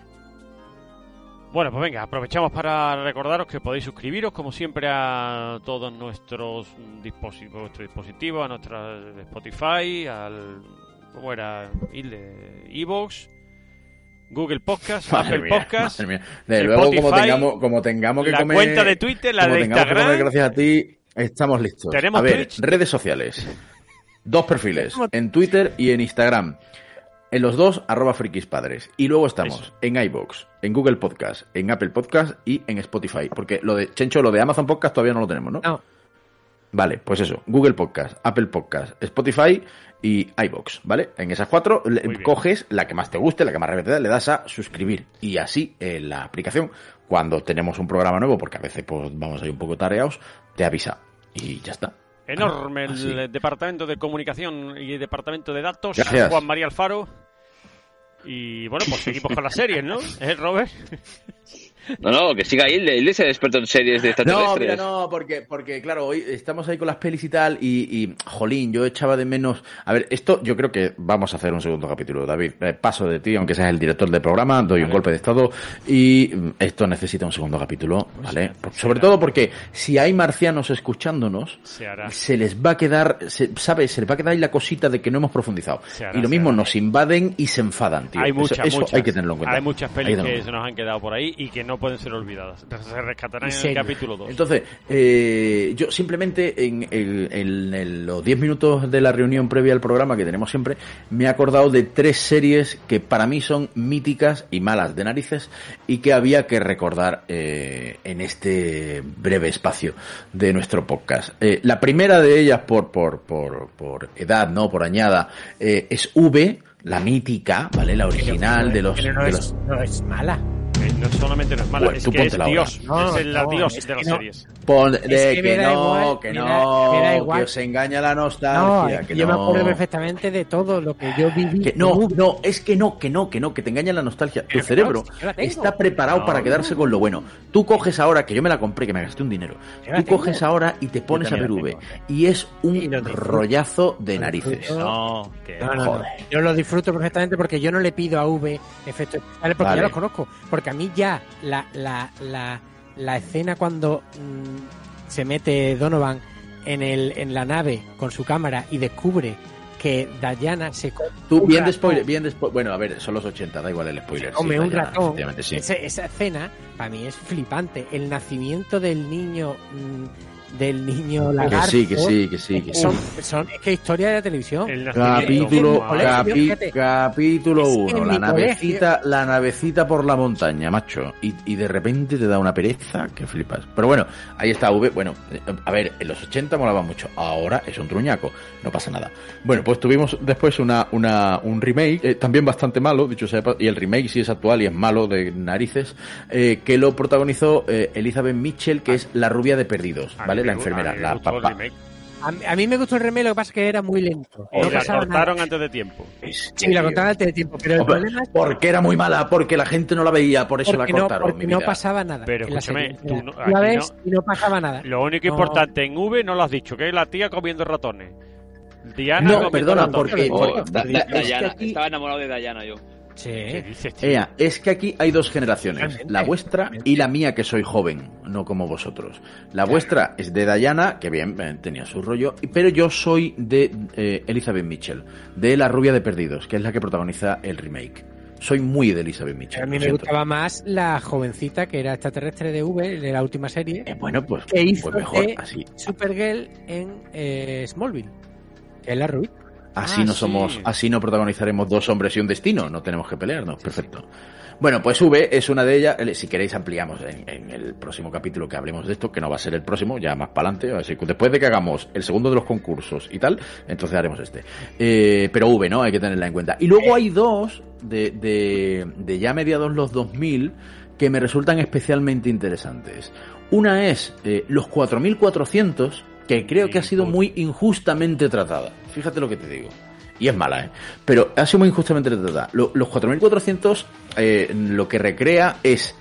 Bueno, pues venga, aprovechamos para recordaros que podéis suscribiros, como siempre, a todos nuestros dispositivos, nuestro dispositivo, a nuestra Spotify, al. ¿Cómo era? Evox, Google Podcast, Madre Apple mía, Podcast. madre mía. De luego, como Spotify, tengamos, como tengamos que la comer. cuenta de Twitter, la como de comer Instagram. gracias a ti, estamos listos. Tenemos a ver, Twitch. redes sociales. Dos perfiles, en Twitter y en Instagram. En los dos, arroba frikispadres. Y luego estamos Eso. en iBox, en Google Podcast, en Apple Podcast y en Spotify. Porque lo de Chencho, lo de Amazon Podcast todavía no lo tenemos, ¿no? No. Vale, pues eso, Google Podcast, Apple Podcast, Spotify y iBox, ¿vale? En esas cuatro le- coges la que más te guste, la que más repetida, le das a suscribir. Y así en la aplicación, cuando tenemos un programa nuevo, porque a veces pues vamos ahí un poco tareados, te avisa. Y ya está. Enorme el Así. departamento de comunicación y departamento de datos. Gracias. Juan María Alfaro. Y bueno, pues seguimos con las series, ¿no? ¿Eh, Robert? No, no, que siga Hilde. Hilde se experto en series de No, extraterrestres. mira, no, porque, porque claro, hoy estamos ahí con las pelis y tal, y, y, jolín, yo echaba de menos. A ver, esto yo creo que vamos a hacer un segundo capítulo, David. Eh, paso de ti, aunque seas el director del programa, doy un golpe de estado, y mm, esto necesita un segundo capítulo, ¿vale? Por- Sobre todo porque si hay marcianos escuchándonos, Se hará. se les va a quedar, se, ¿sabes? Se les va a quedar ahí la cosita de que no hemos profundizado. Hará, y lo mismo, nos invaden y se enfadan, tío. hay muchas, eso, muchas. hay que tenerlo en cuenta. Hay muchas Hay pelis que que se nos han quedado por ahí y que no pueden ser olvidadas. Se rescatarán en el capítulo 2. Entonces, eh, yo simplemente en, el- en- en los 10 minutos de la reunión previa al programa que tenemos siempre, me he acordado de tres series que para mí son míticas y malas de narices y que había que recordar eh, en este breve espacio de nuestro podcast. Eh, la primera de ellas, por, por, por, por edad, no por añada, eh, es V, la mítica, ¿vale? La original de los... Pero no de es, los no es mala. Eh, no solamente no es mala, Bueno, es tú que es. Dios. No, es no, Dios es de que las no. series. Pon- de Es que, no, igual, que me no, da- me da que os engaña la No, nostalgia, que yo me acuerdo perfectamente de todo lo que yo viví. Que no, no, es que no, que no, que no, que te engaña la nostalgia. Tu Pero, cerebro está preparado No, para quedarse con lo bueno. Tú coges ahora, que yo me la compré, que me gasté un dinero. Tú tengo. coges ahora y te pones a ver V. tengo. Y es un rollazo de narices. No, que No, no, no. Joder. Yo lo disfruto perfectamente porque yo no le pido a V efectos especiales porque Vale. ya los conozco. Porque a mí ya la, la, la, la escena cuando mm, se mete Donovan en, el, en la nave con su cámara y descubre que Diana se Tú, bien de spoiler, bien de spoiler. Bueno, a ver, son los 80, da igual el spoiler. se come sí, un ratón. efectivamente, sí. Ese- esa escena para mí es flipante. El nacimiento del niño mm, del niño Que lagarto. sí, que sí, que sí, que sí. Son, son, es que historia de la televisión. Capítulo, capítulo que 1, en la navecita, la navecita por la montaña, macho. Y, y de repente te da una pereza que flipas. Pero bueno, ahí está V. Bueno, eh, a ver, en los 80 molaba mucho. Ahora es un truñaco. No pasa nada. Bueno, pues tuvimos después una, una, un remake, eh, también bastante malo, dicho sea, y el remake sí es actual y es malo de narices, eh, que lo protagonizó eh, Elizabeth Mitchell, que es la rubia de Perdidos, A ¿vale? La me- enfermera, a mí me la papá. A, mí- a mí me gustó el remake, lo que pasa es que era muy lento. Y No la cortaron nada. antes de tiempo. Sí, la contaron antes de tiempo, pero el Hombre, problema es porque era muy mala, porque la gente no la veía, por eso la no, cortaron. porque mi no vida. pasaba nada. Pero escúchame, tú no- la ves y no pasaba nada. Lo único No. importante en V no lo has dicho, que es la tía comiendo ratones. Diana No, perdona, porque- Oh, porque- Da- Da- es que Diana, aquí- estaba enamorado de Diana yo. Sí. ¿Qué dices, tío? Ea, es que aquí hay dos generaciones, Realmente, la vuestra y la mía que soy joven, no como vosotros. La vuestra es de Diana, que bien, eh, tenía su rollo, y- pero yo soy de eh, Elizabeth Mitchell, de La rubia de Perdidos, que es la que protagoniza el remake. Soy muy de Elizabeth Mitchell. A mí me siento. gustaba más la jovencita que era extraterrestre de V de la última serie, Eh, bueno, pues, que hizo pues mejor, de así. Supergirl en eh, Smallville, que es la Ruiz. Así Ah, no sí. somos, así no protagonizaremos dos hombres y un destino, no tenemos que pelearnos, perfecto. Bueno, pues V es una de ellas, si queréis ampliamos en, en el próximo capítulo que hablemos de esto, que no va a ser el próximo, ya más para adelante, así que después de que hagamos el segundo de los concursos y tal, entonces haremos este. Eh, pero V, ¿no? Hay que tenerla en cuenta. Y luego hay dos de, de, de ya mediados los 2000 que me resultan especialmente interesantes. Una es eh, los 4400, que creo que ha sido muy injustamente tratada. Fíjate lo que te digo. Y es mala, ¿eh? Pero ha sido muy injustamente tratada. Lo- los 4400 eh, lo que recrea es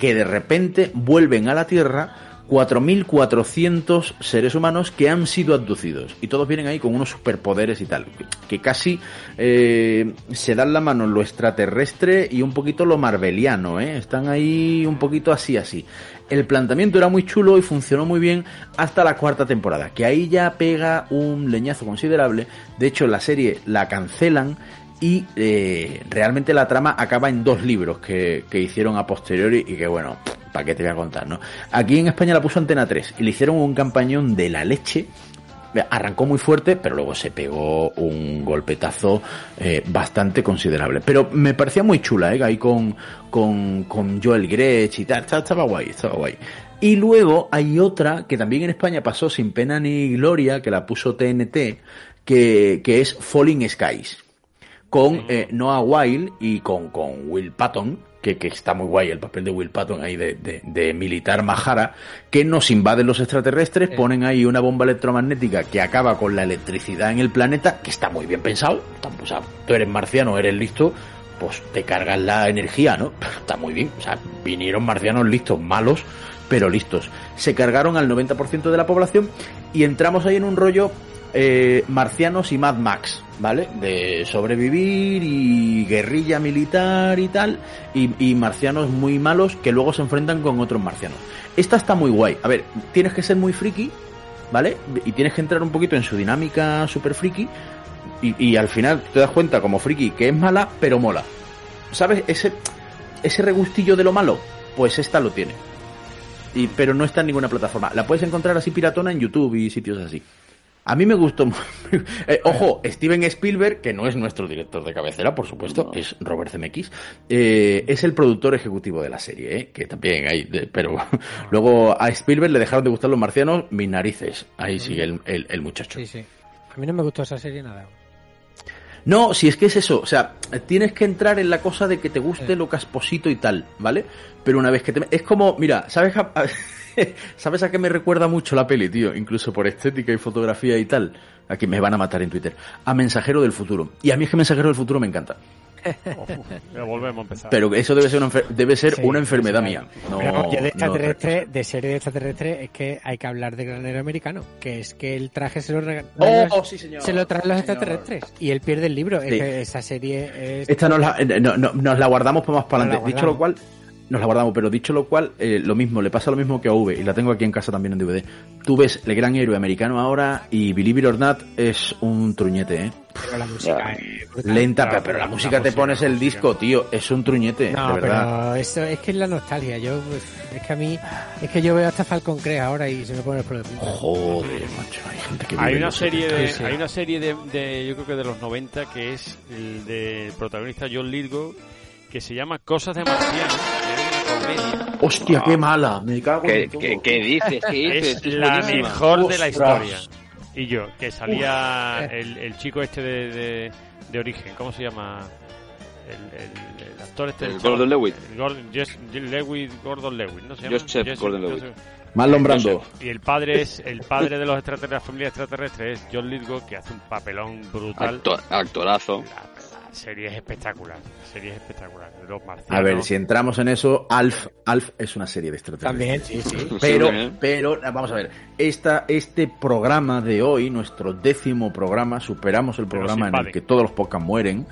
que de repente vuelven a la Tierra 4.400 seres humanos que han sido abducidos. Y todos vienen ahí con unos superpoderes y tal. Que, casi eh, se dan la mano lo extraterrestre y un poquito lo marveliano, ¿eh? Están ahí un poquito así, así. El planteamiento era muy chulo y funcionó muy bien hasta la cuarta temporada, que ahí ya pega un leñazo considerable. De hecho, la serie la cancelan y eh, realmente la trama acaba en dos libros que, que hicieron a posteriori y que bueno, ¿para qué te voy a contar, no? Aquí en España la puso Antena 3 y le hicieron un campañón de la leche. Arrancó muy fuerte, pero luego se pegó un golpetazo eh, bastante considerable. Pero me parecía muy chula, ¿eh? Ahí con, con, con Joel Grech y tal. Estaba, guay, estaba guay. Y luego hay otra que también en España pasó sin pena ni gloria, que la puso TNT, que, que es Falling Skies con eh, Noah Weil y con, con Will Patton, que, que está muy guay el papel de Will Patton ahí de, de- de militar majara, que nos invaden los extraterrestres, ponen ahí una bomba electromagnética que acaba con la electricidad en el planeta, que está muy bien pensado, o sea, tú eres marciano, eres listo, pues te cargas la energía, ¿no? Está muy bien, o sea, vinieron marcianos listos, malos, pero listos. Se cargaron al 90% de la población y entramos ahí en un rollo eh, marcianos y Mad Max, ¿vale? De sobrevivir y guerrilla militar y tal, y, marcianos muy malos que luego se enfrentan con otros marcianos. Esta está muy guay. A ver, tienes que ser muy friki, ¿vale? Y tienes que entrar un poquito en su dinámica super friki, y, y al final te das cuenta como friki que es mala, pero mola. ¿Sabes? Ese, ese regustillo de lo malo, pues esta lo tiene. Y, pero no está en ninguna plataforma. La puedes encontrar así piratona en YouTube y sitios así. A mí me gustó. Eh, ojo, Steven Spielberg, que no es nuestro director de cabecera, por supuesto, es Robert Zemeckis, eh, es el productor ejecutivo de la serie, eh, que también hay, de- pero luego a Spielberg le dejaron de gustar los marcianos, mis narices. Ahí sigue el, el- el muchacho. Sí, sí. A mí no me gustó esa serie nada. No, si es que es eso, o sea, tienes que entrar en la cosa de que te guste lo casposito y tal, ¿vale? Pero una vez que te... Es como, mira, ¿sabes a, ¿sabes a qué me recuerda mucho la peli, tío? Incluso por estética y fotografía y tal. Aquí me van a matar en Twitter. A Mensajero del Futuro. Y a mí es que Mensajero del Futuro me encanta. Ya volvemos a empezar. Pero eso debe ser una, enfer- debe ser Sí, una enfermedad sí, mía. No, yo de no extraterrestre, de serie de extraterrestre, es que hay que hablar de granero americano, que es que el traje se lo rega- Oh, sí, señor. se lo traen los Señor. extraterrestres y él pierde el libro. Es Sí. que esa serie es Esta nos la, eh, no- no- nos la guardamos para más para adelante. Dicho lo cual, nos la guardamos, pero dicho lo cual, eh, lo mismo, le pasa lo mismo que a V, y la tengo aquí en casa también en DVD. Tú ves el gran héroe americano ahora y Believe It or Not es un truñete, ¿eh? pero la música es brutal. Lenta, pero, pero la, la música te música, pones el disco, tío, es un truñete, No, de verdad. pero eso es que es la nostalgia. Yo pues, es que a mí es que yo veo hasta Falcon Crest ahora y se me pone el pelo de punta. Joder, macho, hay gente que Hay una serie 70. de, Sí, hay una serie de, de, yo creo que de los 90 que es el de protagonista John Lithgow que se llama Cosas de Marciano, Hostia, qué mala, me cago ¿Qué, en todo. qué, qué dices? ¿Qué dices? Es Es la buenísima. mejor de la Ostras. historia. Y yo, que salía el, el chico este de, de, de origen, ¿cómo se llama? El, el- el actor este. El. Gordon Lewitt. El Gordon, Jess- Lewis, Gordon Lewitt, ¿no se llama? Joseph Gordon Lewitt. Joseph- Marlon Brando. Y el padre es el padre de los extraterrestres, la familia extraterrestre es John Lithgow, que hace un papelón brutal. Actor- actorazo. Serie es espectacular, la serie es espectacular. Los marcianos. A ver, si entramos en eso, Alf, Alf es una serie de extraterrestres. También, sí, sí. Pero, Sí, pero, vamos a ver, esta, este programa de hoy, nuestro décimo programa, superamos el programa en el que todos los podcasts mueren,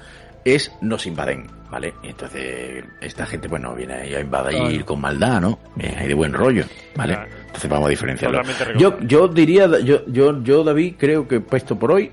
es Nos invaden, ¿vale? Y entonces, esta gente, bueno, viene ahí a invadir Claro. con maldad, ¿no? Viene ahí de buen rollo, ¿vale? Claro. Entonces vamos a diferenciarlo. Yo, yo diría, yo, yo, yo, David, creo que puesto por hoy,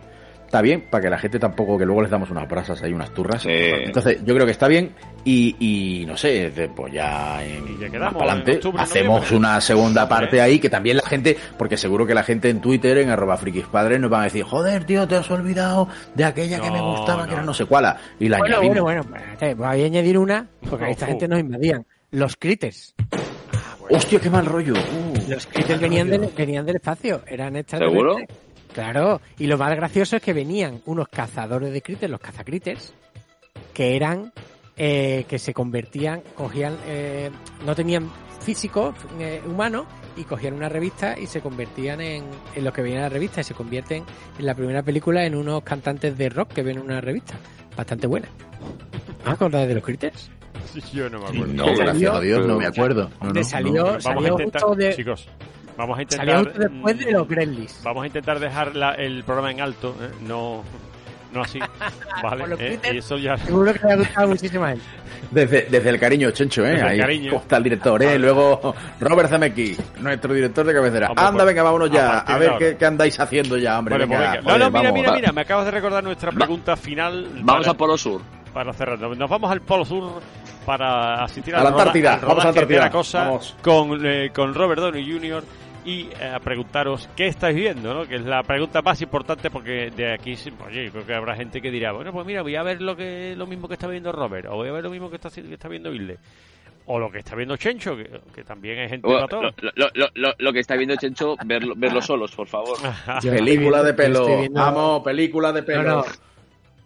está bien, para que la gente tampoco, que luego les damos unas brasas ahí, unas turras. Sí. Entonces, yo creo que está bien y, y no sé, de- pues ya en Y ya más quedamos, para adelante en octubre, hacemos una segunda parte ahí que también la gente, porque seguro que la gente en Twitter, en arroba frikispadres, nos van a decir, joder, tío, te has olvidado de aquella que me No, gustaba, que era no sé cuál, y la Bueno, añadimos. bueno, bueno, espérate, voy a añadir una, porque esta gente nos invadían. Los critters. Hostia, qué mal rollo. Uh. Los critters venían del, venían del espacio, eran extraterrestres. ¿Seguro? Claro, y lo más gracioso es que venían unos cazadores de critters, los cazacritters, que eran, eh, que se convertían, cogían, eh, no tenían físico eh, humano y cogían una revista y se convertían en, en lo que veía en la revista y se convierten en la primera película en unos cantantes de rock que ven en una revista. Bastante buena. ¿No os acordáis de los critters? Yo no me acuerdo. No, gracias a Dios, no me acuerdo. No, no, Le salió, no. A salió justo de, chicos, vamos a intentar. después de mm, los Gremlins. Vamos a intentar dejar la- el programa en alto, ¿eh? no, no así, ¿vale? ¿Eh? Y eso ya. Seguro que le ha gustado muchísimo a él. Desde, desde el cariño, Chencho, ¿eh? Desde el Ahí cariño. está el director, ¿eh? Luego Robert Zemeckis, nuestro director de cabecera. Hombre, Anda, pues, venga, vámonos a ya. A de ver qué, qué andáis haciendo ya, hombre. Vale, pues venga, venga. joder, no, no, mira, vamos, mira, va. mira, me acabas de recordar nuestra pregunta final. Vamos para, a Polo Sur. para cerrar. Nos vamos al Polo Sur para asistir A al la Antártida, vamos a la Antártida, la cosa vamos. con, eh, con Robert Downey Jr. y eh, a preguntaros qué estáis viendo, ¿no? Que es la pregunta más importante porque de aquí, sí, pues, oye, yo creo que habrá gente que dirá, bueno, pues mira, voy a ver lo que lo mismo que está viendo Robert, o voy a ver lo mismo que está, haci- que está viendo Hilde, o lo que está viendo Chencho, que, que también hay gente O- para todo. lo, lo- lo- lo- lo que está viendo Chencho, verlo, verlo solos, por favor. Película de pelo. viendo- Vamos, película de pelo. No, no.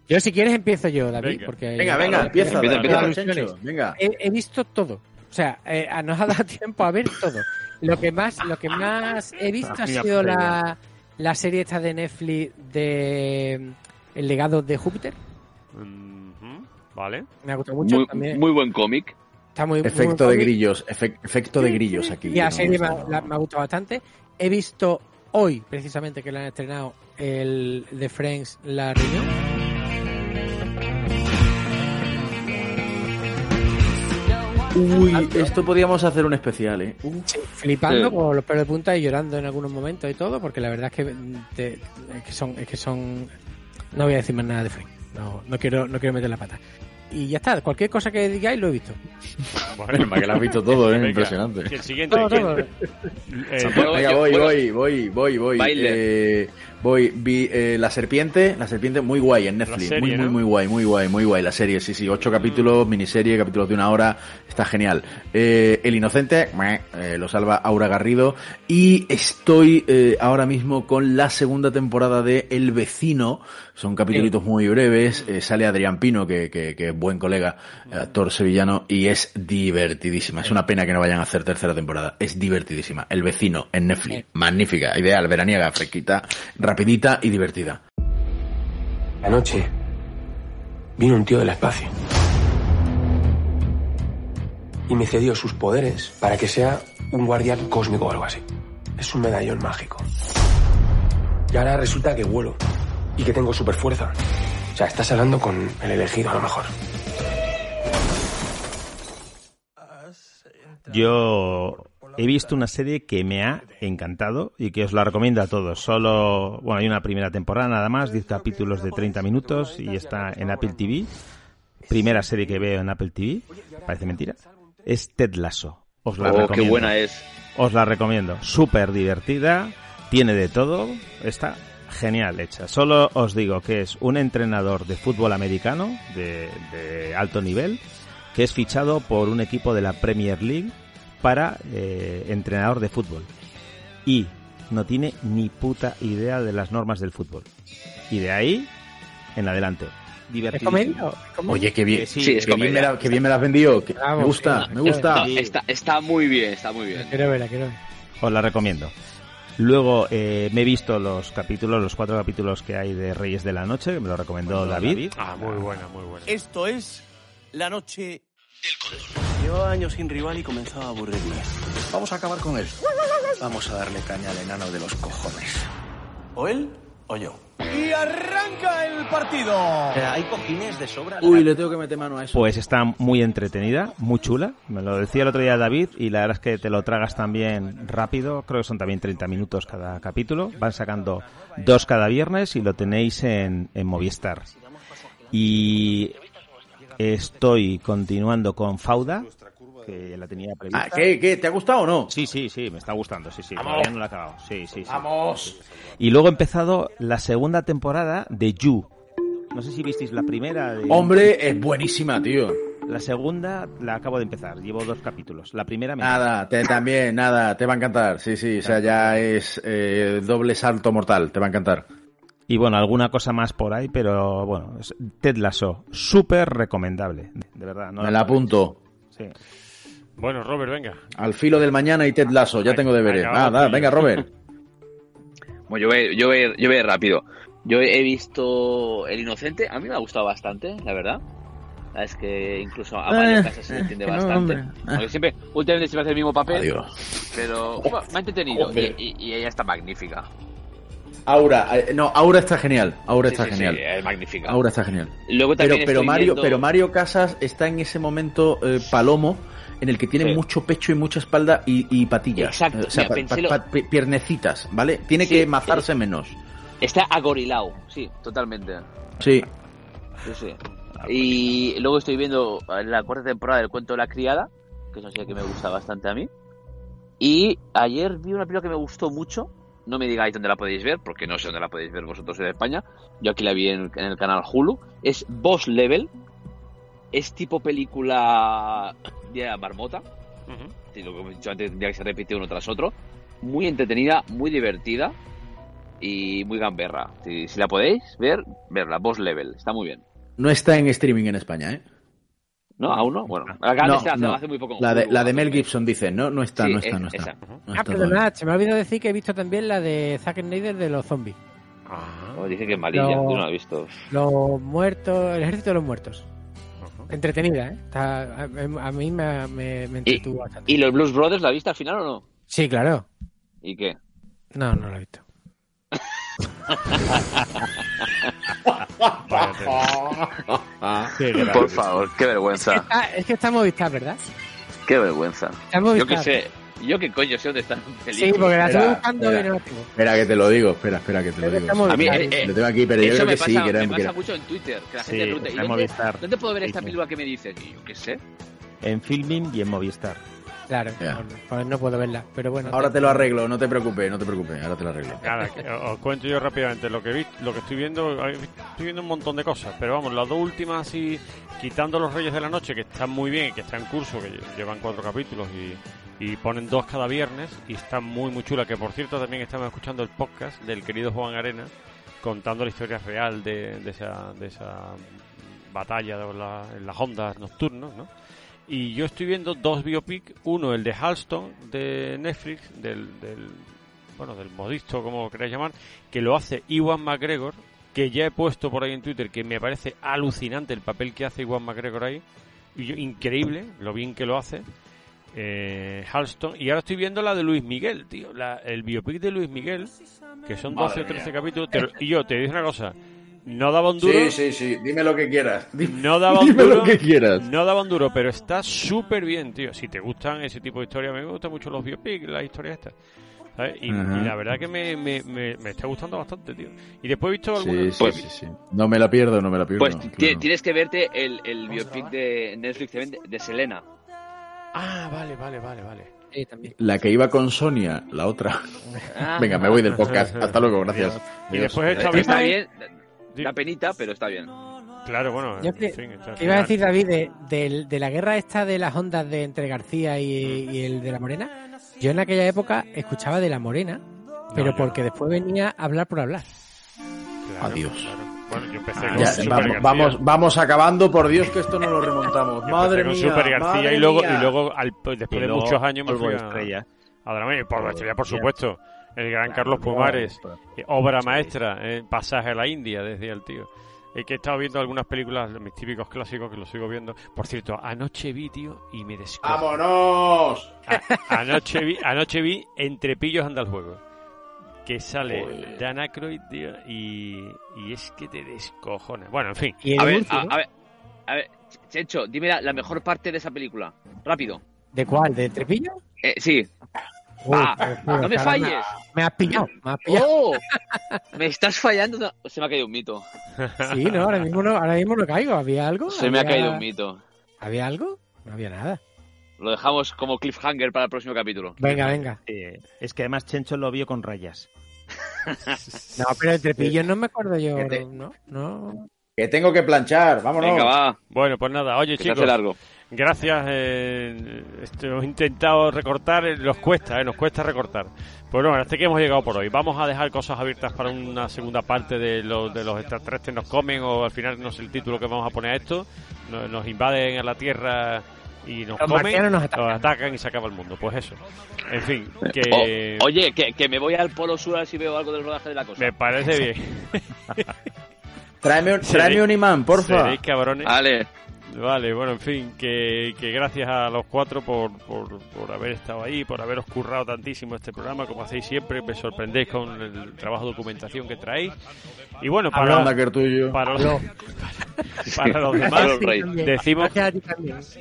Yo si quieres empiezo yo, David, Venga. porque Venga, venga, empieza. Empieza, dale, empieza. empieza, Chencho, Venga. he, he visto todo. O sea, eh, nos ha dado tiempo a ver todo. Lo que más, lo que más he visto ha sido la, la serie esta de Netflix de mm, El legado de Júpiter. Vale. Me ha gustado mucho Muy, también. muy buen cómic. Está muy, Efecto de grillos, efec- efecto de grillos aquí. Y la ¿no? serie me, ha- me ha gustado bastante. He visto hoy, precisamente, que la han estrenado el de Friends, La Reunión. Uy, esto podríamos hacer un especial, ¿eh? Uh, flipando Sí. con los pelos de punta y llorando en algunos momentos y todo, porque la verdad es que, mm, te- es que son, es que son, no voy a decir más nada de Friends, no, no quiero, no quiero meter la pata. y ya está. Cualquier cosa que digáis lo he visto. Bueno, que lo has visto todo, ¿eh? Venga, Impresionante. El siguiente. Todo, todo. Eh, voy, voy, voy, voy, voy. Baile. Eh, voy, vi eh, La Serpiente, La Serpiente muy guay en Netflix. serie, muy, muy, ¿no? muy guay, muy guay, muy guay la serie. Sí, sí, ocho capítulos, miniserie, capítulos de una hora. Está genial. Eh, El Inocente, meh, eh, lo salva Aura Garrido. Y estoy eh, ahora mismo con la segunda temporada de El Vecino. Son capítulos muy breves. Eh, sale Adrián Pino, que, que, que es buen colega, eh, actor sevillano, y es divertidísima. Es una pena que no vayan a hacer tercera temporada. Es divertidísima. El Vecino en Netflix. Magnífica, ideal, veraniega, fresquita, rapidita y divertida. Anoche vino un tío del espacio y me cedió sus poderes para que sea un guardián cósmico o algo así. Es un medallón mágico. Y ahora resulta que vuelo y que tengo super fuerza. O sea, estás hablando con el elegido a lo mejor. Yo he visto una serie que me ha encantado y que os la recomiendo a todos. Solo, bueno, hay una primera temporada nada más, 10 capítulos de 30 minutos y está en Apple TV. Primera serie que veo en Apple TV, parece mentira. Es Ted Lasso. Os la Oh, qué recomiendo. buena es. Os la recomiendo. Súper divertida, tiene de todo, está genial hecha. Solo os digo que es un entrenador de fútbol americano de, de alto nivel que es fichado por un equipo de la Premier League para eh, entrenador de fútbol. Y no tiene ni puta idea de las normas del fútbol. Y de ahí en adelante. ¿Es comedia? Oye, qué bien, Sí, Sí, es qué bien, me la, qué bien me la has vendido. que- Vamos, me gusta, sí. me gusta. No, está, está muy bien, está muy bien. Quiero verla, quiero verla. Os la recomiendo. Luego eh, me he visto los capítulos, los cuatro capítulos que hay de Reyes de la Noche, que me lo recomendó David. Ah, muy buena, muy buena. Esto es la noche del cóndor. Llevo años sin rival y comenzaba a aburrirme. Vamos a acabar con él. Vamos a darle caña al enano de los cojones. O él o yo. Y arranca el partido. Hay cojines de sobra. Uy, le tengo que meter mano a eso. Pues está muy entretenida, muy chula. Me lo decía el otro día David y la verdad es que te lo tragas también rápido. Creo que son también 30 minutos cada capítulo. Van sacando dos cada viernes y lo tenéis en, en Movistar. Y estoy continuando con Fauda, que la tenía prevista. Ah, ¿qué, qué? ¿Te ha gustado o no? Sí, sí, sí, me está gustando, sí, sí. Vamos. Todavía no la he acabado. Sí, sí, sí. Vamos. Y luego he empezado la segunda temporada de You. No sé si visteis la primera. de- Hombre, es buenísima, tío. La segunda la acabo de empezar, llevo dos capítulos. La primera me Nada, te, también, nada, te va a encantar. Sí, sí, o sea, ya es eh, doble salto mortal, te va a encantar. Y bueno, alguna cosa más por ahí, pero bueno, Ted Lasso, súper recomendable, de verdad. No Me la apunto. Sí. Bueno, Robert, venga. Al filo del mañana y Ted Lasso, ya tengo deberes. yo. venga, Robert. Bueno, yo voy, yo, voy, yo voy rápido. Yo he visto El Inocente, a mí me ha gustado bastante, la verdad. La Es que incluso a Mario Eh, Casas se entiende no, bastante. hombre. Aunque siempre, últimamente siempre hace el mismo papel. Adiós. Pero bueno, me ha entretenido. Y- y ella está magnífica. Aura, eh, no, Aura está genial. Aura Sí, está sí, sí, genial. es magnífica. Aura está genial. Luego Pero, también pero Mario, viendo- pero Mario Casas está en ese momento eh, palomo en el que tiene mucho pecho y mucha espalda y, y patillas. Exacto, Eh, o sea, mira, pa- pensé pa- lo- pa- pi- piernecitas, ¿vale? Tiene que mazarse menos. Está agorilao, sí, totalmente. Sí. Sí, sí. Y luego estoy viendo la cuarta temporada del cuento de la criada, que es una serie que me gusta bastante a mí. Y ayer vi una película que me gustó mucho. No me digáis dónde la podéis ver, porque no sé dónde la podéis ver vosotros en España. Yo aquí la vi en, en el canal Hulu. Es Boss Level. Es tipo película de marmota. Sí, lo que he dicho antes tendría que se repite uno tras otro. Muy entretenida, muy divertida y muy gamberra. Si, si la podéis ver, verla. Boss Level. Está muy bien. No está en streaming en España, ¿eh? ¿No? ¿Aún no? Bueno, acaban No, hace, no. hace muy poco. La de, la de Mel. Gibson dice, no, no está, Sí, no está, es- no está. esa. No Ah, está perdonad, se me ha olvidado decir que he visto también la de Zack Snyder de los zombies. Oh, dice que es malilla, No. yo no la he visto. Los muertos, el ejército de los muertos. Entretenida, ¿eh? Está- a, a mí me, me, me entretuvo bastante. ¿Y los Blues Brothers la viste al final o no? Sí, claro. ¿Y qué? No, no lo he visto. Por favor, qué vergüenza. Es que está en Movistar, ¿verdad? Qué vergüenza. Está Yo qué sé. ¿Y yo qué coño sé dónde están Sí, porque la estoy Espera, buscando espera. y no la tengo. Espera que te lo digo, espera, espera que te lo digo. A mí, eh, eh, Lo tengo aquí, pero yo creo que pasa, sí, que era, me que pasa era- mucho en Twitter, que la Sí, gente pregunta, ¿y está en dónde, puedo ver esta película que me dices? Y yo qué sé. En Filming y en Movistar. Claro, Ya. bueno, pues no puedo verla, pero bueno. Ahora te lo arreglo, no te preocupes, no te preocupes, ahora te lo arreglo. Nada, que os cuento yo rápidamente lo que vi, lo que estoy viendo, hay- estoy viendo un montón de cosas, pero vamos, las dos últimas así, quitando los Reyes de la Noche, que están muy bien, que están en curso, que lle- llevan cuatro capítulos y, y ponen dos cada viernes, y están muy muy chulas, que por cierto también estamos escuchando el podcast del querido Juan Arena, contando la historia real de, de esa, de esa batalla de la- en las ondas nocturnas, ¿no? Y yo estoy viendo dos biopic, uno el de Halston de Netflix, del, del bueno, del modisto, como queráis llamar, que lo hace Iwan McGregor, que ya he puesto por ahí en Twitter, que me parece alucinante el papel que hace Iwan McGregor ahí, increíble lo bien que lo hace. Eh, Halston, y ahora estoy viendo la de Luis Miguel, tío, la, el biopic de Luis Miguel, que son 12 Madre o 13 mía. capítulos, te y yo te digo una cosa, no daba un duro, Sí, sí, sí, dime lo que quieras. Dime, no daba un dime duro, lo que quieras. no daba un duro, pero está súper bien, tío. Si te gustan ese tipo de historias, me gustan mucho los biopics, las historias estas. ¿sabes? Y, la verdad que me, me, me, me está gustando bastante, tío. Y después he visto Sí, algunas... sí, sí, sí. No me la pierdo, no me la pierdo. Pues claro. tienes que verte el, el biopic de Netflix también de, de Selena. Ah, vale, vale, vale, vale. Sí, también. La que iba con Sonia, la otra. Ah. Venga, me voy del podcast. Hasta luego, gracias. Y después he Está bien, da penita, pero está bien. Claro, bueno, Yo en que- fin, está ¿Qué iba a decir David de, de- de la guerra esta de las ondas de entre García y, y el de la Morena? Yo en aquella época escuchaba de la Morena, pero porque después venía a hablar por hablar. Claro, Adiós. claro. Bueno, yo empecé con Ya, vamos, vamos, vamos acabando, por Dios que esto no lo remontamos. Yo Madre mía. Super García madre y luego, mía. y luego al- después Y de muchos años me fui a, Estrella. a Drama y por la estrella, por supuesto. El gran Carlos Pumares, eh, obra maestra, eh, pasaje a la India, decía el tío. Eh, que he estado viendo algunas películas, mis típicos clásicos, que los sigo viendo. Por cierto, anoche vi, tío, y me descojo. ¡Vámonos! A- anoche vi, anoche vi Entre pillos anda el juego. Que sale Dan Aykroyd, tío, y, y es que te descojones. Bueno, en fin. Y A ver, a, ver, a ver, Chencho, dime la, la mejor parte de esa película. Rápido. ¿De cuál? ¿De Trepillo? Eh, sí. Uy, Va, pues, no me falles. Me has pillado, me has pillado. ¡Oh! Me estás fallando. Se me ha caído un mito. Sí, no, ahora mismo no, ahora mismo no caigo. ¿Había algo? Se me ha ¿Había- caído un mito. ¿Había algo? No había nada. Lo dejamos como cliffhanger para el próximo capítulo. Venga, venga. Eh, es que además Chencho lo vio con rayas. No, pero el Trepillo no me acuerdo yo. Que te- No, no. Que tengo que planchar, vámonos. Venga, va. Bueno, pues nada, oye Que chicos, largo. Gracias. eh, esto, hemos intentado recortar, eh, nos cuesta, eh, nos cuesta recortar. Pues bueno, hasta aquí hemos llegado por hoy. Vamos a dejar cosas abiertas para una segunda parte de, los de los extraterrestres nos comen o al final no sé el título que vamos a poner a esto. Nos, nos invaden a la Tierra y nos Los comen, marcianos nos atacan. y se acaba el mundo. Pues eso. En fin, que O- oye, que, que me voy al Polo Sur a ver si veo algo del rodaje de la cosa. me parece bien. Tráeme, un- tráeme un imán, porfa. Seréis cabrones. Vale. Vale, bueno, en fin, que, que gracias a los cuatro por, por, por haber estado ahí, por haberos currado tantísimo este programa, como hacéis siempre, me sorprendéis con el trabajo de documentación que traéis. Y bueno, para, tuyo. para, los, para los demás, decimos,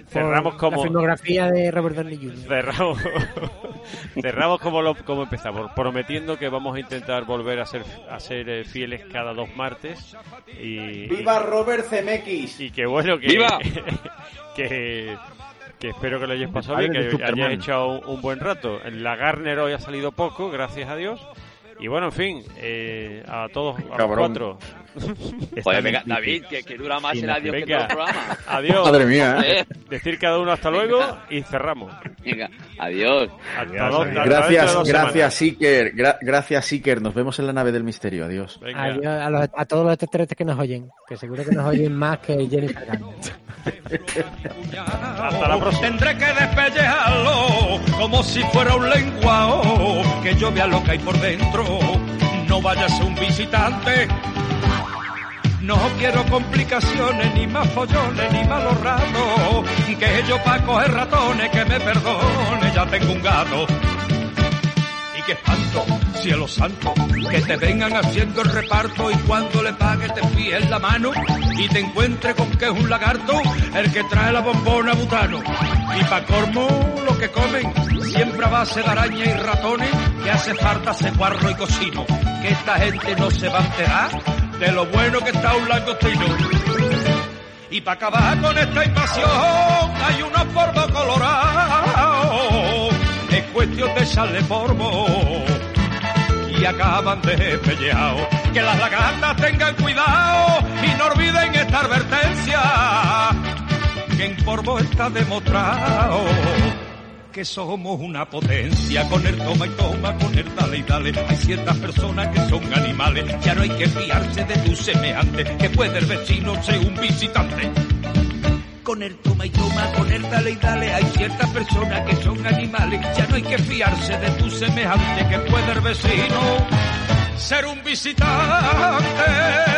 cerramos como- La filmografía de Robert Downey Jr. cerramos, cerramos como, lo, como empezamos, prometiendo que vamos a intentar volver a ser, a ser eh, fieles cada dos martes. Y, ¡Viva Robert Zemeckis! y que bueno que ¡Viva! Que, que espero que lo hayáis pasado bien, que hayáis echado un, buen rato. La Garner hoy ha salido poco, gracias a Dios. Y bueno, en fin, eh, a todos, a los cuatro. Oye, venga, David, que, que dura más el adiós que todo Venga, el programa. adiós. Madre mía, ¿eh? Decir cada uno hasta luego y cerramos. Venga, adiós. Hasta dos- Gracias, dos gracias, Iker. Gra- gracias, Iker. Nos vemos en la nave del misterio. Adiós. Venga. Adiós a, los- a todos los extraterrestres que nos oyen, que seguro que nos oyen más que Jennifer Garner. Hasta la próxima. Tendré que despellejarlo como si fuera un lenguao, que yo vea lo que hay por dentro. No vaya a ser un visitante. No quiero complicaciones, ni más follones, ni malos ratos. Que yo pa' coger ratones, que me perdone, ya tengo un gato. Y qué espanto, cielo santo, que te vengan haciendo el reparto y cuando le pague te fíes la mano y te encuentre con que es un lagarto el que trae la bombona butano. Y pa' cormo, lo que comen, siempre a base de araña y ratones, que hace falta ceguarro y cocino, esta gente no se va a enterar de lo bueno que está un langostino. Y para acabar con esta invasión hay unos polvos colorados, es cuestión de echarle polvo y acaban de pelleado. Que las lagartas tengan cuidado y no olviden esta advertencia, que en polvo está demostrado que somos una potencia con el toma y toma, con el dale y dale. Hay ciertas personas que son animales, ya no hay que fiarse de tu semejante, que puede el vecino ser un visitante. Con el toma y toma, con el dale y dale, hay ciertas personas que son animales, ya no hay que fiarse de tu semejante, que puede el vecino ser un visitante.